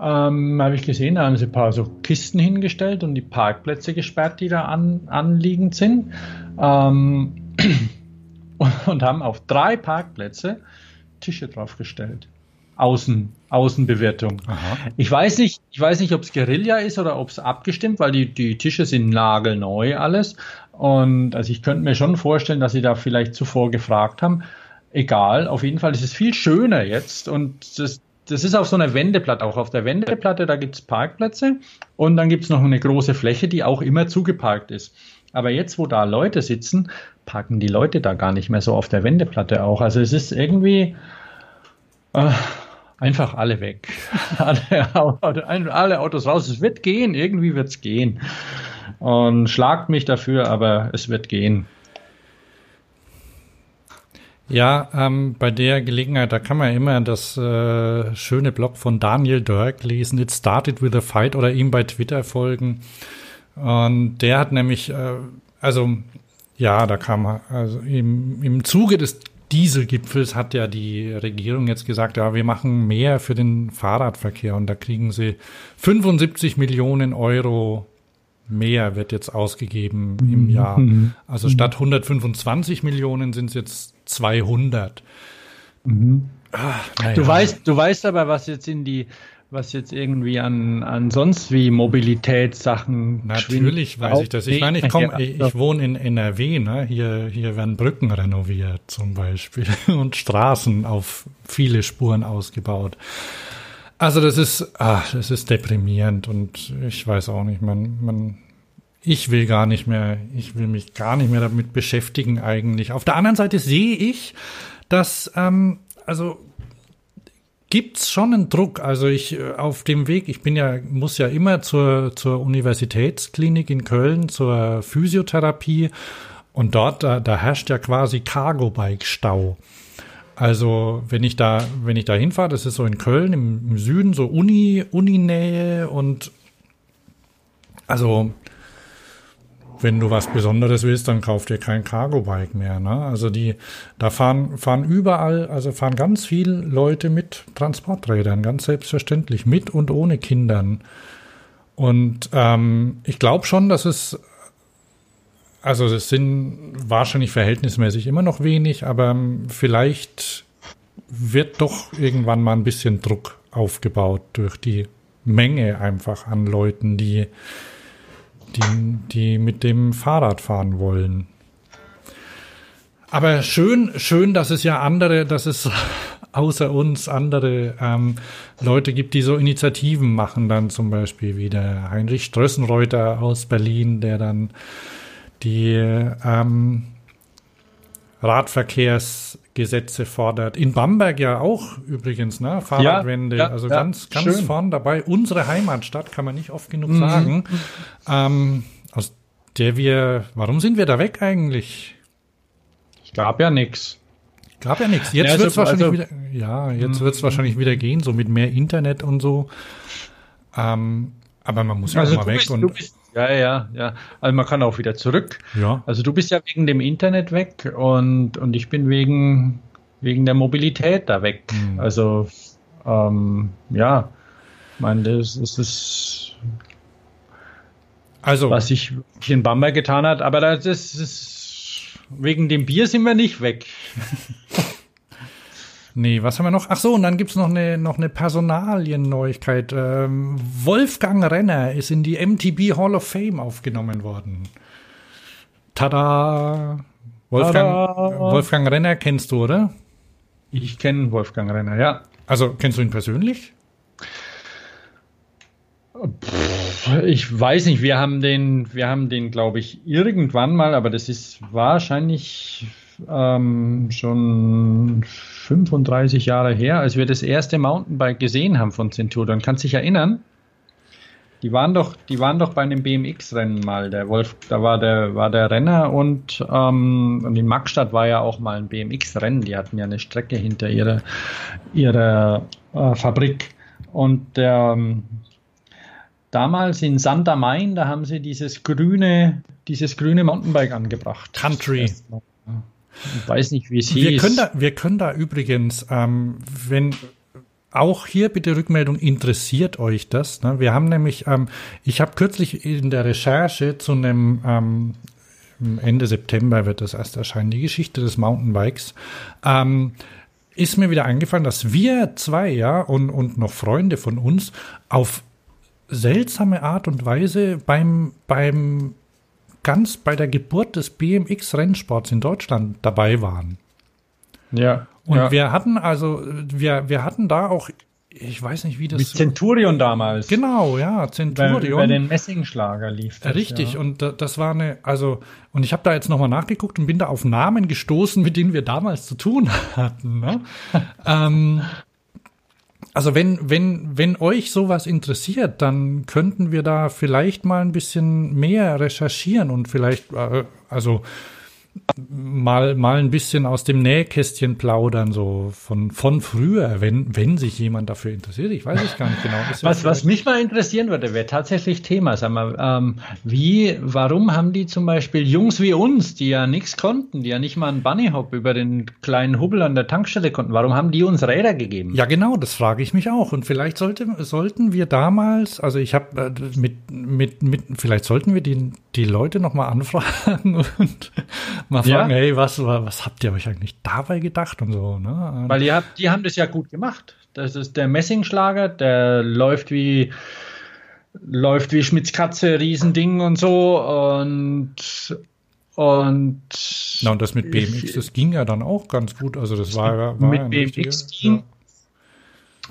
ähm, habe ich gesehen, da haben sie ein paar so Kisten hingestellt und die Parkplätze gesperrt, die da an, anliegend sind. Ähm, und haben auf drei Parkplätze Tische draufgestellt. Außen, Außenbewertung. Aha. Ich weiß nicht, ich weiß nicht, ob es Guerilla ist oder ob es abgestimmt, weil die, die Tische sind nagelneu alles. Und also ich könnte mir schon vorstellen, dass sie da vielleicht zuvor gefragt haben. Egal, auf jeden Fall ist es viel schöner jetzt und das, das ist auf so einer Wendeplatte. Auch auf der Wendeplatte, da gibt es Parkplätze und dann gibt es noch eine große Fläche, die auch immer zugeparkt ist. Aber jetzt, wo da Leute sitzen, parken die Leute da gar nicht mehr so auf der Wendeplatte auch. Also es ist irgendwie äh, einfach alle weg. alle, alle, Autos raus. Es wird gehen, irgendwie wird es gehen. Und schlagt mich dafür, aber es wird gehen. Ja, ähm, bei der Gelegenheit, da kann man immer das äh, schöne Blog von Daniel Dirk lesen, It Started with a Fight oder ihm bei Twitter folgen. Und der hat nämlich, äh, also ja, da kam, also im, im Zuge des Dieselgipfels hat ja die Regierung jetzt gesagt, ja, wir machen mehr für den Fahrradverkehr und da kriegen sie 75 Millionen Euro mehr wird jetzt ausgegeben im mhm. Jahr. Mhm. Also statt 125 Millionen sind es jetzt 200. Mhm. Ach, ja. Du weißt, du weißt aber, was jetzt in die was jetzt irgendwie an, an sonst wie Mobilitätssachen. Natürlich weiß ich das. Ich meine, ich komme, ich, ich, wohne in NRW, ne? Hier, hier werden Brücken renoviert zum Beispiel und Straßen auf viele Spuren ausgebaut. Also das ist, ach, das ist deprimierend und ich weiß auch nicht, man, man, ich will gar nicht mehr, ich will mich gar nicht mehr damit beschäftigen eigentlich. Auf der anderen Seite sehe ich, dass, ähm, also gibt's schon einen Druck. Also ich äh, auf dem Weg, ich bin ja, muss ja immer zur, zur Universitätsklinik in Köln, zur Physiotherapie und dort, da, da herrscht ja quasi Cargo-Bike-Stau. Also wenn ich da, wenn ich da hinfahre, das ist so in Köln im, im Süden, so Uni, Uni-Nähe und also wenn du was Besonderes willst, dann kauf dir kein Cargo-Bike mehr. Ne? Also die, da fahren, fahren überall, also fahren ganz viele Leute mit Transporträdern, ganz selbstverständlich, mit und ohne Kindern. Und ähm, ich glaube schon, dass es, also es sind wahrscheinlich verhältnismäßig immer noch wenig, aber vielleicht wird doch irgendwann mal ein bisschen Druck aufgebaut durch die Menge einfach an Leuten, die die, die mit dem Fahrrad fahren wollen. Aber schön, schön, dass es ja andere, dass es außer uns andere ähm, Leute gibt, die so Initiativen machen, dann zum Beispiel wie der Heinrich Strössenreuter aus Berlin, der dann die ähm, Radverkehrsgesetze fordert. In Bamberg ja auch übrigens, ne? Fahrradwende. Ja, ja, also ja, ganz, ganz schön. vorn dabei. Unsere Heimatstadt, kann man nicht oft genug mhm. sagen. Ähm, aus der wir, warum sind wir da weg eigentlich? Ich gab ja nichts. Gab ja nichts. Jetzt also, wird es wahrscheinlich also, wieder, ja, jetzt wird es wahrscheinlich wieder gehen, so mit mehr Internet und so. Ähm, aber man muss ja also auch mal weg. Bist, und, du bist ja, ja, ja. Also man kann auch wieder zurück. Ja. Also du bist ja wegen dem Internet weg und, und ich bin wegen, wegen der Mobilität da weg. Mhm. Also ähm, ja, ich meine, das, das ist also was ich in Bamberg getan hat, aber das ist wegen dem Bier sind wir nicht weg. Nee, was haben wir noch? Ach so, und dann gibt's noch eine, noch eine Personalien-Neuigkeit. Ähm, Wolfgang Renner ist in die MTB Hall of Fame aufgenommen worden. Tada! Wolfgang, Tada. Wolfgang Renner kennst du, oder? Ich kenne Wolfgang Renner, ja. Also, kennst du ihn persönlich? Ich weiß nicht, wir haben den, wir haben den, glaube ich, irgendwann mal, aber das ist wahrscheinlich ähm, schon 35 Jahre her, als wir das erste Mountainbike gesehen haben von Centurion. Kannst dich erinnern? Die waren doch, die waren doch bei einem BMX-Rennen mal. Der Wolf, da war der, war der Renner und, ähm, und in Magstadt war ja auch mal ein BMX-Rennen. Die hatten ja eine Strecke hinter ihrer, ihrer äh, Fabrik. Und der, ähm, damals in Santa Main, da haben sie dieses grüne, dieses grüne Mountainbike angebracht. Country. Ich weiß nicht, wie es hieß. Wir können da, wir können da übrigens, ähm, wenn auch hier bitte Rückmeldung, interessiert euch das? Ne? Wir haben nämlich, ähm, ich habe kürzlich in der Recherche zu einem ähm, Ende September wird das erst erscheinen, die Geschichte des Mountainbikes. Ähm, ist mir wieder eingefallen, dass wir zwei, ja, und, und noch Freunde von uns auf seltsame Art und Weise beim, beim ganz bei der Geburt des BMX-Rennsports in Deutschland dabei waren. Ja. Und ja. wir hatten also, wir, wir hatten da auch, ich weiß nicht, wie das. Mit Centurion damals. Genau, ja, Centurion. Über, über den Messingschlager lief das, Richtig, ja. und das war eine, also, und ich habe da jetzt nochmal nachgeguckt und bin da auf Namen gestoßen, mit denen wir damals zu tun hatten. Ne? ähm, also wenn, wenn, wenn euch sowas interessiert, dann könnten wir da vielleicht mal ein bisschen mehr recherchieren und vielleicht, äh, also mal, mal ein bisschen aus dem Nähkästchen plaudern, so von, von früher, wenn, wenn sich jemand dafür interessiert. Ich weiß es gar nicht genau. Was, was mich mal interessieren würde, wäre tatsächlich Thema. Sag mal, ähm, wie, warum haben die zum Beispiel Jungs wie uns, die ja nichts konnten, die ja nicht mal einen Bunnyhop über den kleinen Hubbel an der Tankstelle konnten, warum haben die uns Räder gegeben? Ja, genau, das frage ich mich auch. Und vielleicht sollte, sollten wir damals, also ich habe äh, mit, mit, mit, vielleicht sollten wir die, die Leute nochmal anfragen und mal fragen, ja. hey, was, was habt ihr euch eigentlich dabei gedacht und so, ne? Weil ihr habt, die haben das ja gut gemacht. Das ist der Messingschlager, der läuft wie läuft wie Schmitz Katze, Riesending und so und und Na und das mit BMX, das ging ja dann auch ganz gut. Also das war, war mit ja BMX ging. Ja.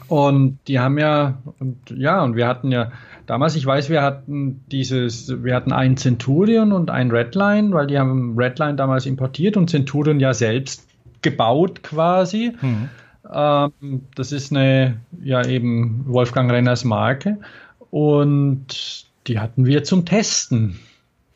Und die haben ja und ja und wir hatten ja Damals, ich weiß, wir hatten dieses, wir hatten einen Centurion und einen Redline, weil die haben Redline damals importiert und Centurion ja selbst gebaut quasi. Mhm. Ähm, das ist eine, ja eben Wolfgang Renners Marke und die hatten wir zum Testen.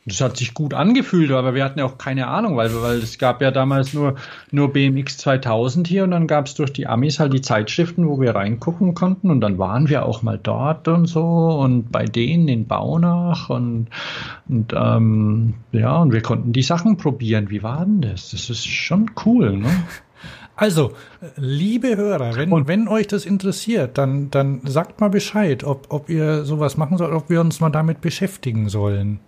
Das hat sich gut angefühlt, aber wir hatten ja auch keine Ahnung, weil, weil es gab ja damals nur, nur BMX 2000 hier und dann gab es durch die Amis halt die Zeitschriften, wo wir reingucken konnten und dann waren wir auch mal dort und so und bei denen in Baunach und, und ähm, ja, und wir konnten die Sachen probieren. Wie war denn das? Das ist schon cool, ne? Also, liebe Hörer, wenn, und wenn euch das interessiert, dann, dann sagt mal Bescheid, ob, ob ihr sowas machen sollt, ob wir uns mal damit beschäftigen sollen.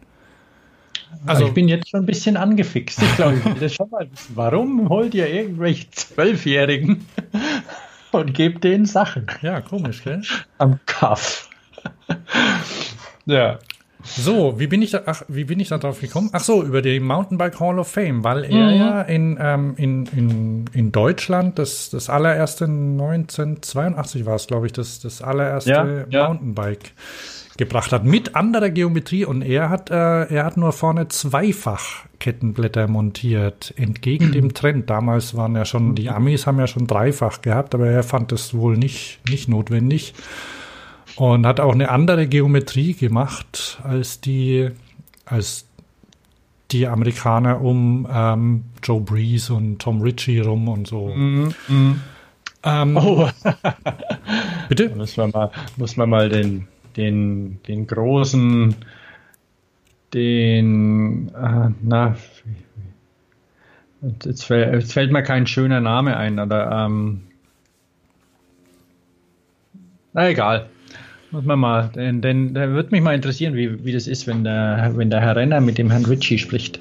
Also ich bin jetzt schon ein bisschen angefixt. Ich glaube, ich will das schon mal wissen. Warum holt ihr irgendwelche Zwölfjährigen und gebt denen Sachen? Ja, komisch, gell? Am Kaff. ja. So, wie bin ich da, ach, wie bin ich da drauf gekommen? Ach so, über die Mountainbike Hall of Fame, weil er mhm. ja in, ähm, in, in, in Deutschland das, das allererste 1982 war es, glaube ich, das, das allererste ja, Mountainbike gebracht hat mit anderer Geometrie und er hat äh, er hat nur vorne zweifach Kettenblätter montiert entgegen dem Trend damals waren ja schon die Amis haben ja schon dreifach gehabt aber er fand es wohl nicht nicht notwendig und hat auch eine andere Geometrie gemacht als die als die Amerikaner um ähm, Joe Breeze und Tom Ritchie rum und so. Mm, mm. Ähm, oh. bitte? muss man mal, muss man mal den den, den großen, den, äh, na, jetzt fällt, jetzt fällt, mir kein schöner Name ein, oder, ähm, na egal. Muss man mal, denn, denn da würde mich mal interessieren, wie, wie das ist, wenn der, wenn der Herr Renner mit dem Herrn Ritchie spricht.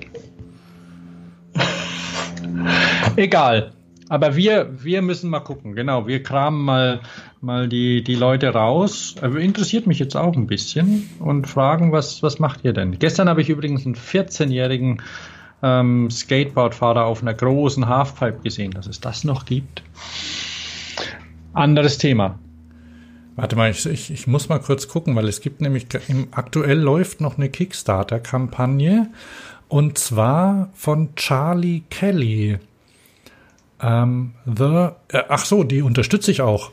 egal. Aber wir, wir müssen mal gucken, genau. Wir kramen mal, mal die, die Leute raus. Aber interessiert mich jetzt auch ein bisschen und fragen, was, was macht ihr denn? Gestern habe ich übrigens einen 14-jährigen ähm, Skateboardfahrer auf einer großen Halfpipe gesehen, dass es das noch gibt. Anderes Thema. Warte mal, ich, ich, muss mal kurz gucken, weil es gibt nämlich, aktuell läuft noch eine Kickstarter-Kampagne und zwar von Charlie Kelly. Ähm, the, äh, ach so, die unterstütze ich auch.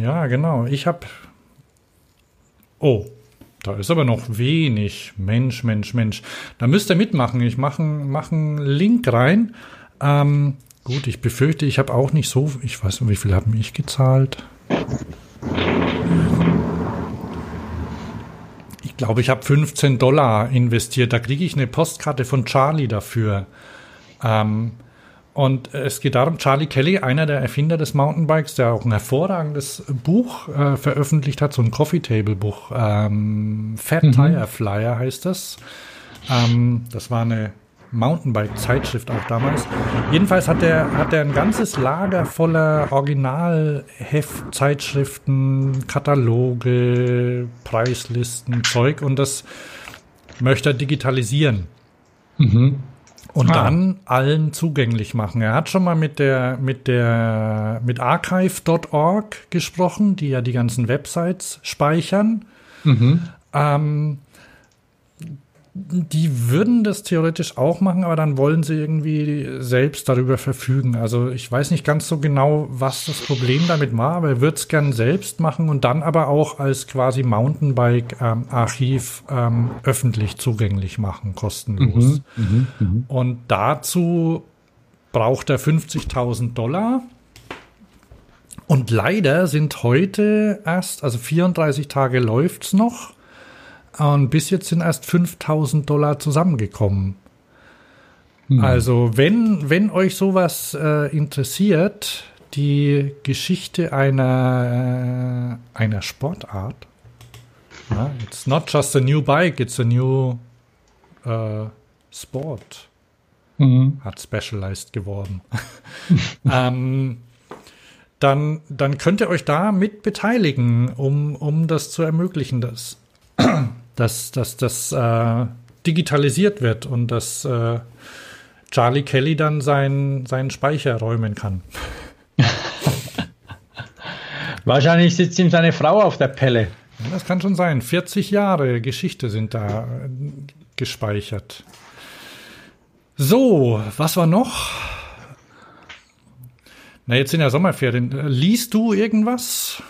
Ja, genau. Ich habe. Oh, da ist aber noch wenig. Mensch, Mensch, Mensch. Da müsst ihr mitmachen. Ich mache mach einen Link rein. Ähm, gut, ich befürchte, ich habe auch nicht so. Ich weiß nicht, wie viel haben ich gezahlt? Ich glaube, ich habe 15 Dollar investiert. Da kriege ich eine Postkarte von Charlie dafür. Ähm, und es geht darum, Charlie Kelly, einer der Erfinder des Mountainbikes, der auch ein hervorragendes Buch äh, veröffentlicht hat, so ein Coffee Table Buch, ähm, Fat mhm. Tire Flyer heißt das. Ähm, das war eine Mountainbike-Zeitschrift auch damals. Jedenfalls hat er hat er ein ganzes Lager voller Originalheft-Zeitschriften, Kataloge, Preislisten, Zeug und das möchte er digitalisieren. Mhm und ah. dann allen zugänglich machen. Er hat schon mal mit der mit der mit archive.org gesprochen, die ja die ganzen Websites speichern. Mhm. Ähm, die würden das theoretisch auch machen, aber dann wollen sie irgendwie selbst darüber verfügen. Also ich weiß nicht ganz so genau, was das Problem damit war, aber er würde es gern selbst machen und dann aber auch als quasi Mountainbike-Archiv ähm, ähm, öffentlich zugänglich machen, kostenlos. Mhm, mh, mh. Und dazu braucht er 50.000 Dollar. Und leider sind heute erst, also 34 Tage läuft's noch und bis jetzt sind erst 5000 Dollar zusammengekommen. Hm. Also, wenn, wenn euch sowas äh, interessiert, die Geschichte einer, äh, einer Sportart, ja, it's not just a new bike, it's a new uh, sport. Mhm. Hat Specialized geworden. ähm, dann, dann könnt ihr euch da mit beteiligen, um, um das zu ermöglichen, dass, das äh, digitalisiert wird und dass äh, Charlie Kelly dann sein, seinen Speicher räumen kann. Wahrscheinlich sitzt ihm seine Frau auf der Pelle. Das kann schon sein. 40 Jahre Geschichte sind da äh, gespeichert. So, was war noch? Na, jetzt sind ja Sommerferien. Liest du irgendwas?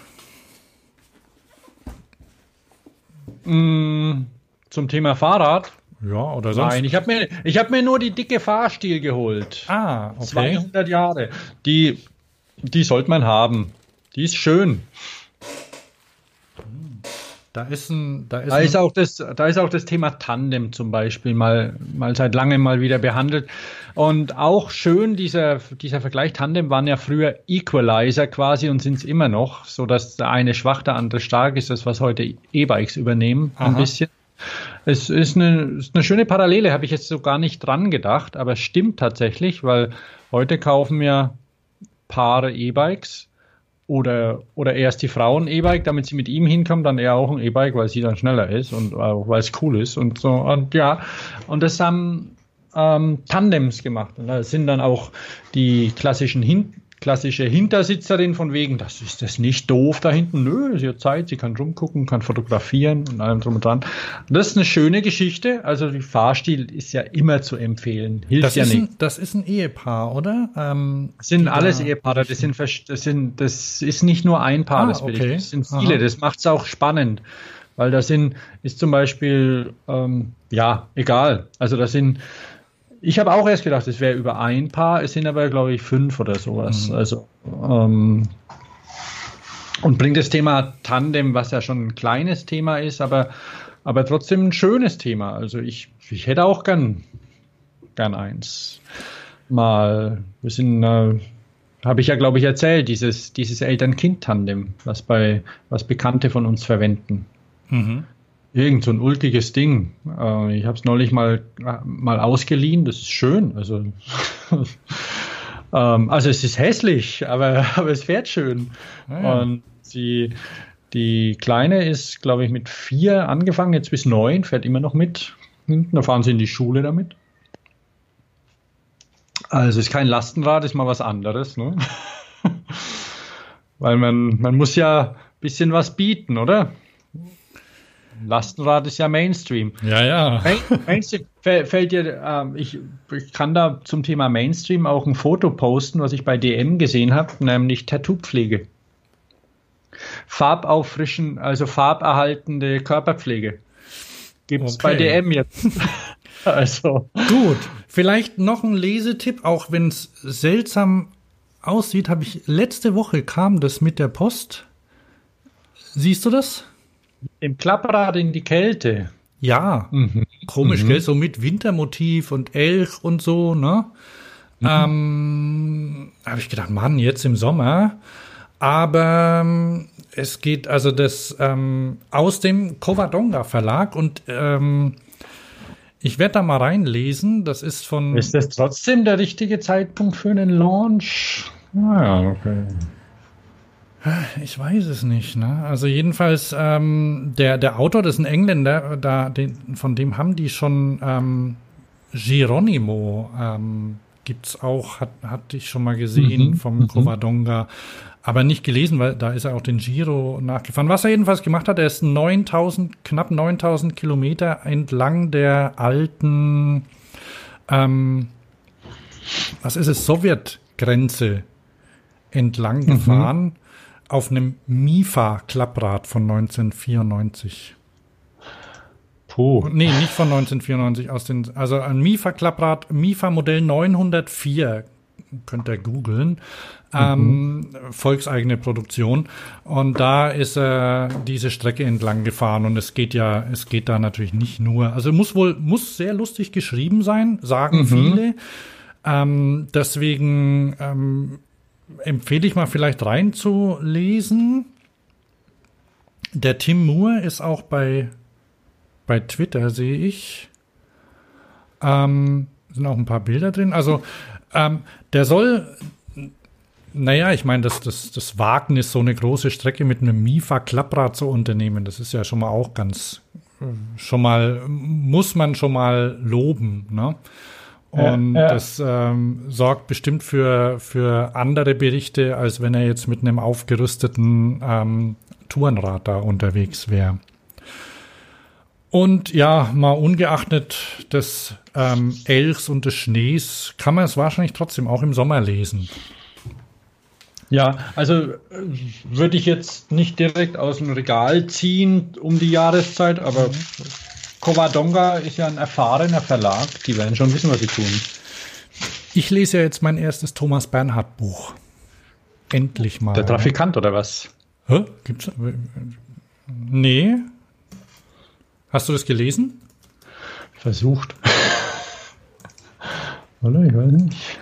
Mm, zum Thema Fahrrad. Ja, oder sonst? Nein, ich habe mir, hab mir nur die dicke Fahrstil geholt. Ah, okay. 200 Jahre. Die, die sollte man haben. Die ist schön. Da ist ein, da ist, da ist auch das, da ist auch das Thema Tandem zum Beispiel mal, mal seit langem mal wieder behandelt. Und auch schön dieser, dieser Vergleich Tandem waren ja früher Equalizer quasi und sind es immer noch, so dass der eine schwach, der andere stark ist, das was heute E-Bikes übernehmen, Aha. ein bisschen. Es ist eine, ist eine schöne Parallele, habe ich jetzt so gar nicht dran gedacht, aber stimmt tatsächlich, weil heute kaufen wir Paare E-Bikes oder, oder erst die Frauen E-Bike, damit sie mit ihm hinkommen, dann er auch ein E-Bike, weil sie dann schneller ist und weil es cool ist und so. Und ja, und das haben ähm, Tandems gemacht. Und da sind dann auch die klassischen Hin klassische Hintersitzerin von wegen, das ist das nicht doof da hinten. Nö, sie hat Zeit, sie kann rumgucken, kann fotografieren und allem drum und dran. Das ist eine schöne Geschichte. Also die Fahrstil ist ja immer zu empfehlen. Hilft das ja nicht. Ein, das ist ein Ehepaar, oder? Ähm, das sind alles da Ehepaare. Das sind, das sind, das ist nicht nur ein Paar. Ah, das, okay. das sind viele. Aha. Das macht es auch spannend. Weil da sind, ist zum Beispiel, ähm, ja, egal. Also da sind, ich habe auch erst gedacht, es wäre über ein Paar, es sind aber, glaube ich, fünf oder sowas. Mhm. Also, ähm, und bringt das Thema Tandem, was ja schon ein kleines Thema ist, aber, aber trotzdem ein schönes Thema. Also ich, ich hätte auch gern, gern eins. Mal, wir sind, äh, habe ich ja, glaube ich, erzählt, dieses, dieses Eltern-Kind-Tandem, was bei, was Bekannte von uns verwenden. Mhm. Irgend so ein ulkiges Ding. Äh, ich habe es neulich mal, mal ausgeliehen. Das ist schön. Also, ähm, also es ist hässlich, aber, aber es fährt schön. Ah, ja. Und die, die Kleine ist, glaube ich, mit vier angefangen, jetzt bis neun, fährt immer noch mit. Da fahren sie in die Schule damit. Also ist kein Lastenrad, ist mal was anderes. Ne? Weil man, man muss ja ein bisschen was bieten, oder? Lastenrad ist ja Mainstream. Ja, ja. Mainstream fällt dir, äh, ich, ich kann da zum Thema Mainstream auch ein Foto posten, was ich bei DM gesehen habe, nämlich Tattoo-Pflege. Farbauffrischen, also farberhaltende Körperpflege. Gibt es okay. bei DM jetzt. also. Gut, vielleicht noch ein Lesetipp, auch wenn es seltsam aussieht, habe ich letzte Woche kam das mit der Post. Siehst du das? Im Klapprad in die Kälte. Ja, mhm. komisch, mhm. gell? So mit Wintermotiv und Elch und so, ne? Mhm. Ähm, habe ich gedacht, Mann, jetzt im Sommer. Aber ähm, es geht also das ähm, aus dem Covadonga Verlag und ähm, ich werde da mal reinlesen. Das ist von. Ist das trotzdem der richtige Zeitpunkt für einen Launch? Ah, ja, okay. Ich weiß es nicht. Ne? Also jedenfalls ähm, der der Autor, das ist ein Engländer, da den, von dem haben die schon ähm, Geronimo ähm, gibt's auch, hat hatte ich schon mal gesehen mhm, vom mhm. Covadonga, aber nicht gelesen, weil da ist er auch den Giro nachgefahren. Was er jedenfalls gemacht hat, er ist 9000 knapp 9000 Kilometer entlang der alten, ähm, was ist es, Sowjetgrenze entlang mhm. Auf einem Mifa-Klapprad von 1994. Puh. Nee, nicht von 1994, aus den, also ein Mifa-Klapprad, Mifa-Modell 904, könnt ihr googeln, ähm, mhm. volkseigene Produktion. Und da ist er diese Strecke entlang gefahren und es geht ja, es geht da natürlich nicht nur, also muss wohl, muss sehr lustig geschrieben sein, sagen mhm. viele. Ähm, deswegen ähm, empfehle ich mal vielleicht reinzulesen. Der Tim Moore ist auch bei, bei Twitter, sehe ich. Ähm, sind auch ein paar Bilder drin. Also, ähm, der soll, naja, ich meine, das, das, das Wagnis, so eine große Strecke mit einem Mifa-Klapprad zu unternehmen, das ist ja schon mal auch ganz, schon mal, muss man schon mal loben, ne? Und ja, das ähm, sorgt bestimmt für, für andere Berichte, als wenn er jetzt mit einem aufgerüsteten ähm, Tourenrad da unterwegs wäre. Und ja, mal ungeachtet des ähm, Elchs und des Schnees kann man es wahrscheinlich trotzdem auch im Sommer lesen. Ja, also äh, würde ich jetzt nicht direkt aus dem Regal ziehen um die Jahreszeit, aber mhm. Covadonga ist ja ein erfahrener Verlag, die werden schon wissen, was sie tun. Ich lese ja jetzt mein erstes Thomas Bernhard Buch. Endlich mal. Der Trafikant oder was? Hä? Gibt's? Nee. Hast du das gelesen? Versucht. oder? Ich weiß nicht.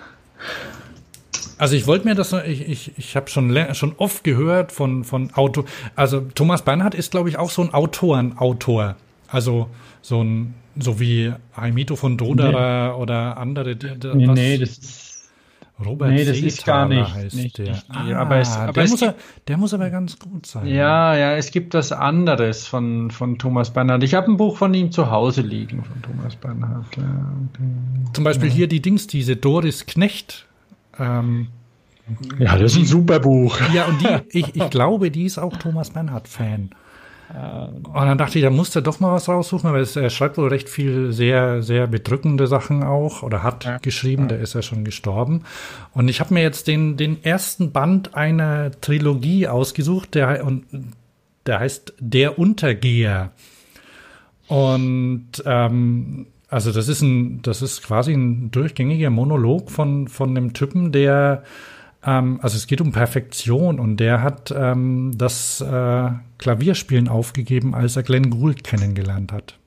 Also ich wollte mir das, ich, ich, ich habe schon, schon oft gehört von, von Auto, also Thomas Bernhard ist, glaube ich, auch so ein Autorenautor. Also so ein, so wie Aimito von Doderer nee. oder andere. Die, nee, nee, das ist. Robert nee, das ist gar nicht, heißt nicht, der. Nicht, ah, aber es, aber der, es muss gibt, er, der muss aber ganz gut sein. Ja, ja, es gibt das anderes von, von Thomas Bernhard. Ich habe ein Buch von ihm zu Hause liegen, von Thomas Bernhard. Ja, Zum Beispiel ja. hier die Dings, diese Doris Knecht. Ähm, ja, das ist ein super Buch. Ja, und die, ich, ich glaube, die ist auch Thomas Bernhard-Fan. Und dann dachte ich, da musste er doch mal was raussuchen, aber er schreibt wohl recht viel sehr, sehr bedrückende Sachen auch oder hat ja. geschrieben, ja. der ist ja schon gestorben. Und ich habe mir jetzt den, den ersten Band einer Trilogie ausgesucht, der, und, der heißt Der Untergeher. Und ähm, also das ist ein, das ist quasi ein durchgängiger Monolog von, von einem Typen, der ähm, also es geht um Perfektion und der hat ähm, das äh, Klavierspielen aufgegeben, als er Glenn Gould kennengelernt hat.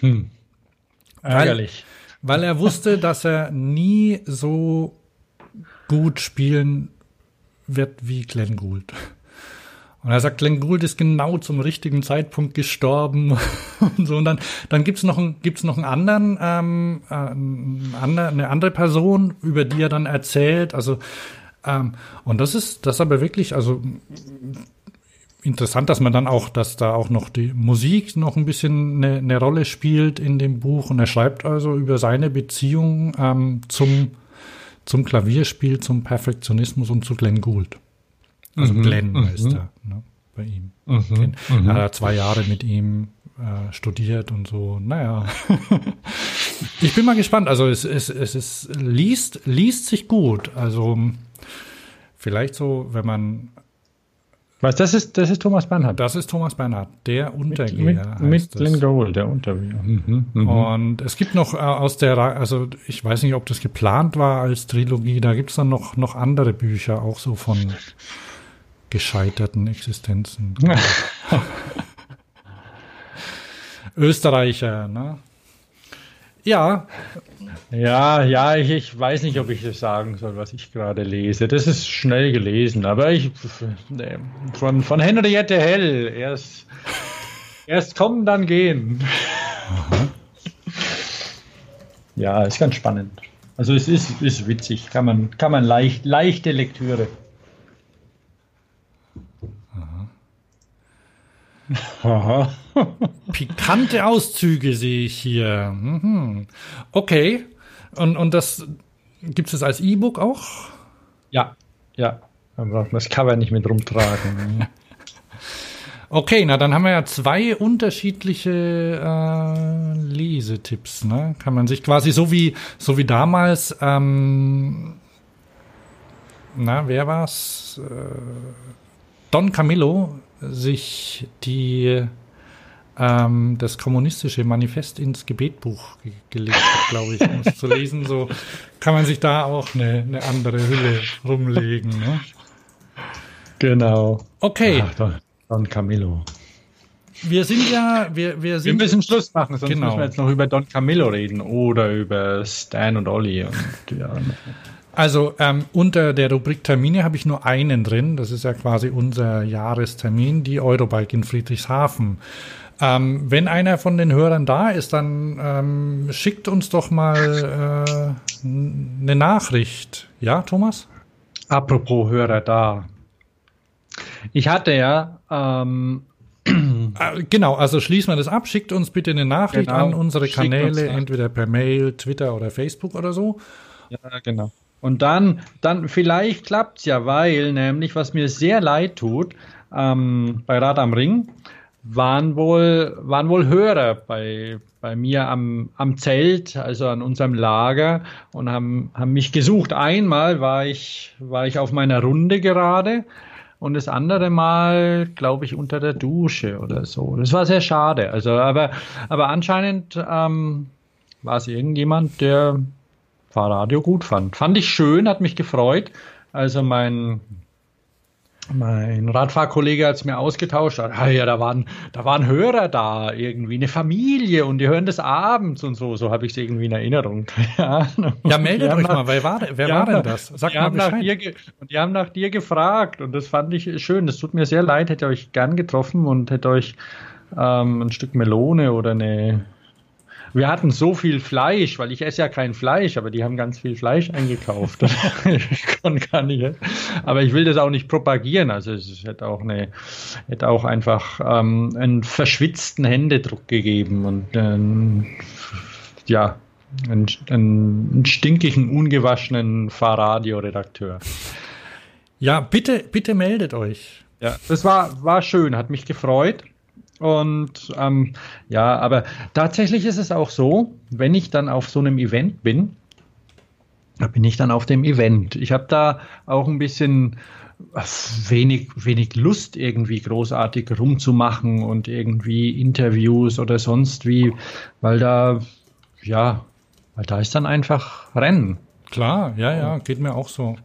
Hm. Ärgerlich. Weil, weil er wusste, dass er nie so gut spielen wird wie Glenn Gould. Und er sagt, Glenn Gould ist genau zum richtigen Zeitpunkt gestorben und so. Und dann, dann gibt's noch, gibt's noch einen anderen, ähm, äh, eine andere Person, über die er dann erzählt. Also, ähm, und das ist, das aber wirklich, also interessant, dass man dann auch, dass da auch noch die Musik noch ein bisschen eine, eine Rolle spielt in dem Buch. Und er schreibt also über seine Beziehung ähm, zum, zum Klavierspiel, zum Perfektionismus und zu Glenn Gould. Also mhm, Glenn mhm. heißt er. Ne? bei ihm. Mhm, mhm. Er hat zwei Jahre mit ihm äh, studiert und so. Naja. ich bin mal gespannt. Also es, es, es ist, liest, liest sich gut. Also vielleicht so, wenn man was, das ist, das ist Thomas Bernhard. Das ist Thomas Bernhard, der Untergeher. Mit, mit Glenn Gould, der Untergeher. Mhm, mhm. Und es gibt noch äh, aus der, also ich weiß nicht, ob das geplant war als Trilogie, da gibt es dann noch, noch andere Bücher, auch so von gescheiterten Existenzen. Österreicher, ne? Ja. Ja, ja, ich, ich weiß nicht, ob ich das sagen soll, was ich gerade lese. Das ist schnell gelesen, aber ich von, von Henriette Hell. Erst, erst kommen, dann gehen. Ja, ist ganz spannend. Also es ist, ist witzig, kann man, kann man leicht, leichte Lektüre. Aha. Pikante Auszüge sehe ich hier. Mhm. Okay. Und, und das gibt es als E-Book auch? Ja, ja. Dann braucht man das Cover nicht mit rumtragen. okay, na dann haben wir ja zwei unterschiedliche äh, Lesetipps. Ne? Kann man sich quasi so wie so wie damals. Ähm, na, wer war's? Äh, Don Camillo sich die ähm, das kommunistische Manifest ins Gebetbuch ge gelegt hat, glaube ich, um es zu lesen. So kann man sich da auch eine, eine andere Hülle rumlegen. Ne? Genau. Okay. Ach, Don, Don Camillo. Wir sind ja, wir, wir sind. Wir müssen Schluss machen, sonst genau. müssen wir jetzt noch über Don Camillo reden oder über Stan und Olli und ja. Also ähm, unter der Rubrik Termine habe ich nur einen drin. Das ist ja quasi unser Jahrestermin, die Eurobike in Friedrichshafen. Ähm, wenn einer von den Hörern da ist, dann ähm, schickt uns doch mal äh, eine Nachricht. Ja, Thomas? Apropos Hörer da. Ich hatte ja ähm, äh, Genau, also schließen wir das ab. Schickt uns bitte eine Nachricht genau, an unsere Kanäle, entweder per Mail, Twitter oder Facebook oder so. Ja, genau. Und dann, dann vielleicht klappt's ja, weil nämlich, was mir sehr leid tut, ähm, bei Rad am Ring, waren wohl, waren wohl Hörer bei, bei mir am, am Zelt, also an unserem Lager und haben, haben mich gesucht. Einmal war ich, war ich auf meiner Runde gerade und das andere Mal, glaube ich, unter der Dusche oder so. Das war sehr schade. Also, aber, aber anscheinend ähm, war es irgendjemand, der Fahrradio gut fand. Fand ich schön, hat mich gefreut. Also mein mein Radfahrkollege hat es mir ausgetauscht. Ah, ja, da waren, da waren Hörer da, irgendwie eine Familie und die hören das abends und so. So habe ich es irgendwie in Erinnerung. ja, meldet euch nach, mal, wer war, wer war denn das? Sag mal Bescheid. Dir, und die haben nach dir gefragt und das fand ich schön. Das tut mir sehr leid, hätte euch gern getroffen und hätte euch ähm, ein Stück Melone oder eine wir hatten so viel Fleisch, weil ich esse ja kein Fleisch, aber die haben ganz viel Fleisch eingekauft. ich konnte gar nicht. Aber ich will das auch nicht propagieren. Also es hätte auch eine, hätte auch einfach ähm, einen verschwitzten Händedruck gegeben und ähm, ja, einen, einen stinkigen, ungewaschenen Fahrradio-Redakteur. Ja, bitte, bitte meldet euch. Ja, das war, war schön, hat mich gefreut. Und ähm, ja, aber tatsächlich ist es auch so, wenn ich dann auf so einem Event bin, da bin ich dann auf dem Event. Ich habe da auch ein bisschen äh, wenig, wenig Lust, irgendwie großartig rumzumachen und irgendwie Interviews oder sonst wie, weil da, ja, weil da ist dann einfach Rennen. Klar, ja, ja, geht mir auch so.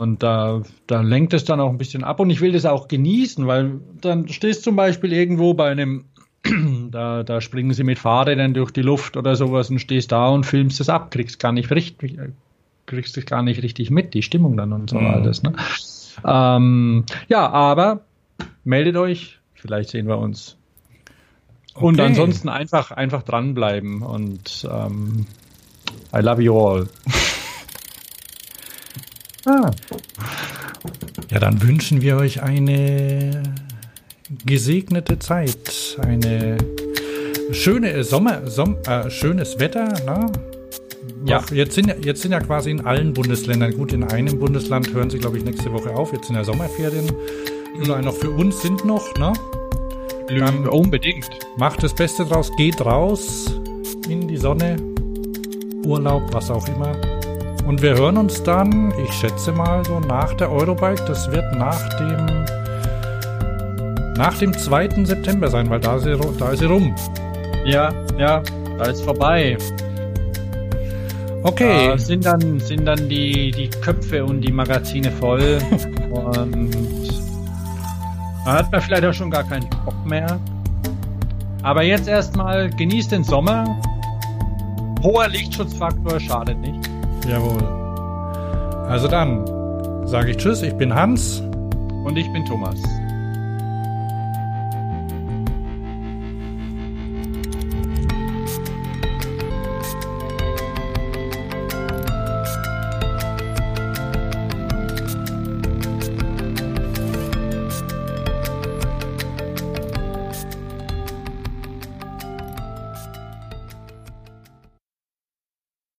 Und da, da lenkt es dann auch ein bisschen ab und ich will das auch genießen, weil dann stehst du zum Beispiel irgendwo bei einem, da, da springen sie mit Fahrrädern durch die Luft oder sowas und stehst da und filmst es ab, kriegst gar nicht richtig, kriegst es gar nicht richtig mit, die Stimmung dann und so mhm. alles. Ne? Ähm, ja, aber meldet euch, vielleicht sehen wir uns. Okay. Und ansonsten einfach, einfach dranbleiben und ähm, I love you all. Ah. Ja, dann wünschen wir euch eine gesegnete Zeit, eine schöne Sommer, Som äh, schönes Wetter. Ne? Ja. Jetzt sind, jetzt sind ja quasi in allen Bundesländern, gut, in einem Bundesland hören sie, glaube ich, nächste Woche auf. Jetzt sind ja Sommerferien. überall noch für uns sind noch, ne? Dann unbedingt. Macht das Beste draus, geht raus in die Sonne, Urlaub, was auch immer. Und wir hören uns dann, ich schätze mal, so nach der Eurobike. Das wird nach dem nach dem 2. September sein, weil da ist sie, da ist sie rum. Ja, ja, da ist vorbei. Okay. Da sind dann, sind dann die, die Köpfe und die Magazine voll. und da hat man vielleicht auch schon gar keinen Bock mehr. Aber jetzt erstmal genießt den Sommer. Hoher Lichtschutzfaktor schadet nicht. Jawohl. Also dann sage ich Tschüss, ich bin Hans. Und ich bin Thomas.